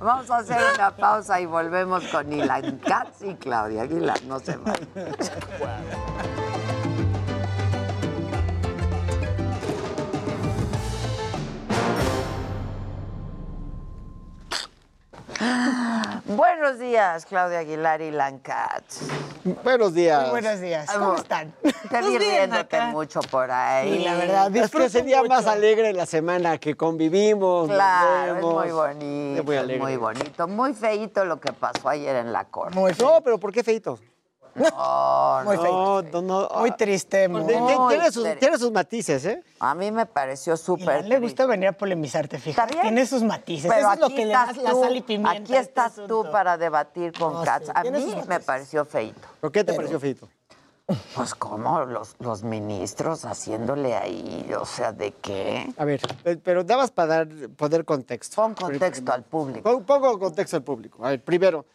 Vamos a hacer una pausa y volvemos con Ilan Katz y Claudia Aguilar. No se vayan. Buenos días, Claudia Aguilar y Ilan Katz. Buenos días. Muy buenos días. ¿Cómo están? Te vi bien riéndote acá. mucho por ahí. Y la verdad, Es que sería más mucho. alegre la semana que convivimos. nos Claro, es muy bonito. Es muy alegre. muy bonito. Muy feíto lo que pasó ayer en la corte. Muy, No, pero ¿por qué feito? No, muy no. feito. No, no, no. Muy triste. Muy... Tiene- Muy tiene, sus, triste. tiene sus matices, ¿eh? A mí me pareció súper. a él le gusta venir a polemizarte, Está fíjate. bien. Tiene sus matices. Pero Eso es lo aquí que le da estás la tú, sal y pimienta. aquí a este estás tú asunto. para debatir con No, Katz. sí, A mí me pareció feito. ¿Por qué te Pero- pareció feito? Pues como los, los ministros haciéndole ahí, o sea, ¿de qué? A ver, pe- pero dabas para dar, poner contexto. Pon contexto al público. Pon- Pongo contexto al público. A ver, primero,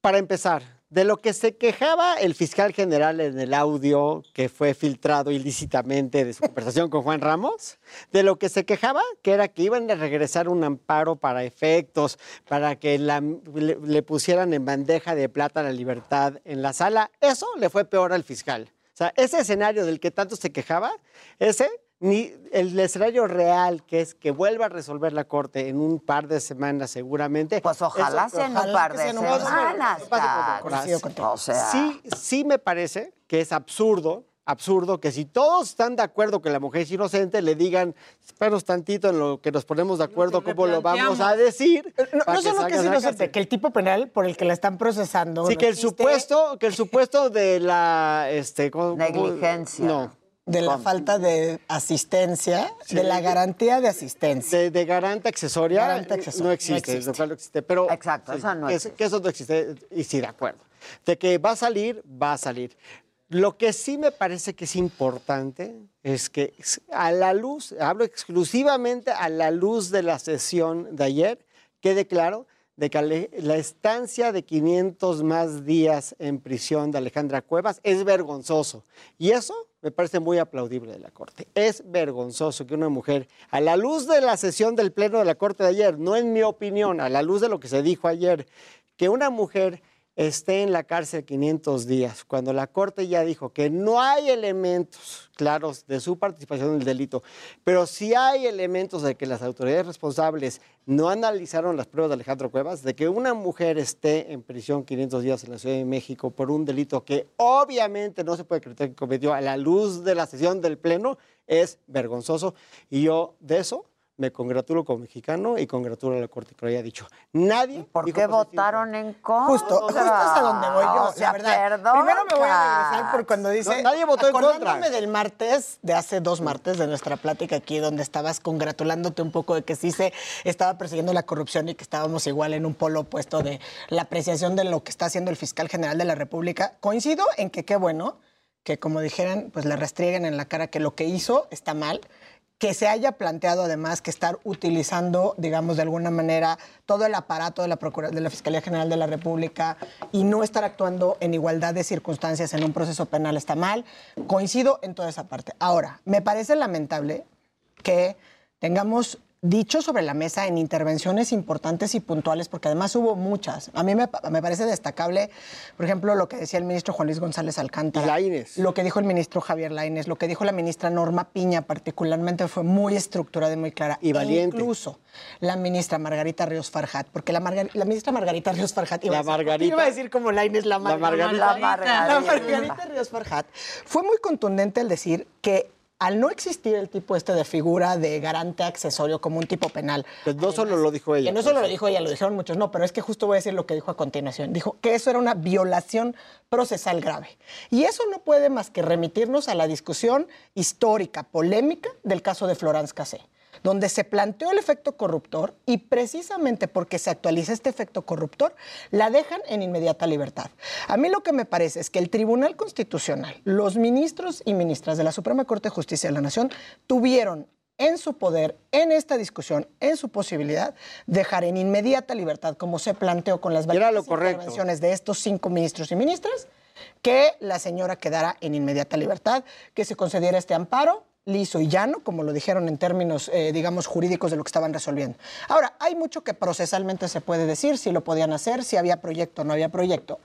para empezar, de lo que se quejaba el fiscal general en el audio que fue filtrado ilícitamente de su conversación con Juan Ramos, de lo que se quejaba, que era que iban a regresar un amparo para efectos, para que le, le pusieran en bandeja de plata la libertad en la sala, eso le fue peor al fiscal. O sea, ese escenario del que tanto se quejaba, ese, ni el escenario real, que es que vuelva a resolver la Corte en un par de semanas seguramente. Pues ojalá sea en un par de semanas. O sea, Sí, sí me parece que es absurdo, absurdo que si todos están de acuerdo que la mujer es inocente, le digan, espéranos tantito en lo que nos ponemos de acuerdo, cómo lo vamos a decir. No, solo que es inocente, cárcel". que el tipo penal por el que la están procesando. Sí, no que el existe. supuesto, que el supuesto de la este, ¿cómo- cómo? Negligencia. No. De la ¿Cómo? falta de asistencia, de la garantía de asistencia. De, de garante accesoria, Garante accesoria, no no existe, existe. lo cual no existe. Pero, Exacto, esa no existe. que eso no existe, y sí, de acuerdo. De que va a salir, va a salir. Lo que sí me parece que es importante es que a la luz, hablo exclusivamente a la luz de la sesión de ayer, quede claro de que la estancia de 500 más días en prisión de Alejandra Cuevas es vergonzoso. Y eso me parece muy aplaudible de la Corte. Es vergonzoso que una mujer, a la luz de la sesión del Pleno de la Corte de ayer, no en mi opinión, a la luz de lo que se dijo ayer, que una mujer esté en la cárcel 500 días, cuando la Corte ya dijo que no hay elementos claros de su participación en el delito, pero sí hay elementos de que las autoridades responsables no analizaron las pruebas de Alejandro Cuevas, de que una mujer esté en prisión 500 días en la Ciudad de México por un delito que obviamente no se puede creer que cometió a la luz de la sesión del Pleno, es vergonzoso. Y yo de eso me congratulo como mexicano y congratulo a la Corte que lo haya dicho. Nadie. ¿Por dijo qué votaron en contra? Justo, justo es a donde voy yo, O sea, la verdad. perdón, Primero me voy a regresar por cuando dice. No, nadie votó en contra. del martes, de hace dos martes, de nuestra plática aquí, donde estabas congratulándote un poco de que sí se estaba persiguiendo la corrupción y que estábamos igual en un polo opuesto de la apreciación de lo que está haciendo el fiscal general de la República. Coincido en que qué bueno que, como dijeran, pues le restrieguen en la cara que lo que hizo está mal que se haya planteado además que estar utilizando, digamos, de alguna manera todo el aparato de la, Procura- de la Fiscalía General de la República y no estar actuando en igualdad de circunstancias en un proceso penal está mal. Coincido en toda esa parte. Ahora, me parece lamentable que tengamos dicho sobre la mesa en intervenciones importantes y puntuales, porque además hubo muchas. A mí me, pa- me parece destacable, por ejemplo, lo que decía el ministro Juan Luis González Alcántara, lo que dijo el ministro Javier Lainez, lo que dijo la ministra Norma Piña, particularmente fue muy estructurada y muy clara. Y valiente. Incluso la ministra Margarita Ríos Farjat, porque la, Margar- la ministra Margarita Ríos Farjat iba La a decir- Margarita. iba a decir como Lainez, la, Mar- Margarita. La Margarita. la Margarita Ríos Farjat fue muy contundente al decir que al no existir el tipo este de figura de garante accesorio como un tipo penal, Pues no solo lo dijo ella. que no solo lo dijo ella, lo dijeron muchos, no, pero es que justo voy a decir lo que dijo a continuación. Dijo que eso era una violación procesal grave. Y eso no puede más que remitirnos a la discusión histórica, polémica del caso de Florence Cassé donde se planteó el efecto corruptor y precisamente porque se actualiza este efecto corruptor, la dejan en inmediata libertad. A mí lo que me parece es que el Tribunal Constitucional, los ministros y ministras de la Suprema Corte de Justicia de la Nación tuvieron en su poder, en esta discusión, en su posibilidad, dejar en inmediata libertad, como se planteó con las correcto. intervenciones de estos cinco ministros y ministras, que la señora quedara en inmediata libertad, que se concediera este amparo liso y llano, como lo dijeron en términos, eh, digamos, jurídicos de lo que estaban resolviendo. Ahora, hay mucho que procesalmente se puede decir, si lo podían hacer, si había proyecto o no había proyecto,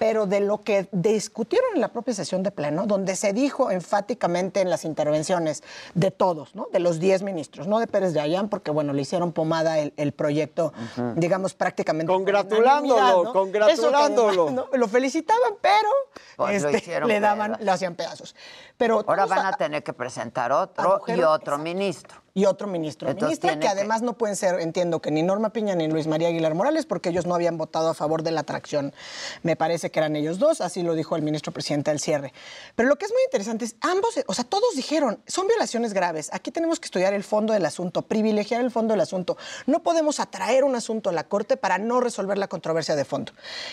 pero de lo que discutieron en la propia sesión de pleno, donde se dijo enfáticamente en las intervenciones de todos, ¿no? de los 10 ministros, no de Pérez de Ayán, porque bueno, le hicieron pomada el, el proyecto, digamos, prácticamente. Congratulándolo, congratulándolo. Lo felicitaban, pero Pues este, le daban, hacían pedazos. Pero Ahora van a- a tener que presentar otro y otro ministro. Y otro ministro. Ministra que- además no pueden ser, entiendo que ni Norma Piña ni Luis María Aguilar Morales, porque ellos no habían votado a favor de la atracción. Me parece que eran ellos dos, así lo dijo el ministro presidente al cierre. Pero lo que es muy interesante es, ambos, o sea, todos dijeron, son violaciones graves. Aquí tenemos que estudiar el fondo del asunto, privilegiar el fondo del asunto. No podemos atraer un asunto a la Corte para no resolver la controversia de fondo.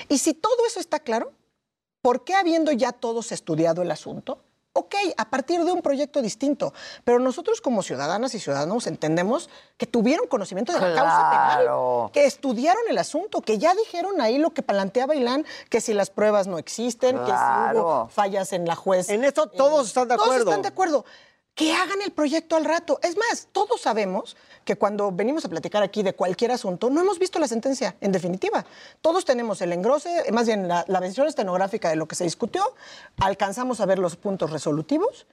Y si todo eso está claro, ¿por qué habiendo ya todos estudiado el asunto? Ok, a partir de un proyecto distinto, pero nosotros como ciudadanas y ciudadanos entendemos que tuvieron conocimiento de la causa penal, que estudiaron el asunto, que ya dijeron ahí lo que planteaba Ilán, que si las pruebas no existen, que si hubo fallas en la juez. En esto todos están de Todos acuerdo. están de acuerdo. Que hagan el proyecto al rato. Es más, todos sabemos que cuando venimos a platicar aquí de cualquier asunto, no hemos visto la sentencia, en definitiva. Todos tenemos el engrose, más bien la, la versión estenográfica de lo que se discutió, alcanzamos a ver los puntos resolutivos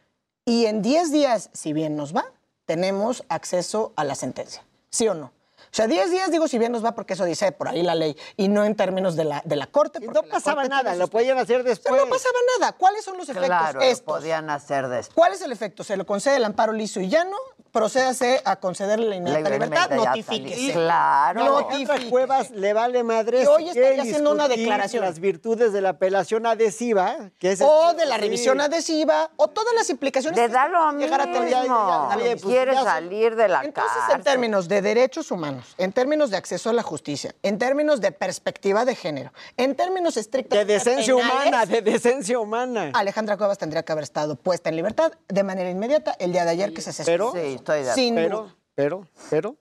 y en 10 días, si bien nos va, tenemos acceso a la sentencia. ¿Sí o no? O sea, 10 días digo si bien nos va porque eso dice por ahí la ley y no en términos de la, de la Corte. Porque no la pasaba Corte nada, lo podían hacer O sea, después. no pasaba nada. ¿Cuáles son los efectos? Claro, lo Estos. podían hacer después. ¿Cuál es el efecto? Se le concede el amparo liso y llano, procédase a concederle la inmediata La libertad, notifíquese. Claro. Alejandra Cuevas le vale madre. Y hoy si estaría quiere haciendo una declaración. Las virtudes de la apelación adhesiva, que es o de la sí. revisión adhesiva, o todas las implicaciones que da lo llegar a tener. mismo. Mismo. pues, Quiere salir de la Entonces, cárcel. en términos de derechos humanos, en términos de acceso a la justicia, en términos de perspectiva de género, en términos estrictos De decencia humana, de decencia humana. Alejandra Cuevas tendría que haber estado puesta en libertad de manera inmediata el día de ayer que se cesó. Pero, Sí, estoy de Sin pero, pero, pero,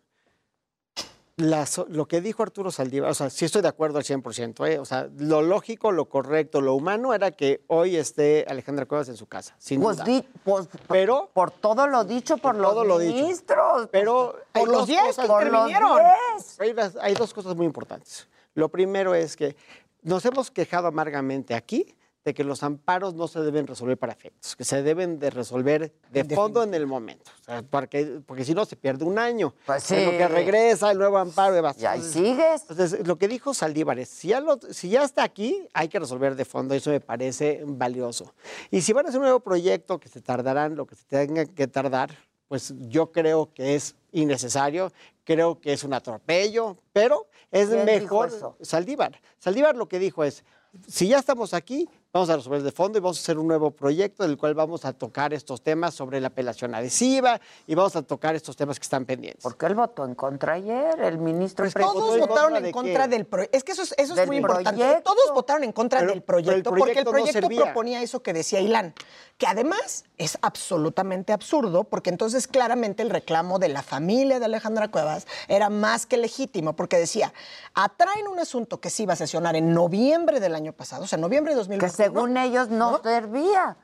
lo que dijo Arturo Saldívar, o sea, sí estoy de acuerdo al 100%, ¿eh? o sea, lo lógico, lo correcto, lo humano era que hoy esté Alejandra Cuevas en su casa, sin Pues, duda. di- pues, Pero- por todo lo dicho por, los todo lo dicho. ministros. Pero hay Por los dos 10 cosas- que intervinieron. 10. Hay, hay dos cosas muy importantes. Lo primero es que nos hemos quejado amargamente aquí de que los amparos no se deben resolver para efectos, que se deben de resolver de fondo en el momento, o sea, porque, porque si no se pierde un año. Pues sí. que regresa el nuevo amparo. y va- Y ahí sigues. Entonces, lo que dijo Saldívar es, si ya, lo- si ya está aquí, hay que resolver de fondo, eso me parece valioso. Y si van a hacer un nuevo proyecto que se tardarán lo que se tenga que tardar, pues yo creo que es innecesario, creo que es un atropello, pero es ¿Quién dijo mejor? Saldívar. Saldívar lo que dijo es, si ya estamos aquí, vamos a resolver de fondo y vamos a hacer un nuevo proyecto del cual vamos a tocar estos temas sobre la apelación adhesiva y vamos a tocar estos temas que están pendientes. Porque él votó en contra ayer, el ministro... Pues todos votaron en contra del proyecto. Es que eso es, muy importante. Todos votaron en contra del proyecto, porque el proyecto proponía eso que decía Ilan, que además es absolutamente absurdo porque entonces claramente el reclamo de la familia de Alejandra Cuevas era más que legítimo porque decía, atraen un asunto que se iba a sesionar en noviembre del año pasado, o sea, noviembre de 2020 según ellos no, servía.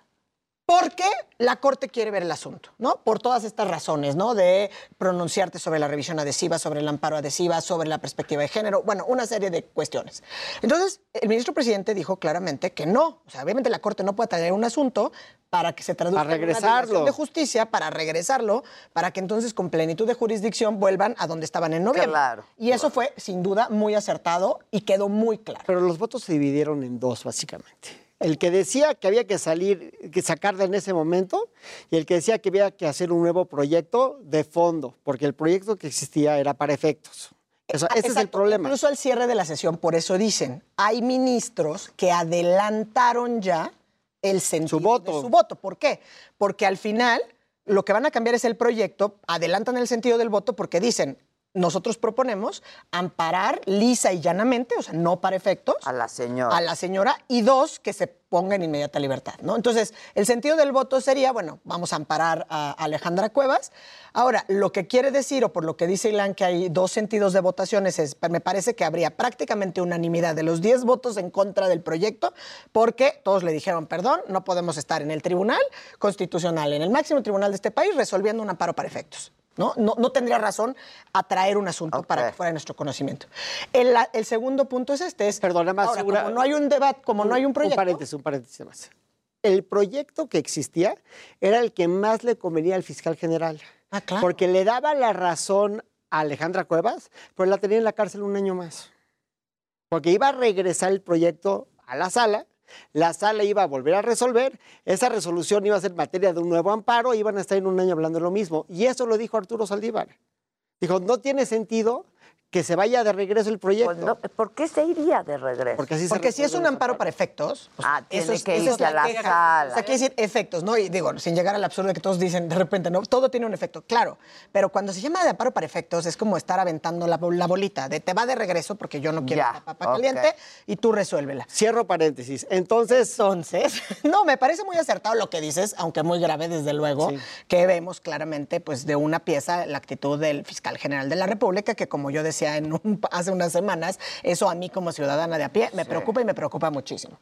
Porque la Corte quiere ver el asunto, ¿no? Por todas estas razones, ¿no? De pronunciarte sobre la revisión adhesiva, sobre el amparo adhesiva, sobre la perspectiva de género, bueno, una serie de cuestiones. Entonces, el ministro presidente dijo claramente que no. O sea, obviamente la Corte no puede traer un asunto para que se traduzca para regresarlo. en una de justicia, para regresarlo, para que entonces con plenitud de jurisdicción vuelvan a donde estaban en noviembre. Claro, y eso fue sin duda muy acertado y quedó muy claro. Pero los votos se dividieron en dos, básicamente. El que decía que había que salir, que sacarla en ese momento, y el que decía que había que hacer un nuevo proyecto de fondo, porque el proyecto que existía era para efectos. O sea, ese es el problema. Incluso al cierre de la sesión, por eso dicen, hay ministros que adelantaron ya el sentido Su voto. de su voto. ¿Por qué? Porque al final lo que van a cambiar es el proyecto, adelantan el sentido del voto porque dicen, nosotros proponemos amparar lisa y llanamente, o sea, no para efectos, A la señora. a la señora y dos, que se ponga en inmediata libertad, ¿no? Entonces, el sentido del voto sería, bueno, vamos a amparar a Alejandra Cuevas. Ahora, lo que quiere decir, o por lo que dice Ilan, que hay dos sentidos de votaciones, es, me parece que habría prácticamente unanimidad de los 10 votos en contra del proyecto, porque todos le dijeron, perdón, no podemos estar en el tribunal constitucional, en el máximo tribunal de este país, resolviendo un amparo para efectos. ¿No? No, no tendría razón a traer un asunto para que fuera de nuestro conocimiento. El, segundo punto es este, es, Perdona más, ahora, como no hay un debate, como no hay un proyecto, Un paréntesis, un paréntesis más. El proyecto que existía era el que más le convenía al fiscal general. Ah, claro. Porque le daba la razón a Alejandra Cuevas, pero la tenía en la cárcel un año más. Porque iba a regresar el proyecto a la sala, la sala iba a volver a resolver, esa resolución iba a ser materia de un nuevo amparo, iban a estar en un año hablando de lo mismo. Y eso lo dijo Arturo Saldívar. Dijo, no tiene sentido que se vaya de regreso el proyecto. Pues no, ¿Por qué se iría de regreso? Porque así se Porque si es un amparo para efectos, pues, Ah, tiene es- que irse es la a la queja. sala. O sea, quiere decir efectos, ¿no? Y digo, sin llegar al absurdo de que todos dicen de repente, ¿no? Todo tiene un efecto, claro. Pero cuando se llama de amparo para efectos, es como estar aventando la, la bolita de te va de regreso porque yo no quiero Ya, esta papa caliente y tú resuélvela. Cierro paréntesis. Entonces, Entonces, no, me parece muy acertado lo que dices, aunque muy grave, desde luego, Sí. que vemos claramente, pues, de una pieza la actitud del fiscal general de la República, que como yo decía en un- hace unas semanas, eso a mí como ciudadana de a pie me preocupa y me preocupa muchísimo.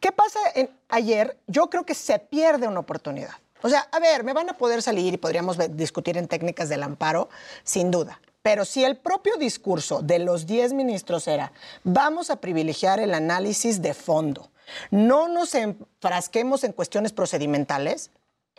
¿Qué pasa en- ayer? Yo creo que se pierde una oportunidad. O sea, a ver, me van a poder salir y podríamos discutir en técnicas del amparo, sin duda. Pero si el propio discurso de los 10 ministros era, vamos a privilegiar el análisis de fondo, no nos enfrasquemos en cuestiones procedimentales,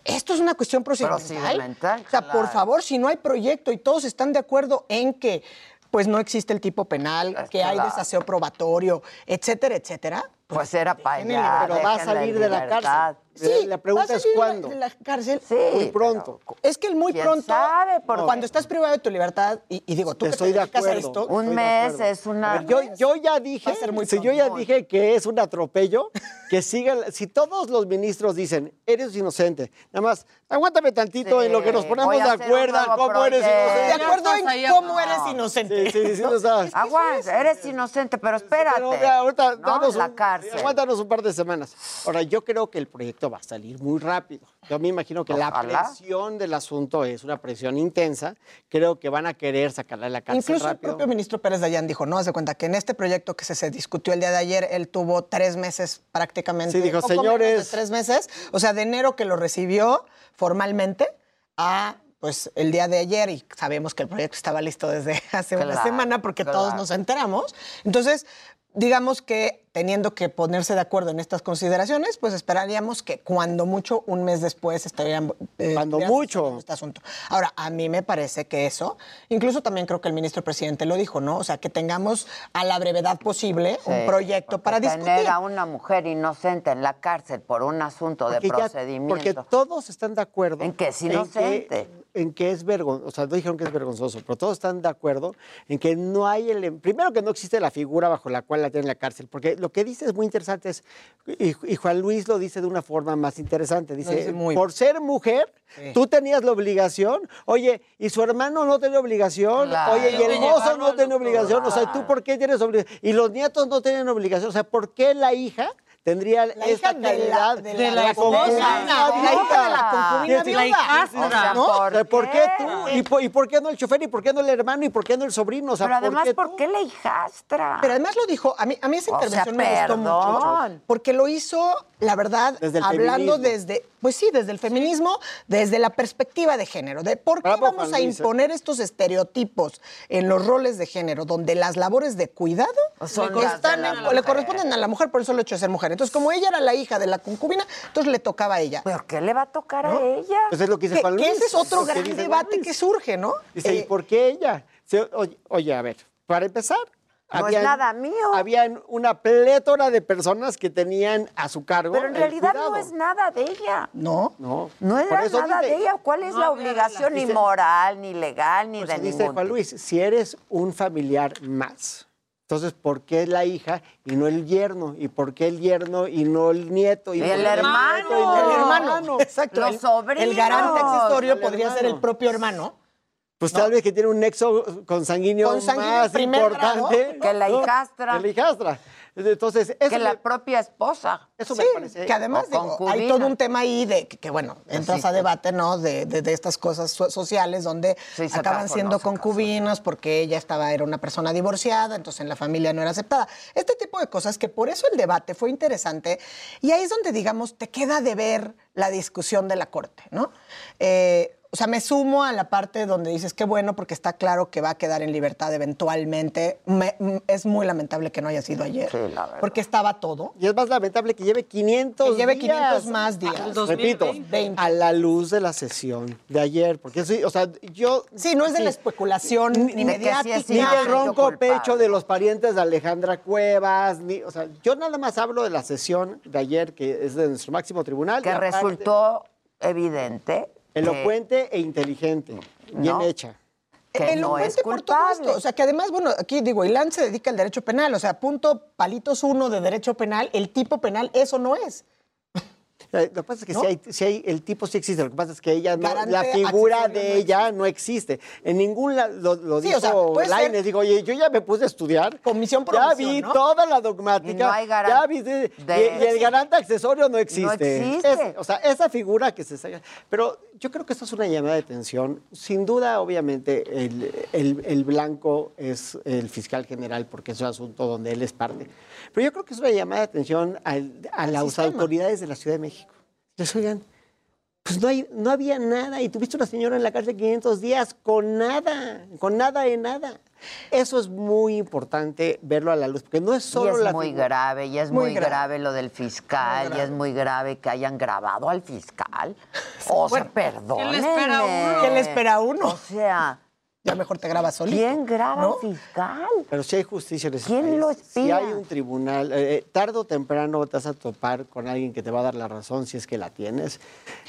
esto es una cuestión procedimental. Procedimental, O sea, por favor, si no hay proyecto y todos están de acuerdo en que pues no existe el tipo penal, que hay desaseo probatorio, etcétera, etcétera. Pues era para allá. pero va a salir de la cárcel. Sí, la pregunta es cuándo. de la cárcel muy pronto. Es que el muy ¿Quién pronto, sabe? Porque- cuando estás privado de tu libertad, y, y digo, tú que te Estoy de dedicas a acuerdo. esto, Un Estoy mes acuerdo. es una. Yo, yo ya dije, muy si yo ya dije que es un atropello, que sigan, si todos los ministros dicen, eres inocente, nada más, aguántame tantito Sí, en lo que nos ponemos de acuerdo, cómo eres proyecto. de inocente. acuerdo en cómo eres inocente. Sí, sí, sí, o sea, Aguanta, eres inocente, pero espérate. pero, ya, ahorita ¿no? danos la un- cárcel. Aguántanos un par de semanas. Ahora, yo creo que el proyecto va a salir muy rápido. Yo me imagino que la Ojalá. presión del asunto es una presión intensa. Creo que van a querer sacarla de la cárcel Incluso el rápido. propio ministro Pérez Dayán dijo, no, hace cuenta que en este proyecto que se, se discutió el día de ayer, él tuvo tres meses prácticamente. Sí, dijo, poco menos "Señores". de tres meses, o sea, de enero que lo recibió formalmente a pues el día de ayer y sabemos que el proyecto estaba listo desde hace una Claro, semana porque todos claro. nos enteramos. Entonces, digamos que teniendo que ponerse de acuerdo en estas consideraciones, pues esperaríamos que cuando mucho, un mes después estarían... eh, Cuando estuvieran mucho. Este asunto. Ahora, a mí me parece que eso, incluso también creo que el ministro presidente lo dijo, ¿no? O sea, que tengamos a la brevedad posible un proyecto para Tener discutir. a una mujer inocente en la cárcel por un asunto de ya- procedimiento. porque todos están de acuerdo. En que es que- inocente. En que, es vergonzoso. O sea, no dijeron que es vergonzoso, pero todos están de acuerdo en que no hay el. Primero, que no existe la figura bajo la cual la tienen en la cárcel. Porque lo que dice es muy interesante. Es, y, y Juan Luis lo dice de una forma más interesante. Dice: dice muy- por ser mujer, Sí. tú tenías la obligación. Oye, y su hermano no tenía obligación. Claro. Oye, y el mozo no tenía obligación. O sea, ¿tú por qué tienes obligación? Y los nietos no tienen obligación. O sea, ¿por qué la hija tendría La esta hija de la- calidad de la la esposa. concubina, viuda? de la hija de la concubina Sí, la viuda. hijastra. O sea, ¿no? ¿por O sea, ¿por qué tú? ¿Y por, y por qué no el chofer? ¿Y por qué no el hermano? ¿Y por qué no el sobrino? O sea, Pero además, ¿por ¿por qué, la hijastra? Pero además lo dijo, a mí, a mí esa O sea, intervención me gustó mucho, perdón. porque lo hizo, la verdad, Desde el hablando feminismo. desde, pues sí, desde el feminismo, desde la perspectiva de género, de por qué Bravo, vamos a Luis, ¿eh? imponer estos estereotipos en los roles de género, donde las labores de cuidado le, están de la en- mujer. le corresponden a la mujer por el solo hecho de ser mujer. Entonces, como ella era la hija de la concubina, entonces le tocaba a ella. ¿Pero qué le va a tocar a ella? Pues es lo que dice Juan que Luis. ese es otro gran debate que surge, ¿no? Dice, ¿y Eh, por qué ella? Se- oye, oye, a ver, para empezar. No es nada mío. Habían una plétora de personas que tenían a su cargo. Pero en realidad cuidado. no es nada de ella. No. No, No Por era eso nada dice- de ella. ¿Cuál es No la obligación ni Dice- moral, ni legal, ni Por de eso dice ningún Juan? Luis, si eres un familiar más, entonces, ¿por qué la hija y no el yerno? ¿Y por qué el yerno y no el nieto? Y el hermano. y no El hermano, exacto. Los el, sobrinos. el garante accesorio El podría ser el propio hermano. Pues tal vez que tiene un nexo consanguíneo, Consanguíneo más importante. grado. Que la ¿no? hijastra. Que la hijastra. Entonces, eso, Que me, la propia esposa. eso Sí, me parece... que además digo, hay todo un tema ahí de que, que, bueno, entras Sí, a debate, ¿no? De, de- de estas cosas so- sociales donde Sí, acaban casó, siendo no casó. concubinos porque ella estaba, era una persona divorciada, entonces en la familia no era aceptada. Este tipo de cosas que por eso el debate fue interesante y ahí es donde, digamos, te queda de ver la discusión de la corte, ¿no? Eh, o sea, me sumo a la parte donde dices qué bueno porque está claro que va a quedar en libertad eventualmente. Me- m- es muy lamentable que no haya sido ayer. Sí, la verdad. Porque estaba todo. Y es más lamentable que lleve 500 Que lleve días. 500 más días. Al Repito, 2020. a la luz de la sesión de ayer. Porque eso, o sea, yo... Sí, no es de la especulación ni, que sí mediática. Ni del ronco pecho de los parientes de Alejandra Cuevas, ni, o sea, yo nada más hablo de la sesión de ayer, que es de nuestro máximo tribunal. Que aparte, resultó evidente. Elocuente e inteligente, bien No. hecha. que no Elocuente es por todo esto. O sea, que además, bueno, aquí digo, Ilan se dedica al derecho penal. O sea, punto palitos uno de derecho penal, el tipo penal, eso no es. Eh, Lo que pasa es que ¿No? si, hay, si hay- el tipo sí existe, lo que pasa es que ella no- Garante la figura de no ella no existe. En ningún lado lo, lo Sí, dijo o sea, ser- digo, oye, yo ya me puse a estudiar. Comisión por Ya vi ¿no? toda la dogmática. Y no hay garan- ya vi de- de- y, y el garante accesorio no existe. existe. Es- o sea, esa figura que se saca. Pero yo creo que esto es una llamada de atención. Sin duda, obviamente, el, el- el blanco es el fiscal general porque es un asunto donde él es parte. Pero yo creo que es una llamada de atención al- a las sistema. autoridades de la Ciudad de México. Les oigan, pues no, hay, no había nada y tuviste una señora en la cárcel 500 días con nada, con nada de nada. Eso es muy importante verlo a la luz, porque no es Y solo es la muy figura- grave, y es Muy muy, grave. grave. lo del fiscal, y es muy grave que hayan grabado al fiscal. O sea, Bueno, perdónenme. ¿qué le espera a uno? ¿Qué le espera a uno? O sea, Ya mejor te grabas solito. ¿Quién graba fiscal? Pero si hay justicia en ese ¿Quién país, lo Si espía? hay un tribunal, eh, eh, tarde o temprano te vas a topar con alguien que te va a dar la razón si es que la tienes.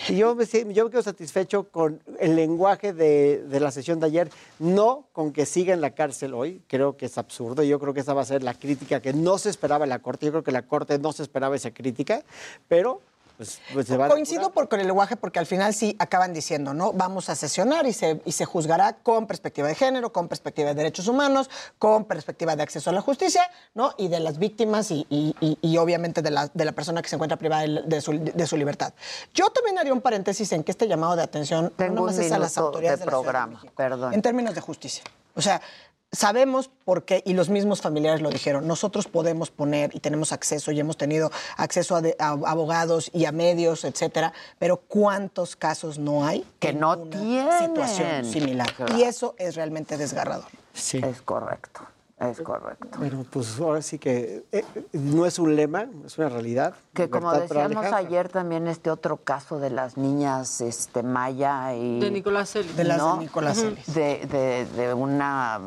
Y yo me, si- yo me quedo satisfecho con el lenguaje de, de la sesión de ayer, no con que siga en la cárcel hoy, creo que es absurdo. Yo creo que esa va a ser la crítica que no se esperaba en la Corte. Yo creo que la Corte no se esperaba esa crítica, pero pues, pues se va a Coincido por, con el lenguaje porque al final sí acaban diciendo, ¿no? Vamos a sesionar y se, y se juzgará con perspectiva de género, con perspectiva de derechos humanos, con perspectiva de acceso a la justicia, ¿no? Y de las víctimas y, y- y- y obviamente de la, de la persona que se encuentra privada de, su, de su libertad. Yo también haría un paréntesis en que este llamado de atención Tengo no nomás es a las autoridades de de la Ciudad de programa, perdón. en términos de justicia. O sea, sabemos por qué, y los mismos familiares lo dijeron, nosotros podemos poner y tenemos acceso y hemos tenido acceso a, de- a abogados y a medios, etcétera, pero ¿cuántos casos no hay Que no tienen. situación similar? Claro. Y eso es realmente desgarrador. Sí. Es correcto, es correcto. Bueno, pues ahora sí que eh, no es un lema, es una realidad. Que como decíamos ayer también este otro caso de las niñas este, Maya y... De Nicolás Celis. De las. Nicolás. Celis. De, de- de una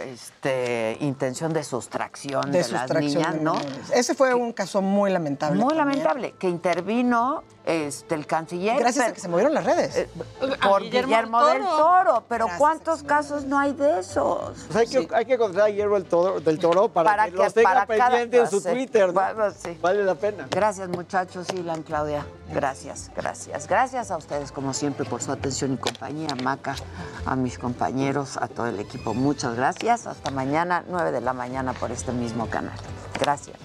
este, intención de sustracción de, De las niñas, de ¿no? Ese fue un caso muy lamentable. Muy también. lamentable, que intervino este, el canciller. Gracias a que se movieron las redes. eh, por Guillermo Guillermo, del del Toro. Pero Gracias ¿cuántos casos no hay de esos? Pues hay, que, hay que encontrar a Guillermo del Toro, del Toro para, Para que, que- los tenga pendiente en su. Twitter. ¿no? Bueno, sí. Vale la pena. Gracias, muchachos, Ilan, Claudia. Gracias, gracias. Gracias a ustedes, como siempre, por su atención y compañía. Maca, a mis compañeros, a todo el equipo. Muchas Hasta mañana, 9 de la mañana, por este mismo canal. Gracias.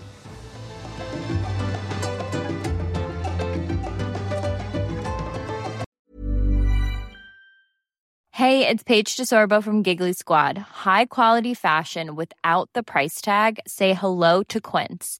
Hey, it's Paige DeSorbo from Giggly Squad. High quality fashion without the price tag. Say hello to Quince.